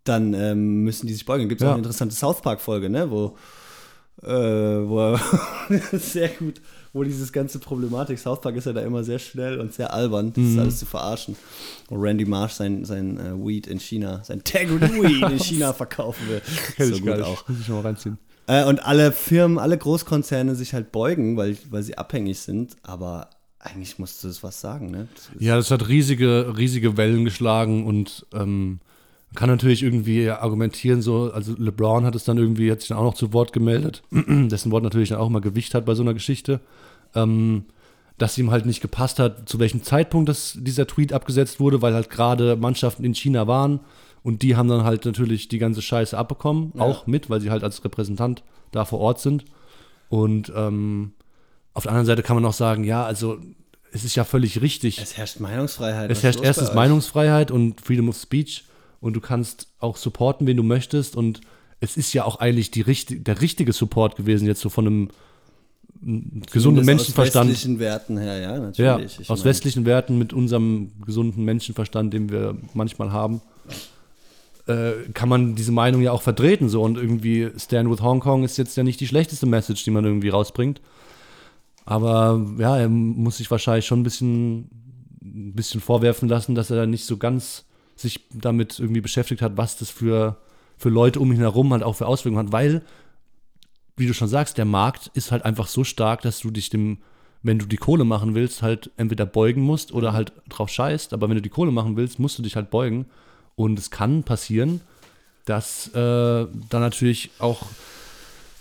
S1: dann ähm, müssen die sich beugen. Gibt es
S2: Ja.
S1: auch eine interessante South Park-Folge, ne? Wo, äh, wo er sehr gut, wo dieses ganze Problematik, South Park ist ja da immer sehr schnell und sehr albern, das ist
S2: Mhm.
S1: alles zu verarschen. Wo Randy Marsh sein, sein äh, Weed in China, sein Integrity Weed in China verkaufen will.
S2: Kenn
S1: so
S2: ich
S1: gut auch.
S2: Muss ich schon mal reinziehen.
S1: Äh, und alle Firmen, alle Großkonzerne sich halt beugen, weil, weil sie abhängig sind, aber eigentlich musst du das was sagen, ne? Das ist-
S2: Ja, das hat riesige, riesige Wellen geschlagen und ähm, man kann natürlich irgendwie argumentieren, so, also LeBron hat es dann irgendwie, hat sich dann auch noch zu Wort gemeldet, dessen Wort natürlich dann auch mal Gewicht hat bei so einer Geschichte, ähm, dass ihm halt nicht gepasst hat, zu welchem Zeitpunkt das, dieser Tweet abgesetzt wurde, weil halt gerade Mannschaften in China waren und die haben dann halt natürlich die ganze Scheiße abbekommen, auch mit, weil sie halt als Repräsentant da vor Ort sind. Und ähm, auf der anderen Seite kann man auch sagen, ja, also es ist ja völlig richtig.
S1: Es herrscht Meinungsfreiheit.
S2: Es herrscht erstens? Meinungsfreiheit und Freedom of Speech und du kannst auch supporten, wen du möchtest und es ist ja auch eigentlich die der richtige Support gewesen, jetzt so von einem mm, gesunden Menschenverstand.
S1: Aus westlichen Werten her, ja, natürlich.
S2: Ja, aus
S1: meine,
S2: westlichen Werten mit unserem gesunden Menschenverstand, den wir manchmal haben, äh, kann man diese Meinung ja auch vertreten. So und irgendwie Stand with Hong Kong ist jetzt ja nicht die schlechteste Message, die man irgendwie rausbringt. Aber ja, er muss sich wahrscheinlich schon ein bisschen, ein bisschen vorwerfen lassen, dass er da nicht so ganz sich damit irgendwie beschäftigt hat, was das für, für Leute um ihn herum halt auch für Auswirkungen hat, weil, wie du schon sagst, der Markt ist halt einfach so stark, dass du dich dem, wenn du die Kohle machen willst, halt entweder beugen musst oder halt drauf scheißt. Aber wenn du die Kohle machen willst, musst du dich halt beugen. Und es kann passieren, dass äh, da natürlich auch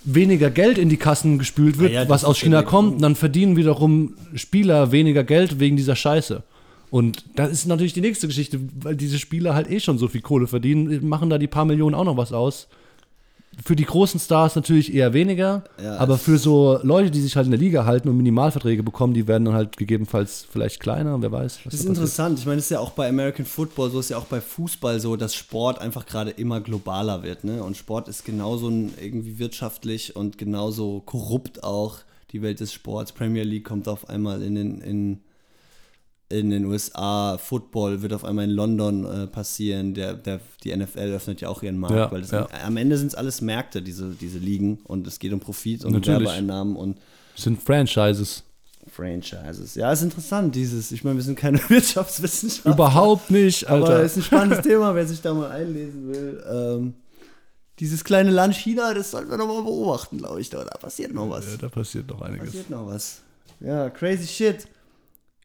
S2: weniger Geld in die Kassen gespült wird,
S1: Ja, ja,
S2: was aus China kommt, dann verdienen wiederum Spieler weniger Geld wegen dieser Scheiße. Und das ist natürlich die nächste Geschichte, weil diese Spieler halt eh schon so viel Kohle verdienen, machen da die paar Millionen auch noch was aus. Für die großen Stars natürlich eher weniger,
S1: Ja,
S2: aber
S1: es-
S2: für so Leute, die sich halt in der Liga halten und Minimalverträge bekommen, die werden dann halt gegebenenfalls vielleicht kleiner, wer weiß.
S1: Das ist
S2: da
S1: interessant. Ich meine, das ist ja auch bei American Football so, ist ja auch bei Fußball so, dass Sport einfach gerade immer globaler wird. Ne? Und Sport ist genauso irgendwie wirtschaftlich und genauso korrupt auch. Die Welt des Sports. Premier League kommt auf einmal in den, in, in den USA. Football wird auf einmal in London äh, passieren. Der, der, die NFL öffnet ja auch ihren Markt.
S2: Ja,
S1: weil das
S2: ja.
S1: am Ende sind es alles Märkte, diese, diese Ligen. Und es geht um Profit und
S2: Natürlich.
S1: Werbeeinnahmen und
S2: Das sind Franchises.
S1: Franchises. Ja, ist interessant, dieses. Ich meine, wir sind keine Wirtschaftswissenschaftler.
S2: Überhaupt nicht,
S1: Aber
S2: Alter.
S1: ist ein spannendes Thema, wer sich da mal einlesen will. Ähm, dieses kleine Land China, das sollten wir noch mal beobachten, glaube ich. Da, da passiert noch was.
S2: Ja, da passiert noch einiges.
S1: passiert noch was. Ja, crazy shit.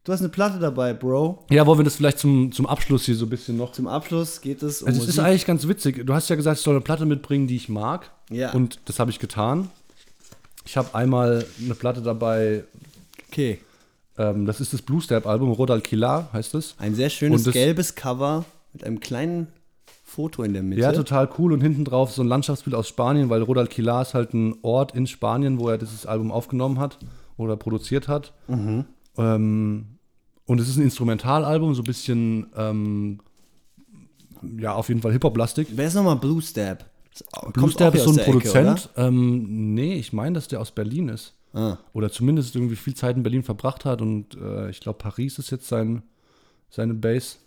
S1: Du hast eine Platte dabei, Bro.
S2: Ja, wollen wir das vielleicht zum, zum Abschluss hier so ein bisschen noch.
S1: Zum Abschluss geht es um
S2: Also es ist eigentlich ganz witzig. Du hast ja gesagt, ich soll eine Platte mitbringen, die ich mag.
S1: Ja.
S2: Und das habe ich getan. Ich habe einmal eine Platte dabei,
S1: Okay.
S2: ähm, das ist das Blue Step-Album, Rodal Kilar heißt es.
S1: Ein sehr schönes gelbes Cover mit einem kleinen Foto in der Mitte.
S2: Ja, total cool. Und hinten drauf so ein Landschaftsbild aus Spanien, weil Rodal Kilar ist halt ein Ort in Spanien, wo er dieses Album aufgenommen hat oder produziert hat.
S1: Mhm.
S2: Ähm, und es ist ein Instrumentalalbum, so ein bisschen, ähm, ja, auf jeden Fall Hip-Hop-lastig.
S1: Wer ist nochmal Blue Stab?
S2: Blue
S1: hier
S2: ist so ein
S1: der Ecke,
S2: Produzent. ähm, nee, ich meine, dass der aus Berlin ist.
S1: oder? Ah.
S2: Oder zumindest irgendwie viel Zeit in Berlin verbracht hat. Und äh, ich glaube, Paris ist jetzt sein, seine Base.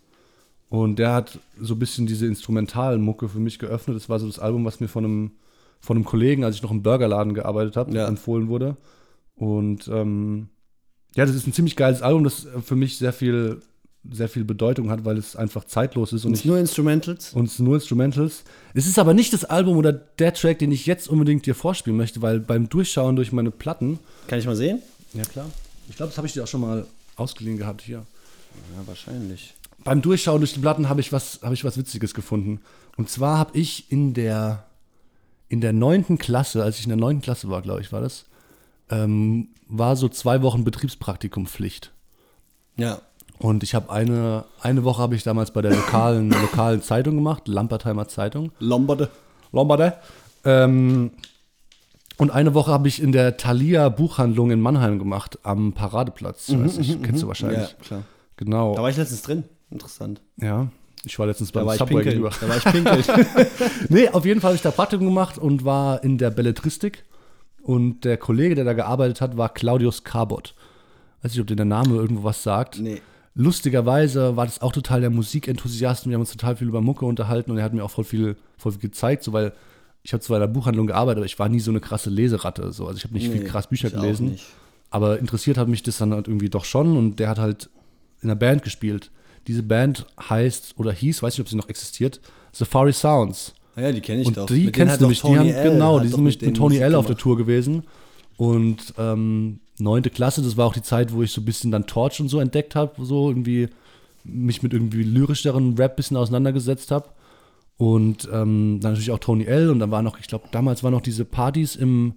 S2: Und der hat so ein bisschen diese Instrumentalmucke für mich geöffnet. Das war so das Album, was mir von einem, von einem Kollegen, als ich noch im Burgerladen gearbeitet habe,
S1: Ja.
S2: empfohlen wurde. Und ähm, ja, das ist ein ziemlich geiles Album, das für mich sehr viel, sehr viel Bedeutung hat, weil es einfach zeitlos ist und ich
S1: nicht nur Instrumentals?
S2: und es sind nur Instrumentals. Es ist aber nicht das Album oder der Track, den ich jetzt unbedingt dir vorspielen möchte, weil beim Durchschauen durch meine Platten.
S1: Kann ich mal sehen?
S2: Ja, klar. Ich glaube, das habe ich dir auch schon mal ausgeliehen gehabt hier.
S1: Ja, wahrscheinlich.
S2: Beim Durchschauen durch die Platten habe ich, was- habe ich was Witziges gefunden. Und zwar habe ich in der, in der neunten Klasse, als ich in der neunten Klasse war, glaube ich, war das, ähm, war so zwei Wochen Betriebspraktikum Pflicht.
S1: Ja.
S2: Und ich habe eine, eine Woche habe ich damals bei der lokalen, lokalen Zeitung gemacht, Lampertheimer Zeitung.
S1: Lombarde.
S2: Lombarde. Ähm, und eine Woche habe ich in der Thalia Buchhandlung in Mannheim gemacht, am Paradeplatz. Ich weiß nicht, kennst du wahrscheinlich.
S1: Ja, klar.
S2: Genau.
S1: Da war ich letztens drin. Interessant.
S2: Ja. Ich war letztens
S1: Da
S2: beim
S1: war ich
S2: Subway gegenüber.
S1: Da war ich pinkeln.
S2: Nee, auf jeden Fall habe ich da Praktikum gemacht und war in der Belletristik. Und der Kollege, der da gearbeitet hat, war Claudius Carbot. Weiß nicht, ob dir der Name irgendwo was sagt.
S1: nee.
S2: Lustigerweise war das auch total der Musikenthusiast und wir haben uns total viel über Mucke unterhalten und er hat mir auch voll viel, voll viel gezeigt, so weil ich habe zwar in der Buchhandlung gearbeitet, aber ich war nie so eine krasse Leseratte. So. Also ich habe nicht viel
S1: Nee,
S2: krass Bücher gelesen. Aber interessiert hat mich das dann halt irgendwie doch schon und der hat halt in einer Band gespielt. Diese Band heißt oder hieß, weiß nicht, ob sie noch existiert, Safari Sounds.
S1: Ah ja, die kenne ich
S2: Und
S1: doch.
S2: die
S1: Mit
S2: kennst du nämlich, die haben, genau, die sind mit, mit Tony L auf der. Tour gewesen. Und ähm, neunte Klasse, das war auch die Zeit, wo ich so ein bisschen dann Torch und so entdeckt habe, so irgendwie mich mit irgendwie lyrischeren Rap ein bisschen auseinandergesetzt habe. Und ähm, dann natürlich auch Tony L. Und dann war noch, ich glaube, damals waren noch diese Partys im,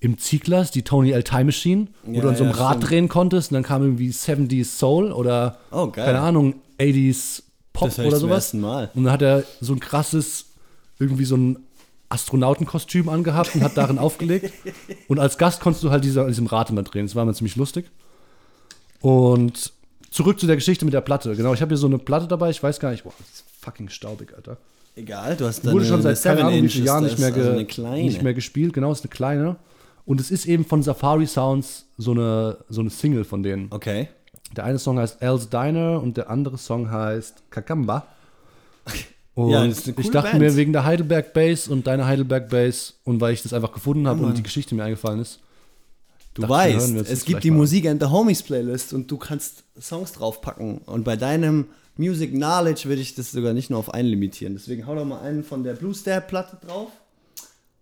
S2: im Zieglers, die Tony L. Time Machine, wo
S1: Ja,
S2: du an so einem
S1: ja,
S2: Rad
S1: stimmt.
S2: drehen konntest. Und dann kam irgendwie 70s Soul oder,
S1: Oh,
S2: keine Ahnung, 80s Pop oder sowas. Und dann hat er so ein krasses, irgendwie so ein Astronautenkostüm angehabt und hat darin aufgelegt. Und als Gast konntest du halt diese, an diesem Rad immer drehen. Das war mir ziemlich lustig. Und zurück zu der Geschichte mit der Platte. Genau, ich habe hier so eine Platte dabei. Ich weiß gar nicht, boah, das ist fucking staubig, Alter.
S1: Egal, du hast
S2: Die wurde schon seit keine Ahnung wie vielen Jahren nicht mehr,
S1: also
S2: ge nicht mehr gespielt. Genau, ist eine kleine. Und es ist eben von Safari Sounds so eine, so eine Single von denen.
S1: Okay.
S2: Der eine Song heißt Al's Diner und der andere Song heißt Kakamba. Und
S1: Ja,
S2: ich dachte
S1: Band.
S2: mir wegen der Heidelberg Bass und deiner Heidelberg Bass und weil ich das einfach gefunden habe
S1: Mann.
S2: und die Geschichte mir eingefallen ist.
S1: Du
S2: dachte
S1: weißt, es gibt die
S2: mal.
S1: Musik and the Homies Playlist und du kannst Songs draufpacken. Und bei deinem Music Knowledge würde ich das sogar nicht nur auf einen limitieren. Deswegen hau doch mal einen von der Blue Star Platte drauf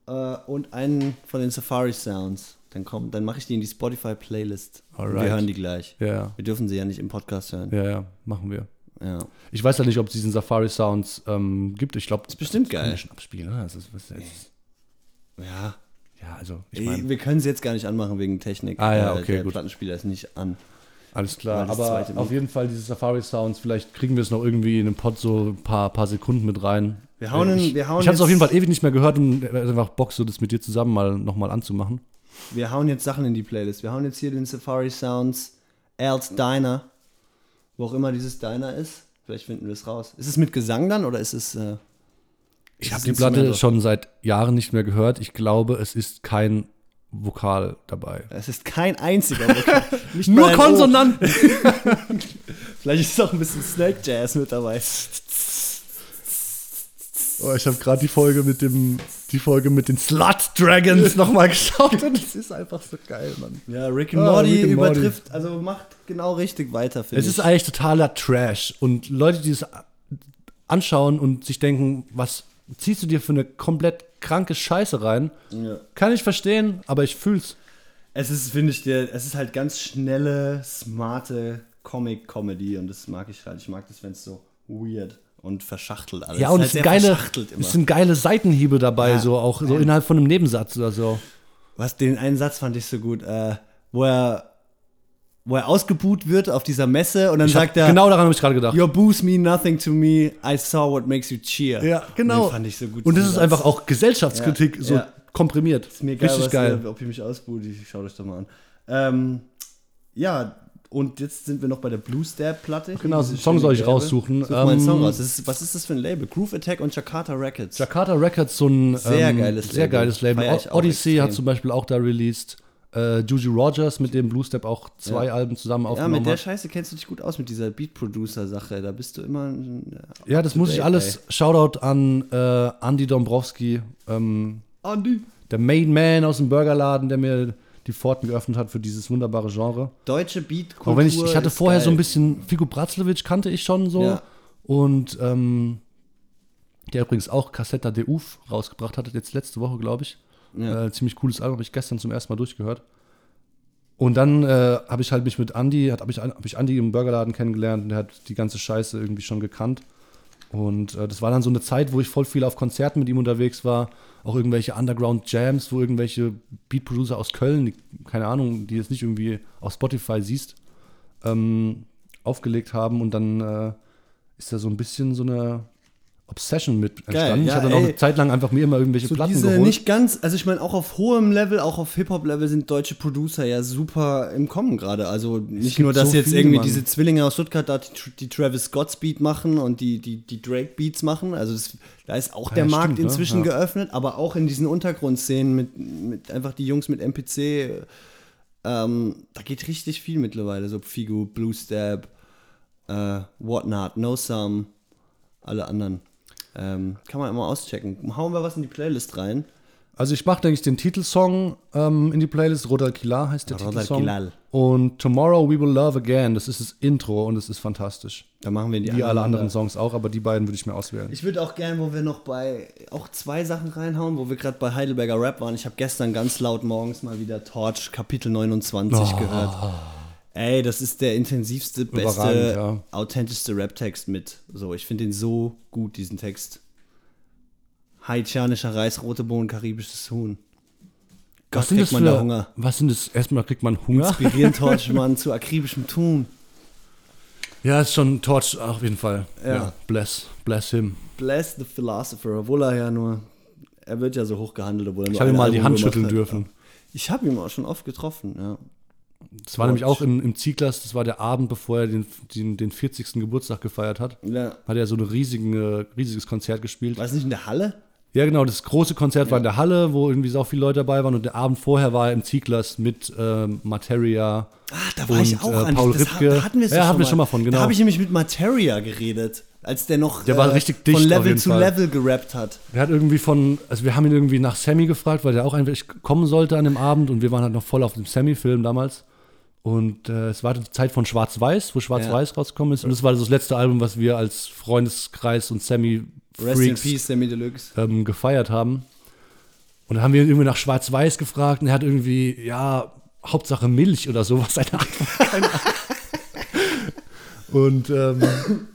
S1: äh, und einen von den Safari Sounds. Dann komm, dann mache ich die in die Spotify Playlist. Und Wir
S2: Alright.
S1: hören die gleich.
S2: Ja, ja,
S1: Wir dürfen sie ja nicht im Podcast hören.
S2: ja, ja, machen wir.
S1: Ja.
S2: Ich weiß ja nicht, ob es diesen Safari Sounds ähm, gibt. Ich glaube, das ist
S1: bestimmt geil.
S2: schon abspielen, oder? Das ist, was ist?
S1: Ja.
S2: Ja, also, ich meine,
S1: wir können sie jetzt gar nicht anmachen wegen Technik.
S2: Ah, ja,
S1: Äh,
S2: okay,
S1: der
S2: gut.
S1: Plattenspieler ist nicht an.
S2: alles klar.
S1: das
S2: Aber auf jeden Fall diese Safari Sounds, vielleicht kriegen wir es noch irgendwie in den Pod so ein paar, paar Sekunden mit rein.
S1: Wir hauen in-
S2: ich
S1: wir hauen
S2: ich habe es auf jeden Fall ewig nicht mehr gehört und äh, einfach Bock, so das mit dir zusammen mal nochmal anzumachen.
S1: Wir hauen jetzt Sachen in die Playlist. Wir hauen jetzt hier den Safari Sounds Al's Diner. Wo auch immer dieses Diner ist. Vielleicht finden wir es raus. Ist es mit Gesang dann oder ist es. Äh,
S2: Ich habe die Platte schon seit Jahren nicht mehr gehört. Ich glaube, es ist kein Vokal dabei.
S1: Es ist kein einziger. Vokal. Nicht
S2: Nur. Konsonanten.
S1: Vielleicht ist auch ein bisschen Snake Jazz mit dabei.
S2: Oh, ich habe gerade die Folge mit dem die Folge mit den Slut Dragons nochmal geschaut und es ist einfach so geil, Mann.
S1: Ja, Rick and
S2: Ah,
S1: Morty
S2: Rick and Morty.
S1: übertrifft, also macht genau richtig weiter, finde
S2: Es
S1: ich.
S2: ist eigentlich totaler Trash und Leute, die es anschauen und sich denken, was ziehst du dir für eine komplett kranke Scheiße rein?
S1: ja.
S2: Kann ich verstehen, aber ich fühl's.
S1: Es ist, finde ich, der, es ist halt ganz schnelle, smarte Comic-Comedy und das mag ich halt. Ich mag das, wenn es so weird und verschachtelt alles.
S2: Ja, und
S1: ist
S2: es sind
S1: halt sehr
S2: geile, es sind geile Seitenhiebe dabei,
S1: Ja.
S2: so auch so innerhalb von einem Nebensatz oder so.
S1: Was, den einen Satz fand ich so gut, äh, wo er, wo er ausgebuht wird auf dieser Messe und dann
S2: Ich
S1: sagt er,
S2: genau daran habe ich gerade gedacht.
S1: Your booze mean nothing to me, I saw what makes you cheer.
S2: Ja, genau.
S1: Den fand ich so gut.
S2: Und das ist
S1: Satz.
S2: einfach auch Gesellschaftskritik
S1: Ja,
S2: so
S1: ja.
S2: komprimiert.
S1: Ist mir geil,
S2: Richtig geil.
S1: Ihr, ob ihr mich ausbuht, ich schaut euch doch mal an. Ähm, ja, und jetzt sind wir noch bei der Blue Stab Platte.
S2: Genau, den Song soll ich
S1: gelbe.
S2: raussuchen.
S1: Such mal einen
S2: Ähm,
S1: Song raus. Das ist, was ist das für ein Label? Groove Attack und Jakarta Records.
S2: Jakarta Records, so ein
S1: Sehr
S2: ähm,
S1: geiles
S2: sehr
S1: Label.
S2: geiles Label. Odyssey
S1: extrem.
S2: hat zum Beispiel auch da released. Äh, Juju Rogers, mit dem Blue Step auch zwei
S1: Ja.
S2: Alben zusammen
S1: ja,
S2: aufgenommen
S1: mit der
S2: hat.
S1: Scheiße kennst du dich gut aus mit dieser Beat-Producer-Sache. Da bist du immer. äh,
S2: Ja, das muss ich alles. Shoutout an äh, Andy Dombrowski, ähm, der Main Man aus dem Burgerladen, der mir die Pforten geöffnet hat für dieses wunderbare Genre.
S1: Deutsche Beat-Kultur.
S2: Auch wenn ich, ich hatte vorher so ein
S1: geil.
S2: bisschen, Figo Bratzlewitsch kannte ich schon so.
S1: Ja.
S2: Und ähm, der übrigens auch Cassetta de Uf rausgebracht hat, jetzt letzte Woche, glaube ich.
S1: Ja.
S2: Äh, ziemlich cooles Album, habe ich gestern zum ersten Mal durchgehört. Und dann äh, habe ich halt mich mit Andy, habe ich, hab ich Andy im Burgerladen kennengelernt und der hat die ganze Scheiße irgendwie schon gekannt. Und äh, das war dann so eine Zeit, wo ich voll viel auf Konzerten mit ihm unterwegs war. Auch irgendwelche Underground Jams, wo irgendwelche Beat-Producer aus Köln, die, keine Ahnung, die jetzt nicht irgendwie auf Spotify siehst, ähm, aufgelegt haben. Und dann äh, ist da so ein bisschen so eine Obsession mit
S1: Geil,
S2: entstanden.
S1: ja,
S2: ich hatte noch
S1: ey.
S2: eine Zeit lang einfach mir immer irgendwelche
S1: So
S2: Platten
S1: diese
S2: geholt.
S1: nicht ganz, also ich meine, auch auf hohem Level, auch auf Hip-Hop-Level sind deutsche Producer ja super im Kommen gerade. Also nicht nur, dass
S2: so
S1: jetzt
S2: viele,
S1: irgendwie
S2: Mann.
S1: diese Zwillinge aus Stuttgart da die, die Travis Scotts Beat machen und die, die, die Drake Beats machen. Also das, da ist auch der
S2: Ja,
S1: Markt
S2: stimmt, ne?
S1: inzwischen geöffnet, aber auch in diesen Untergrundszenen mit, mit einfach die Jungs mit MPC, ähm, da geht richtig viel mittlerweile. So Figu, Blue Stab, äh, Whatnot, No Some, alle anderen. Ähm, kann man immer auschecken. Hauen wir was in die Playlist rein.
S2: Also ich mache, denke ich, den Titelsong ähm, in die Playlist. Rodal Kilar heißt der
S1: Rodal
S2: Titelsong.
S1: Kilal.
S2: Und Tomorrow We Will Love Again, das ist das Intro und es ist fantastisch.
S1: Da machen wir die
S2: Wie alle anderen. Songs auch, aber die beiden würde ich mir auswählen.
S1: Ich würde auch gerne, wo wir noch bei auch zwei Sachen reinhauen, wo wir gerade bei Heidelberger Rap waren. Ich habe gestern ganz laut morgens mal wieder Torch Kapitel 29
S2: Oh.
S1: gehört. Ey, das ist der intensivste, beste,
S2: ja.
S1: authentischste Rap-Text mit. So, ich finde den so gut, diesen Text. Haitianischer Reis, rote Bohnen, karibisches Huhn. Gott,
S2: was sind
S1: kriegt
S2: das
S1: man
S2: für,
S1: da Hunger.
S2: Was sind das? Erstmal kriegt man Hunger.
S1: Inspirieren Torchmann zu akribischem Tun.
S2: Ja, ist schon Torch auf jeden Fall.
S1: Ja.
S2: Bless, bless him.
S1: Bless the Philosopher, obwohl er ja nur, er wird ja so hoch gehandelt, obwohl er
S2: Ich
S1: nur
S2: habe ihm mal die Hand schütteln dürfen.
S1: Ich habe ihn auch schon oft getroffen, ja.
S2: Das war nämlich auch im, im Zieglas, das war der Abend, bevor er den, den, den 40. Geburtstag gefeiert hat.
S1: ja.
S2: Hat er so ein riesigen, riesiges Konzert gespielt.
S1: War es nicht in der Halle?
S2: Ja, genau, das große Konzert war in der Halle, wo irgendwie so viele Leute dabei waren. Und der Abend vorher war er im Zieglas mit ähm, Materia.
S1: Ah, da war ich
S2: Und,
S1: auch
S2: äh,
S1: an
S2: Paul
S1: das,
S2: Ripke.
S1: Da hatten wir es
S2: Ja, hatten wir schon mal von, genau.
S1: Da habe ich nämlich mit Materia geredet, als der noch
S2: Der dicht
S1: von Level zu
S2: Fall.
S1: Level gerappt hat.
S2: Er hat irgendwie von, also wir haben ihn irgendwie nach Sammy gefragt, weil der auch einfach kommen sollte an dem Abend und wir waren halt noch voll auf dem Sammy-Film damals. Und äh, es war die Zeit von Schwarz-Weiß, wo Schwarz-Weiß rausgekommen ist. Und das war das letzte Album, was wir als Freundeskreis und
S1: Rest in
S2: Sammy-Freaks
S1: Peace, Sammy Deluxe.
S2: ähm, gefeiert haben. Und dann haben wir irgendwie nach Schwarz-Weiß gefragt und er hat irgendwie, ja, Hauptsache Milch oder sowas. Seine Antwort. Und ähm,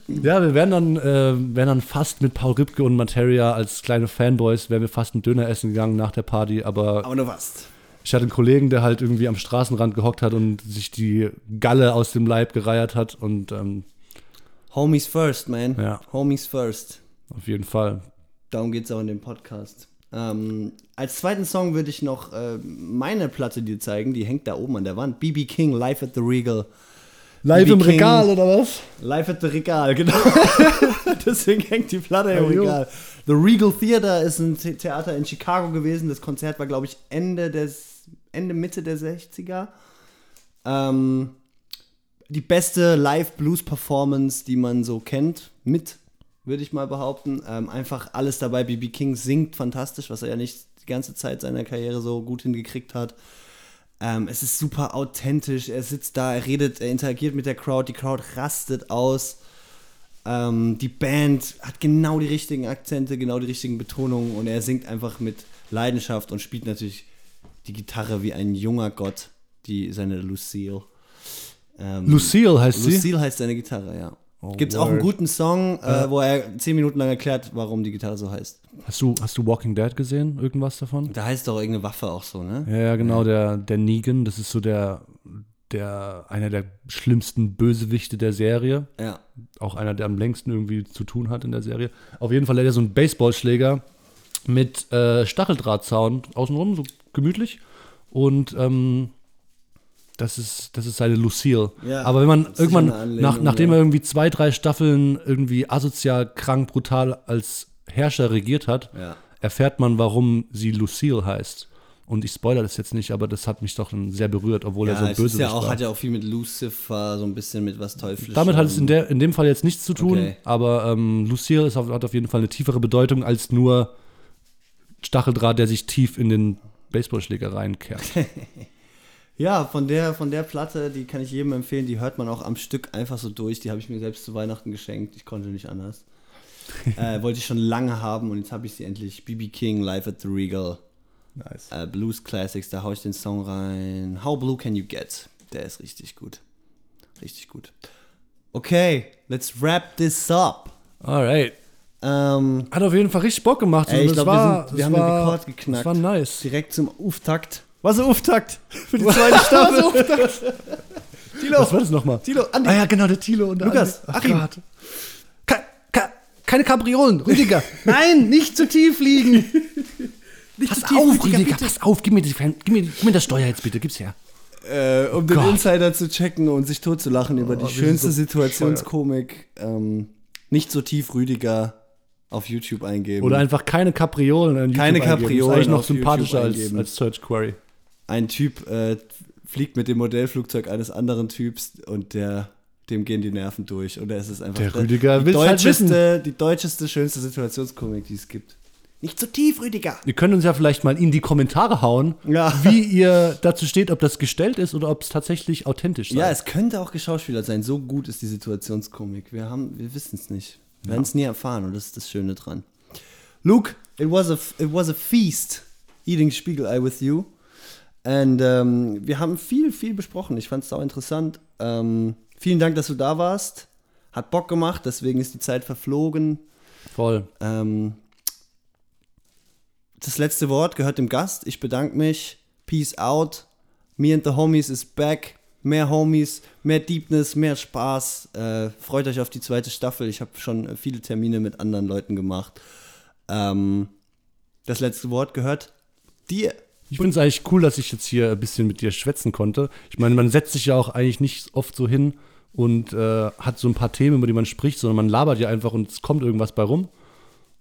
S2: ja, wir wären dann, äh, wären dann fast mit Paul Ripke und Materia als kleine Fanboys, wären wir fast ein Döner essen gegangen nach der Party. Aber
S1: Aber du warst.
S2: Ich hatte einen Kollegen, der halt irgendwie am Straßenrand gehockt hat und sich die Galle aus dem Leib gereiert hat. Und ähm,
S1: Homies first, man.
S2: Ja.
S1: Homies first.
S2: auf jeden Fall.
S1: Darum geht es auch in dem Podcast. Ähm, als zweiten Song würde ich noch äh, meine Platte dir zeigen. Die hängt da oben an der Wand. BB King, Live at the Regal.
S2: Live
S1: im Regal,
S2: oder was?
S1: Live at the Regal, genau. Deswegen hängt die Platte im. Regal. The Regal Theater ist ein The- Theater in Chicago gewesen. Das Konzert war, glaube ich, Ende des, Ende, Mitte der 60er. Ähm, die beste Live-Blues-Performance, die man so kennt, mit, würde ich mal behaupten. Ähm, einfach alles dabei. BB King singt fantastisch, was er ja nicht die ganze Zeit seiner Karriere so gut hingekriegt hat. Ähm, es ist super authentisch. Er sitzt da, er redet, er interagiert mit der Crowd. Die Crowd rastet aus. Ähm, die Band hat genau die richtigen Akzente, genau die richtigen Betonungen und er singt einfach mit Leidenschaft und spielt natürlich die Gitarre wie ein junger Gott, die seine Lucille. Ähm,
S2: Lucille heißt sie.
S1: Lucille heißt seine Gitarre, ja.
S2: Oh,
S1: Gibt es auch einen guten Song, äh, wo er zehn Minuten lang erklärt, warum die Gitarre so heißt.
S2: Hast du, hast du Walking Dead gesehen? Irgendwas davon?
S1: Da heißt doch irgendeine Waffe auch so, ne?
S2: Ja, ja, genau, der, der Negan, das ist so der, der, einer der schlimmsten Bösewichte der Serie.
S1: Ja.
S2: Auch einer, der am längsten irgendwie zu tun hat in der Serie. Auf jeden Fall hat er so einen Baseballschläger mit äh, Stacheldrahtzaun außenrum, so gemütlich. Und ähm, das ist, das ist seine Lucille.
S1: Ja,
S2: Aber wenn man irgendwann, nach, nachdem er irgendwie zwei, drei Staffeln irgendwie asozial, krank, brutal als Herrscher regiert hat,
S1: Ja.
S2: erfährt man, warum sie Lucille heißt. Und ich spoilere das jetzt nicht, aber das hat mich doch sehr berührt, obwohl er
S1: Ja,
S2: so
S1: es
S2: böse
S1: ist ja auch,
S2: war.
S1: hat ja auch viel mit Lucifer, so ein bisschen mit was Teuflischem.
S2: Damit hat es in, der, in dem Fall jetzt nichts zu tun,
S1: Okay.
S2: aber ähm, Lucille ist hat auf jeden Fall eine tiefere Bedeutung als nur Stacheldraht, der sich tief in den Baseballschläger reinkehrt.
S1: Ja, von der, von der Platte, die kann ich jedem empfehlen, die hört man auch am Stück einfach so durch. Die habe ich mir selbst zu Weihnachten geschenkt. Ich konnte nicht anders. äh, wollte ich schon lange haben und jetzt habe ich sie endlich. BB King, Live at the Regal,
S2: nice.
S1: äh, Blues Classics, da haue ich den Song rein. How Blue Can You Get? Der ist richtig gut. Richtig gut. Okay, let's wrap this up.
S2: Alright.
S1: Ähm,
S2: Hat auf jeden Fall richtig Bock gemacht.
S1: Ey, ich
S2: Das
S1: glaub, wir sind- wir haben den
S2: war-
S1: Rekord geknackt.
S2: Das war nice.
S1: direkt zum Auftakt. Was ist Auftakt? Für die zweite Staffel. Tilo,
S2: Was war das nochmal?
S1: Tilo, Andi.
S2: Ah ja, genau, der Tilo und der
S1: Lukas,
S2: Andi. Ach. Cut, cut, keine Kapriolen. Rüdiger, nein, nicht zu tief liegen. pass auf, Rüdiger, pass auf. Gib mir, die, gib, mir, gib mir das Steuer jetzt bitte, gib's her.
S1: Äh, um den
S2: Gott.
S1: Insider zu checken und sich totzulachen über die schönste
S2: so
S1: Situationskomik. Ähm, nicht so tief Rüdiger auf YouTube eingeben.
S2: Oder einfach keine Kapriolen. in YouTube
S1: Keine
S2: eingeben.
S1: Kapriolen
S2: Ist eigentlich noch sympathischer als, als Search Query.
S1: ein Typ äh, fliegt mit dem Modellflugzeug eines anderen Typs und der dem gehen die Nerven durch. Oder es ist einfach
S2: Der Rüdiger
S1: die
S2: halt
S1: deutscheste, die deutscheste, schönste Situationskomik, die es gibt. Nicht so tief, Rüdiger.
S2: Ihr könnt uns ja vielleicht mal in die Kommentare hauen,
S1: Ja.
S2: wie ihr dazu steht, ob das gestellt ist oder ob es tatsächlich authentisch sei.
S1: Ja, es könnte auch geschauspielert sein. So gut ist die Situationskomik. Wir haben, wir wissen es nicht. Wir werden es nie erfahren und das ist das Schöne dran. Luke, it was a, it was a feast eating Spiegelei with you. Und ähm, wir haben viel, viel besprochen. Ich fand es auch interessant. Ähm, vielen Dank, dass du da warst. Hat Bock gemacht, deswegen ist die Zeit verflogen.
S2: Voll.
S1: Ähm, das letzte Wort gehört dem Gast. Ich bedanke mich. Peace out. Me and the Homies is back. Mehr Homies, mehr Deepness, mehr Spaß. Äh, freut euch auf die zweite Staffel. Ich habe schon viele Termine mit anderen Leuten gemacht. Ähm, das letzte Wort gehört dir.
S2: Ich finde es eigentlich cool, dass ich jetzt hier ein bisschen mit dir schwätzen konnte. Ich meine, man setzt sich ja auch eigentlich nicht oft so hin und äh, hat so ein paar Themen, über die man spricht, sondern man labert ja einfach und es kommt irgendwas bei rum.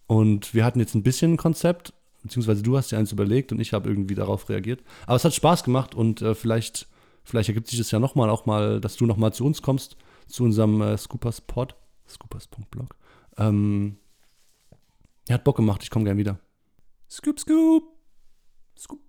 S2: Und wir hatten jetzt ein bisschen ein Konzept, beziehungsweise du hast dir eins überlegt und ich habe irgendwie darauf reagiert. Aber es hat Spaß gemacht und äh, vielleicht, vielleicht ergibt sich das ja nochmal, auch mal, dass du nochmal zu uns kommst, zu unserem äh, Scoopers Pod, scoopers.blog. Ähm, er hat Bock gemacht, ich komme gern wieder. Scoop, scoop. Scoop.